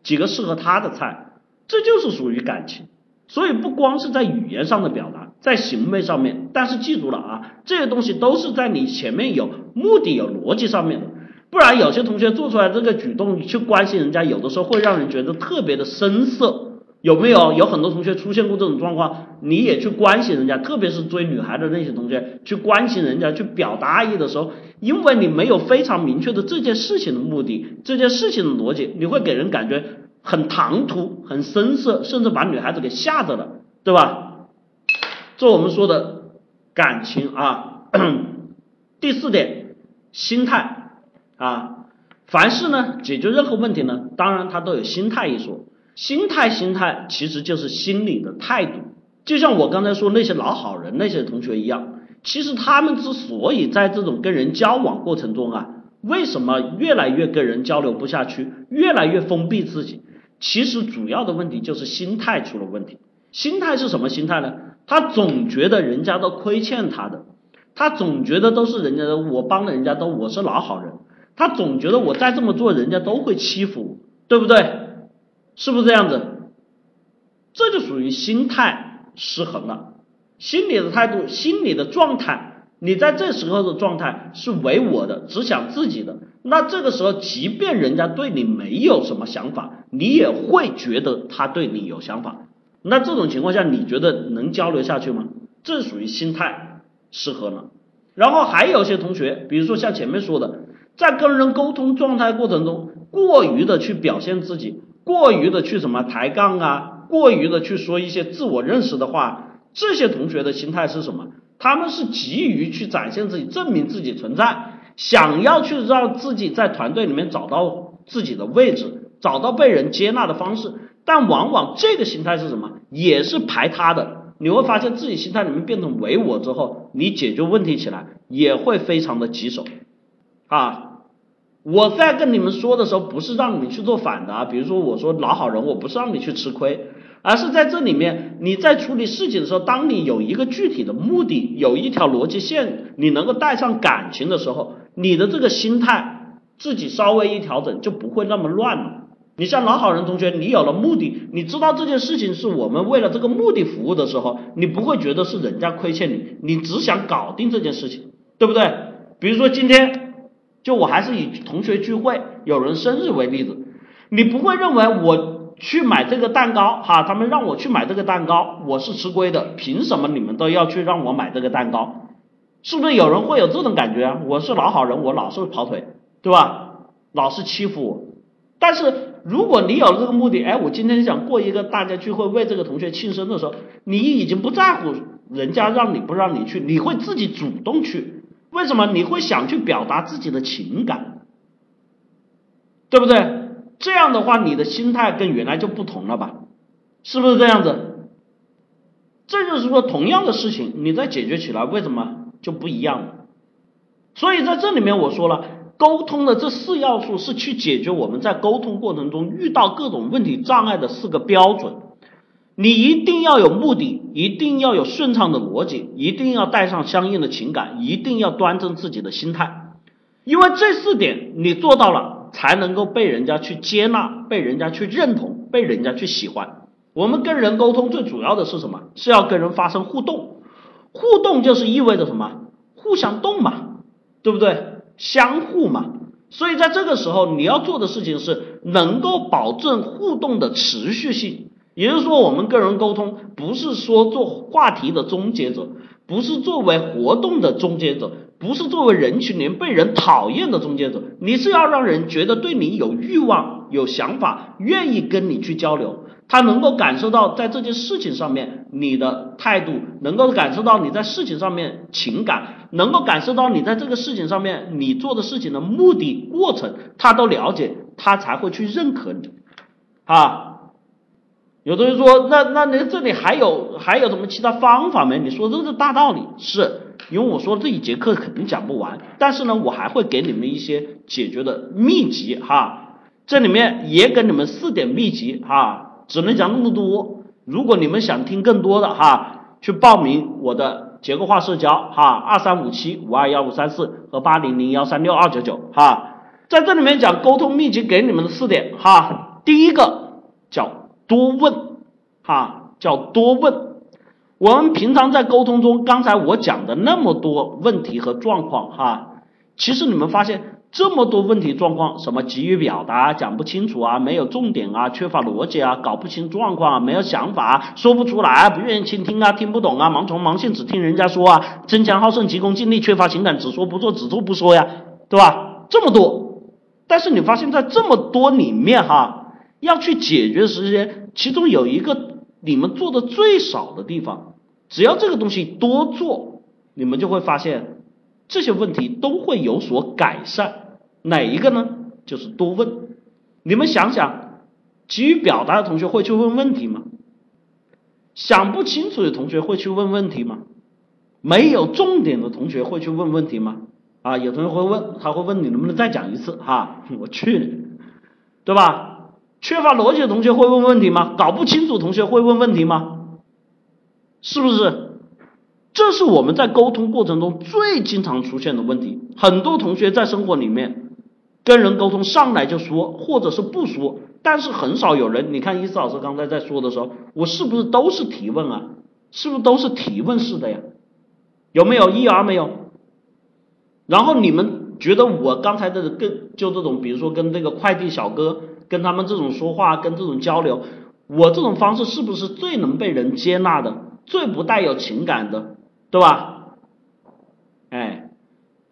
几个适合他的菜，这就是属于感情。所以不光是在语言上的表达，在行为上面，但是记住了啊，这些东西都是在你前面有目的、有逻辑上面的，不然有些同学做出来这个举动去关心人家，有的时候会让人觉得特别的生涩。有没有有很多同学出现过这种状况？你也去关心人家，特别是追女孩的那些同学，去关心人家，去表达爱意的时候，因为你没有非常明确的这件事情的目的，这件事情的逻辑，你会给人感觉很唐突、很生涩，甚至把女孩子给吓着了，对吧？这我们说的感情啊。*clears throat* 第四点，心态啊，凡事呢，解决任何问题呢，当然它都有心态一说。心态，心态其实就是心理的态度，就像我刚才说那些老好人那些同学一样，其实他们之所以在这种跟人交往过程中啊，为什么越来越跟人交流不下去，越来越封闭自己，其实主要的问题就是心态出了问题。心态是什么心态呢？他总觉得人家都亏欠他的，他总觉得都是人家的，我帮了人家都我是老好人，他总觉得我再这么做人家都会欺负我，对不对？是不是这样子？这就属于心态失衡了，心理的态度、心理的状态，你在这时候的状态是唯我的，只想自己的。那这个时候，即便人家对你没有什么想法，你也会觉得他对你有想法。那这种情况下，你觉得能交流下去吗？这属于心态失衡了。然后还有些同学，比如说像前面说的，在跟人沟通状态过程中，过于的去表现自己。过于的去什么抬杠啊，过于的去说一些自我认识的话，这些同学的心态是什么？他们是急于去展现自己，证明自己存在，想要去让自己在团队里面找到自己的位置，找到被人接纳的方式。但往往这个心态是什么？也是排他的。你会发现自己心态里面变成唯我之后，你解决问题起来也会非常的棘手啊。我在跟你们说的时候，不是让你去做反的啊。比如说，我说老好人，我不是让你去吃亏，而是在这里面，你在处理事情的时候，当你有一个具体的目的，有一条逻辑线，你能够带上感情的时候，你的这个心态自己稍微一调整，就不会那么乱了。你像老好人同学，你有了目的，你知道这件事情是我们为了这个目的服务的时候，你不会觉得是人家亏欠你，你只想搞定这件事情，对不对？比如说今天。就我还是以同学聚会有人生日为例子，你不会认为我去买这个蛋糕哈，他们让我去买这个蛋糕，我是吃亏的，凭什么你们都要去让我买这个蛋糕？是不是有人会有这种感觉啊？我是老好人，我老是跑腿，对吧？老是欺负我。但是如果你有这个目的，哎，我今天想过一个大家聚会，为这个同学庆生的时候，你已经不在乎人家让你不让你去，你会自己主动去。为什么你会想去表达自己的情感，对不对？这样的话，你的心态跟原来就不同了吧？是不是这样子？这就是说，同样的事情，你在解决起来为什么就不一样了？所以在这里面我说了，沟通的这四要素是去解决我们在沟通过程中遇到各种问题障碍的四个标准。你一定要有目的，一定要有顺畅的逻辑，一定要带上相应的情感，一定要端正自己的心态，因为这四点你做到了，才能够被人家去接纳，被人家去认同，被人家去喜欢。我们跟人沟通最主要的是什么？是要跟人发生互动，互动就是意味着什么？互相动嘛，对不对？相互嘛。所以在这个时候，你要做的事情是能够保证互动的持续性。也就是说，我们跟人沟通不是说做话题的终结者，不是作为活动的终结者，不是作为人群里被人讨厌的终结者。你是要让人觉得对你有欲望、有想法，愿意跟你去交流，他能够感受到在这件事情上面你的态度，能够感受到你在事情上面情感，能够感受到你在这个事情上面你做的事情的目的过程，他都了解，他才会去认可你啊。有的人说，那那你这里还有还有什么其他方法没？你说这是大道理，是因为我说这一节课肯定讲不完，但是呢，我还会给你们一些解决的秘籍哈，这里面也给你们四点秘籍哈，只能讲那么多。如果你们想听更多的哈，去报名我的结构化社交哈，二三五七五二幺五三四和八零零幺三六二九九哈，在这里面讲沟通秘籍给你们的四点哈，第一个叫。多问，哈，叫多问。我们平常在沟通中，刚才我讲的那么多问题和状况，哈，其实你们发现这么多问题状况，什么急于表达、讲不清楚啊，没有重点啊，缺乏逻辑啊，搞不清状况啊，没有想法，说不出来，不愿意倾听啊，听不懂啊，盲从盲信，只听人家说啊，争强好胜，急功近利，缺乏情感，只说不做，只做不说呀，对吧？这么多，但是你发现在这么多里面，哈。要去解决时间，其中有一个你们做的最少的地方，只要这个东西多做，你们就会发现这些问题都会有所改善。哪一个呢？就是多问。你们想想，急于表达的同学会去问问题吗？想不清楚的同学会去问问题吗？没有重点的同学会去问问题吗？啊，有同学会问，他会问你能不能再讲一次？哈，我去，对吧？缺乏逻辑的同学会问问题吗？搞不清楚同学会问问题吗？是不是？这是我们在沟通过程中最经常出现的问题。很多同学在生活里面跟人沟通，上来就说，或者是不说，但是很少有人。你看伊思老师刚才在说的时候，我是不是都是提问啊？是不是都是提问式的呀？有没有一而没有？然后你们觉得我刚才的跟就这种，比如说跟这个快递小哥。跟他们这种说话，跟这种交流，我这种方式是不是最能被人接纳的，最不带有情感的，对吧？哎，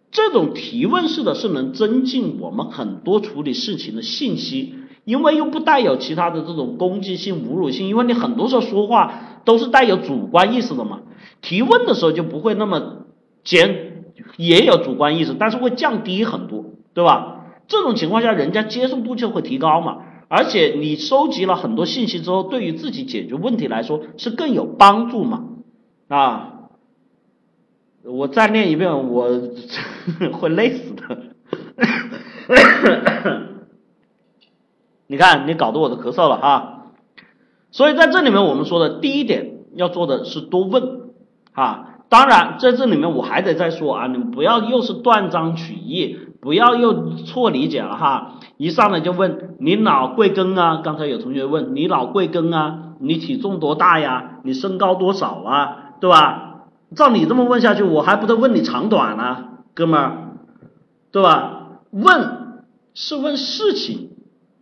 这种提问式的是能增进我们很多处理事情的信息，因为又不带有其他的这种攻击性、侮辱性，因为你很多时候说话都是带有主观意识的嘛，提问的时候就不会那么尖，也有主观意识，但是会降低很多，对吧？这种情况下，人家接受度就会提高嘛，而且你收集了很多信息之后，对于自己解决问题来说是更有帮助嘛，啊，我再念一遍，我 *laughs* 会累死的。*coughs* 你看，你搞得我都咳嗽了哈，所以在这里面我们说的第一点要做的是多问啊，当然在这里面我还得再说啊，你们不要又是断章取义。不要又错理解了哈！一上来就问你老贵庚啊？刚才有同学问你老贵庚啊？你体重多大呀？你身高多少啊？对吧？照你这么问下去，我还不得问你长短呢，哥们儿，对吧？问是问事情，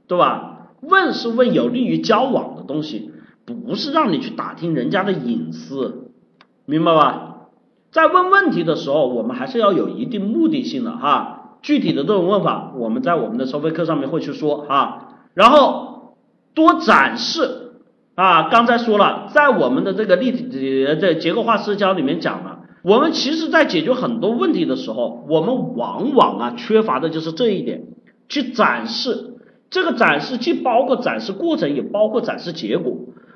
对吧？问是问有利于交往的东西，不是让你去打听人家的隐私，明白吧？在问问题的时候，我们还是要有一定目的性的哈。具体的这种问法，我们在我们的收费课上面会去说哈，然后多展示啊。刚才说了，在我们的这个立体的结构化社交里面讲了，我们其实在解决很多问题的时候，我们往往啊缺乏的就是这一点，去展示。这个展示既包括展示过程，也包括展示结果。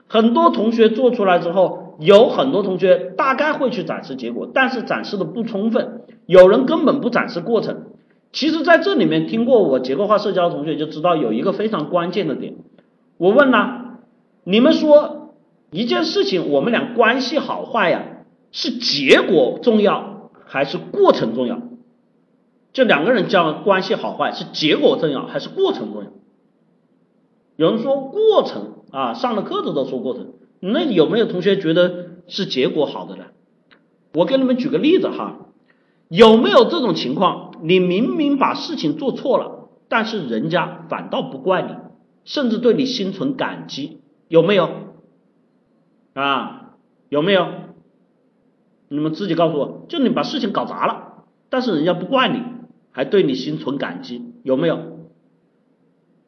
很多同学做出来之后，有很多同学大概会去展示结果，但是展示的不充分，有人根本不展示过程。其实，在这里面听过我结构化社交的同学就知道有一个非常关键的点。我问了，你们说一件事情，我们俩关系好坏呀，是结果重要还是过程重要？就两个人交关系好坏是结果重要还是过程重要？有人说过程啊，上了课的都说过程，那有没有同学觉得是结果好的呢？我给你们举个例子哈。有没有这种情况？你明明把事情做错了，但是人家反倒不怪你，甚至对你心存感激，有没有？啊，有没有？你们自己告诉我，就你把事情搞砸了，但是人家不怪你，还对你心存感激，有没有？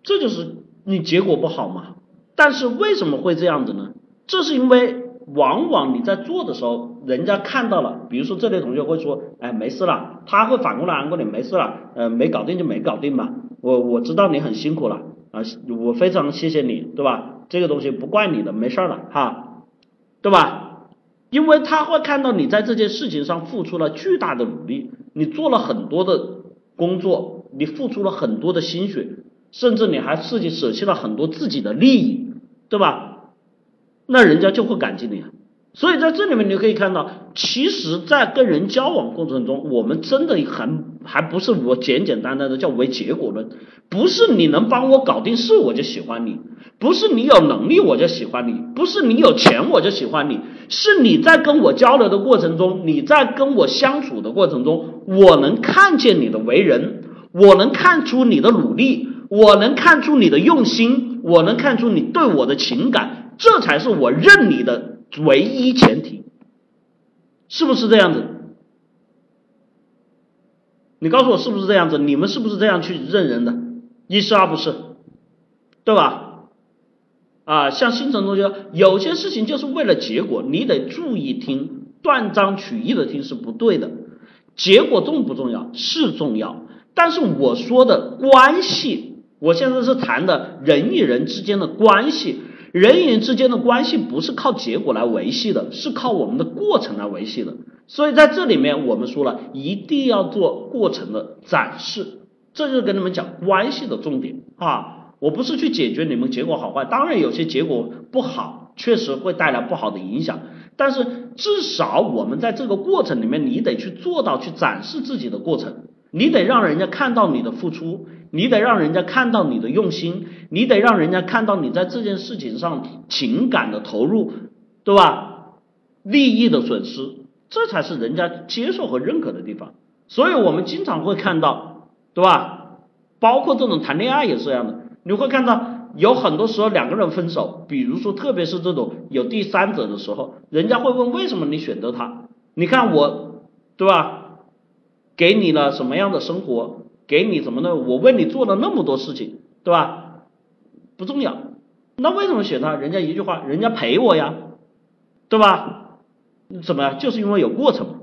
这就是你结果不好嘛？但是为什么会这样子呢？这是因为往往你在做的时候，人家看到了，比如说这类同学会说，哎，没事了，他会反过来安慰你，没事了，呃，没搞定就没搞定嘛，我我知道你很辛苦了啊，我非常谢谢你，对吧？这个东西不怪你的，没事了哈，对吧？因为他会看到你在这件事情上付出了巨大的努力，你做了很多的工作，你付出了很多的心血，甚至你还自己舍弃了很多自己的利益，对吧？那人家就会感激你，所以在这里面你可以看到，其实，在跟人交往过程中，我们真的很还不是我简简单单的叫为结果论，不是你能帮我搞定事我就喜欢你，不是你有能力我就喜欢你，不是你有钱我就喜欢你，是你在跟我交流的过程中，你在跟我相处的过程中，我能看见你的为人，我能看出你的努力，我能看出你的用心，我能看出你对我的情感。这才是我认你的唯一前提，是不是这样子？你告诉我是不是这样子？你们是不是这样去认人的？一是二不是，对吧？啊，像星辰同学，有些事情就是为了结果，你得注意听，断章取义的听是不对的。结果重不重要？是重要，但是我说的关系，我现在是谈的人与人之间的关系。人与人之间的关系不是靠结果来维系的，是靠我们的过程来维系的。所以在这里面，我们说了一定要做过程的展示，这就是跟你们讲关系的重点啊！我不是去解决你们结果好坏，当然有些结果不好，确实会带来不好的影响，但是至少我们在这个过程里面，你得去做到去展示自己的过程，你得让人家看到你的付出。你得让人家看到你的用心，你得让人家看到你在这件事情上情感的投入，对吧？利益的损失，这才是人家接受和认可的地方。所以我们经常会看到，对吧？包括这种谈恋爱也是这样的，你会看到有很多时候两个人分手，比如说特别是这种有第三者的时候，人家会问为什么你选择他？你看我，对吧？给你了什么样的生活？给你怎么呢？我为你做了那么多事情，对吧？不重要，那为什么选他？人家一句话，人家陪我呀，对吧？怎么？就是因为有过程嘛。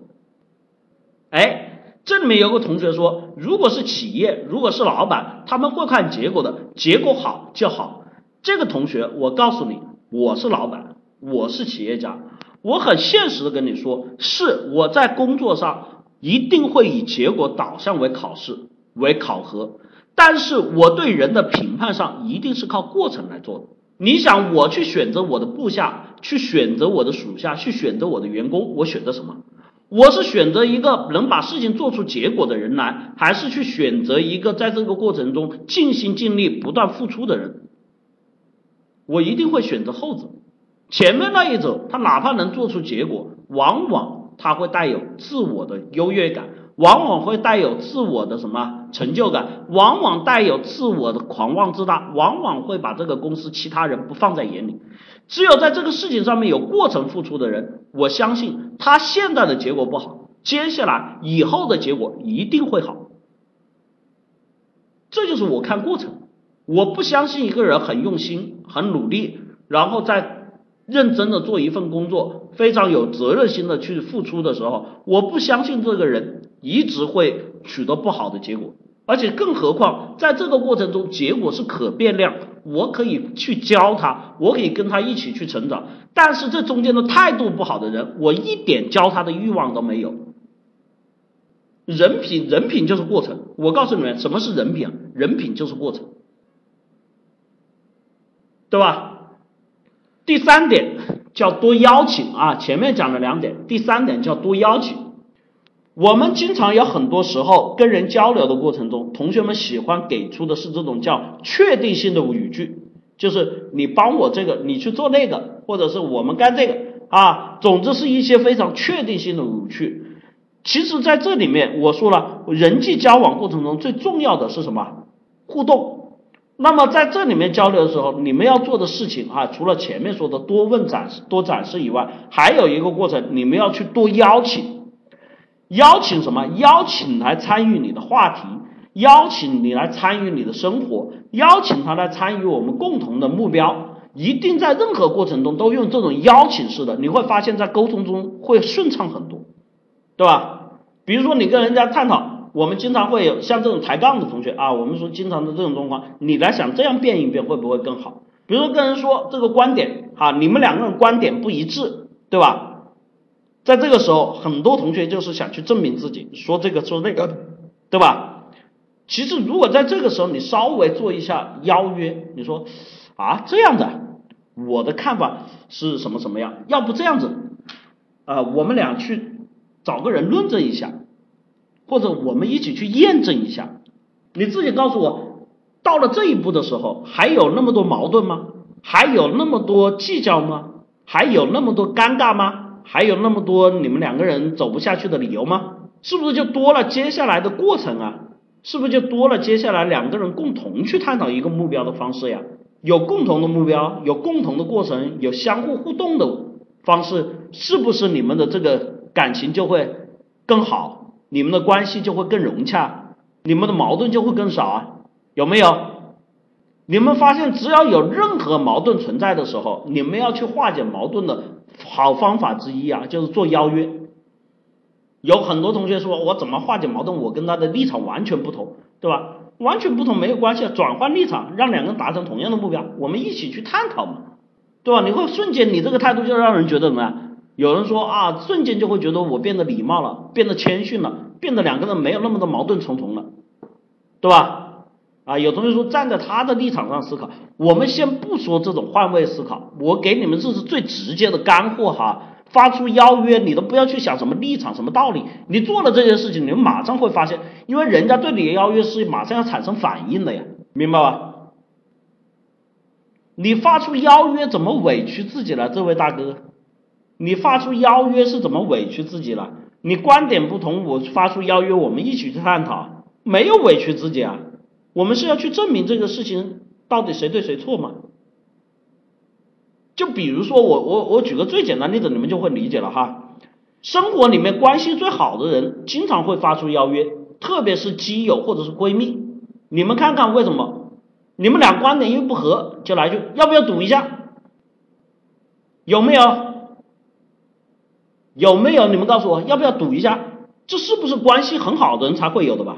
哎，这里面有个同学说，如果是企业，如果是老板，他们会看结果的，结果好就好。这个同学，我告诉你，我是老板，我是企业家，我很现实的跟你说，是我在工作上一定会以结果导向为考试。为考核，但是我对人的评判上一定是靠过程来做的。你想我去选择我的部下，去选择我的属下，去选择我的员工，我选择什么？我是选择一个能把事情做出结果的人来，还是去选择一个在这个过程中尽心尽力、不断付出的人？我一定会选择后者。前面那一种，他哪怕能做出结果，往往他会带有自我的优越感。往往会带有自我的什么成就感，往往带有自我的狂妄自大，往往会把这个公司其他人不放在眼里。只有在这个事情上面有过程付出的人，我相信他现在的结果不好，接下来以后的结果一定会好。这就是我看过程，我不相信一个人很用心、很努力，然后在认真的做一份工作，非常有责任心的去付出的时候，我不相信这个人。一直会取得不好的结果，而且更何况在这个过程中，结果是可变量，我可以去教他，我可以跟他一起去成长。但是这中间的态度不好的人，我一点教他的欲望都没有。人品，人品就是过程。我告诉你们，什么是人品？人品就是过程，对吧？第三点叫多邀请啊，前面讲了两点，第三点叫多邀请。我们经常有很多时候跟人交流的过程中，同学们喜欢给出的是这种叫确定性的语句，就是你帮我这个，你去做那个，或者是我们干这个啊，总之是一些非常确定性的语句。其实，在这里面我说了，人际交往过程中最重要的是什么？互动。那么在这里面交流的时候，你们要做的事情啊，除了前面说的多问展示、多展示以外，还有一个过程，你们要去多邀请。邀请什么？邀请来参与你的话题，邀请你来参与你的生活，邀请他来参与我们共同的目标，一定在任何过程中都用这种邀请式的，你会发现在沟通中会顺畅很多，对吧？比如说你跟人家探讨，我们经常会有像这种抬杠的同学啊，我们说经常的这种状况，你来想这样变一变会不会更好？比如说跟人说这个观点啊，你们两个人观点不一致，对吧？在这个时候，很多同学就是想去证明自己，说这个说那个，对吧？其实如果在这个时候你稍微做一下邀约，你说啊这样的，我的看法是什么什么样？要不这样子，啊，我们俩去找个人论证一下，或者我们一起去验证一下。你自己告诉我，到了这一步的时候，还有那么多矛盾吗？还有那么多计较吗？还有那么多尴尬吗？还有那么多你们两个人走不下去的理由吗？是不是就多了接下来的过程啊？是不是就多了接下来两个人共同去探讨一个目标的方式呀？有共同的目标，有共同的过程，有相互互动的方式，是不是你们的这个感情就会更好？你们的关系就会更融洽？你们的矛盾就会更少啊？有没有？你们发现只要有任何矛盾存在的时候，你们要去化解矛盾的。好方法之一啊，就是做邀约。有很多同学说，我怎么化解矛盾？我跟他的立场完全不同，对吧？完全不同没有关系啊，转换立场，让两个人达成同样的目标，我们一起去探讨嘛，对吧？你会瞬间，你这个态度就让人觉得怎么样？有人说啊，瞬间就会觉得我变得礼貌了，变得谦逊了，变得两个人没有那么多矛盾重重了，对吧？啊，有同学说站在他的立场上思考，我们先不说这种换位思考，我给你们这是最直接的干货哈。发出邀约，你都不要去想什么立场、什么道理，你做了这件事情，你们马上会发现，因为人家对你的邀约是马上要产生反应的呀，明白吧？你发出邀约怎么委屈自己了，这位大哥？你发出邀约是怎么委屈自己了？你观点不同，我发出邀约，我们一起去探讨，没有委屈自己啊。我们是要去证明这个事情到底谁对谁错嘛？就比如说我我我举个最简单例子，你们就会理解了哈。生活里面关系最好的人，经常会发出邀约，特别是基友或者是闺蜜。你们看看为什么？你们俩观点又不合，就来句要不要赌一下？有没有？有没有？你们告诉我要不要赌一下？这是不是关系很好的人才会有的吧？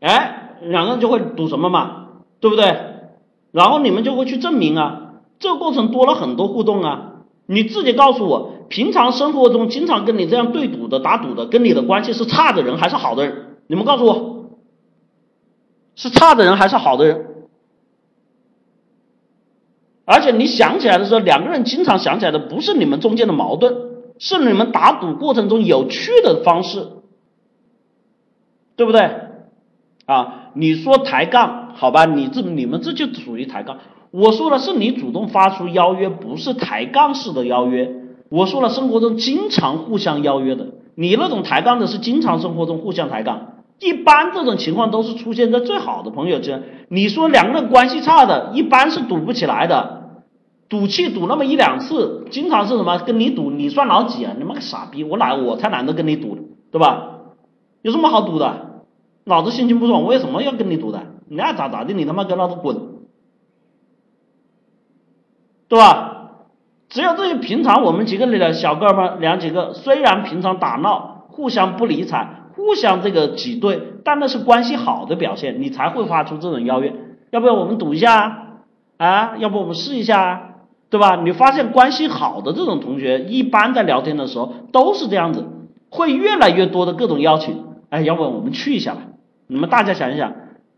哎，两个人就会赌什么嘛，对不对？然后你们就会去证明啊，这个过程多了很多互动啊。你自己告诉我，平常生活中经常跟你这样对赌的、打赌的，跟你的关系是差的人还是好的人？你们告诉我，是差的人还是好的人？而且你想起来的时候，两个人经常想起来的不是你们中间的矛盾，是你们打赌过程中有趣的方式，对不对？啊，你说抬杠，好吧，你这你们这就属于抬杠。我说的是你主动发出邀约，不是抬杠式的邀约。我说了，生活中经常互相邀约的，你那种抬杠的是经常生活中互相抬杠。一般这种情况都是出现在最好的朋友间。你说两个人关系差的，一般是赌不起来的，赌气赌那么一两次，经常是什么跟你赌，你算老几啊？你妈个傻逼，我懒，我才懒得跟你赌，对吧？有什么好赌的？老子心情不爽，为什么要跟你赌的？你爱咋咋地，你他妈跟老子滚，对吧？只有这些平常我们几个里的小哥们两几个，虽然平常打闹，互相不理睬，互相这个挤兑，但那是关系好的表现，你才会发出这种邀约。要不要我们赌一下啊？要不我们试一下，对吧？你发现关系好的这种同学，一般在聊天的时候都是这样子，会越来越多的各种邀请。哎，要不我们去一下吧？你们大家想一想，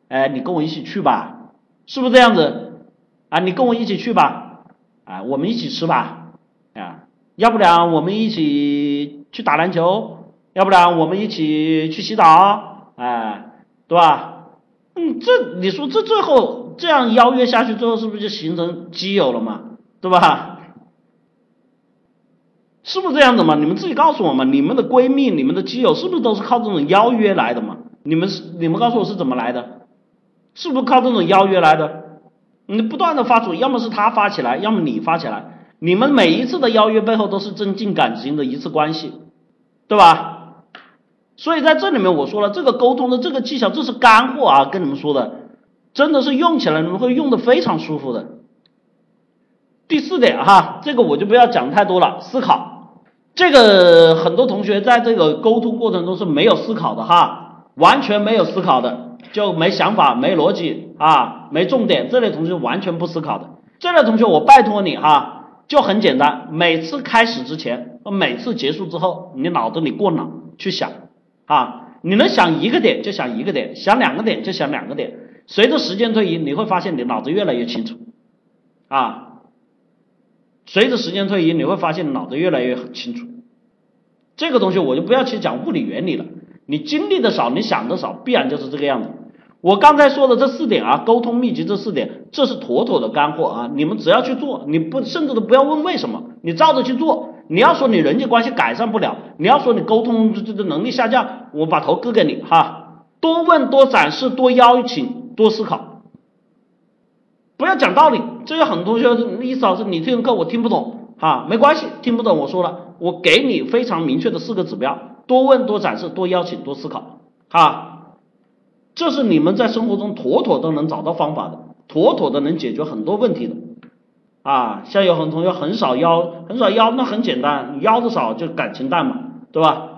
哎，你跟我一起去吧，是不是这样子？啊，你跟我一起去吧，啊，我们一起吃吧，啊，要不然我们一起去打篮球，要不然我们一起去洗澡，哎，对吧？嗯，这你说这最后这样邀约下去，最后是不是就形成基友了嘛？对吧？是不是这样子嘛？你们自己告诉我嘛，你们的闺蜜、你们的基友是不是都是靠这种邀约来的嘛？你们是你们告诉我是怎么来的？是不是靠这种邀约来的？你不断的发出，要么是他发起来，要么你发起来。你们每一次的邀约背后都是增进感情的一次关系，对吧？所以在这里面我说了，这个沟通的这个技巧，这是干货啊，跟你们说的，真的是用起来你们会用的非常舒服的。第四点哈，这个我就不要讲太多了。思考，这个很多同学在这个沟通过程中是没有思考的哈，完全没有思考的，就没想法、没逻辑啊、没重点。这类同学完全不思考的。这类同学，我拜托你哈，就很简单，每次开始之前和每次结束之后，你脑子里过脑去想啊，你能想一个点就想一个点，想两个点就想两个点。随着时间推移，你会发现你脑子越来越清楚啊。随着时间推移，你会发现脑子越来越清楚。这个东西我就不要去讲物理原理了。你经历的少，你想的少，必然就是这个样子。我刚才说的这四点啊，沟通秘籍这四点，这是妥妥的干货啊！你们只要去做，你不甚至都不要问为什么，你照着去做。你要说你人际关系改善不了，你要说你沟通这这能力下降，我把头割给你哈！多问多展示多邀请多思考。不要讲道理，这有很多同学意思老师，你这门课我听不懂啊，没关系，听不懂我说了，我给你非常明确的四个指标：多问、多展示、多邀请、多思考啊，这是你们在生活中妥妥都能找到方法的，妥妥的能解决很多问题的啊。像有很多同学很少邀，很少邀，那很简单，你邀的少就感情淡嘛，对吧？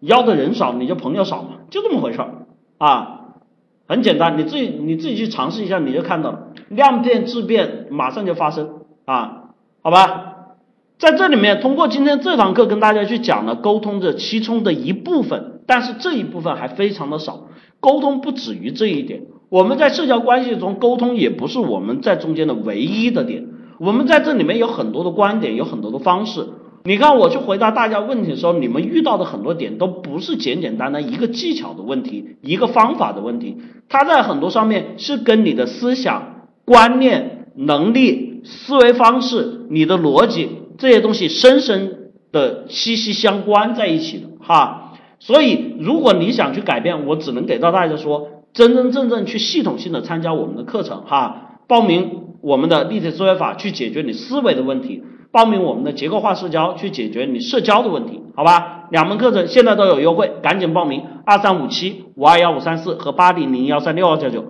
邀的人少你就朋友少嘛，就这么回事儿啊。很简单，你自己你自己去尝试一下，你就看到了，量变质变马上就发生。啊，好吧，在这里面通过今天这堂课跟大家去讲了沟通的其中的一部分，但是这一部分还非常的少，沟通不止于这一点，我们在社交关系中沟通也不是我们在中间的唯一的点，我们在这里面有很多的观点，有很多的方式。你看，我去回答大家问题的时候，你们遇到的很多点都不是简简单单一个技巧的问题，一个方法的问题，它在很多上面是跟你的思想、观念、能力、思维方式、你的逻辑这些东西深深的息息相关在一起的哈。所以，如果你想去改变，我只能给到大家说，真真正正去系统性的参加我们的课程哈，报名我们的立体思维法去解决你思维的问题。报名我们的结构化社交，去解决你社交的问题，好吧？两门课程现在都有优惠，赶紧报名二三五七五二幺五三四和八零零幺三六二九九，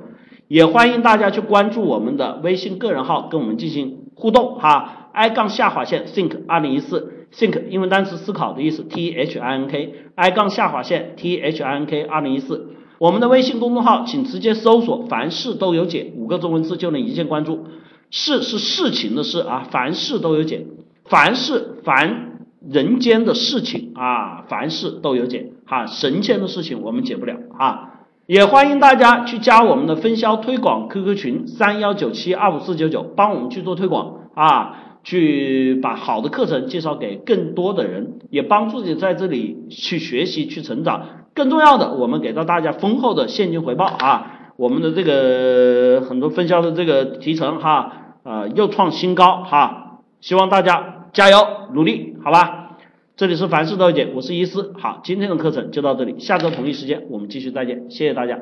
也欢迎大家去关注我们的微信个人号，跟我们进行互动哈。i 杠下划线 think 二零一四 think 英文单词思考的意思 t h i n k i 杠下划线 t h i n k 二零一四，我们的微信公众号请直接搜索凡事都有解五个中文字就能一键关注。事是事情的事啊，凡事都有解，凡事凡人间的事情啊，凡事都有解哈，神仙的事情我们解不了啊。也欢迎大家去加我们的分销推广 QQ 群三幺九七二五四九九，帮我们去做推广啊，去把好的课程介绍给更多的人，也帮助你在这里去学习去成长。更重要的，我们给到大家丰厚的现金回报啊，我们的这个很多分销的这个提成哈。呃，又创新高哈！希望大家加油努力，好吧？这里是凡事都解，我是伊思。好，今天的课程就到这里，下周同一时间我们继续再见，谢谢大家。